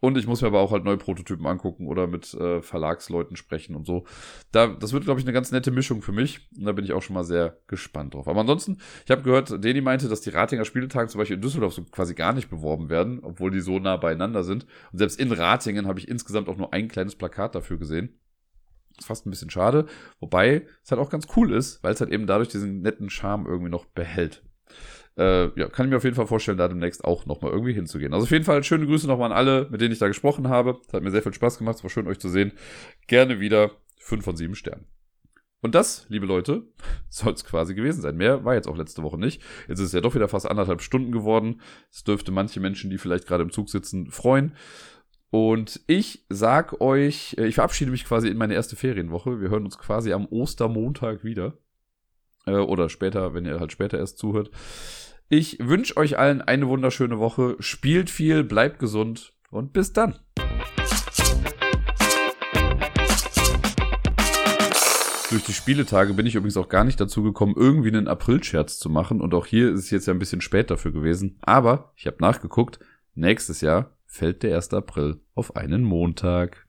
Und ich muss mir aber auch halt neue Prototypen angucken oder mit äh, Verlagsleuten sprechen und so. Da, das wird, glaube ich, eine ganz nette Mischung für mich. Und da bin ich auch schon mal sehr gespannt drauf. Aber ansonsten, ich habe gehört, Deni meinte, dass die Ratinger Spieletage zum Beispiel in Düsseldorf so quasi gar nicht beworben werden, obwohl die so nah beieinander sind. Und selbst in Ratingen habe ich insgesamt auch nur ein kleines Plakat dafür gesehen. Fast ein bisschen schade. Wobei es halt auch ganz cool ist, weil es halt eben dadurch diesen netten Charme irgendwie noch behält äh, ja, kann ich mir auf jeden Fall vorstellen, da demnächst auch nochmal irgendwie hinzugehen. Also auf jeden Fall schöne Grüße nochmal an alle, mit denen ich da gesprochen habe. Es hat mir sehr viel Spaß gemacht, es war schön, euch zu sehen. Gerne wieder 5 von 7 Sternen. Und das, liebe Leute, soll es quasi gewesen sein. Mehr war jetzt auch letzte Woche nicht. Jetzt ist es ja doch wieder fast anderthalb Stunden geworden. Das dürfte manche Menschen, die vielleicht gerade im Zug sitzen, freuen. Und ich sag euch, äh, ich verabschiede mich quasi in meine erste Ferienwoche. Wir hören uns quasi am Ostermontag wieder. Äh, oder später, wenn ihr halt später erst zuhört. Ich wünsche euch allen eine wunderschöne Woche. Spielt viel, bleibt gesund und bis dann. Durch die Spieletage bin ich übrigens auch gar nicht dazu gekommen, irgendwie einen April-Scherz zu machen. Und auch hier ist es jetzt ja ein bisschen spät dafür gewesen. Aber ich habe nachgeguckt, nächstes Jahr fällt der 1. April auf einen Montag.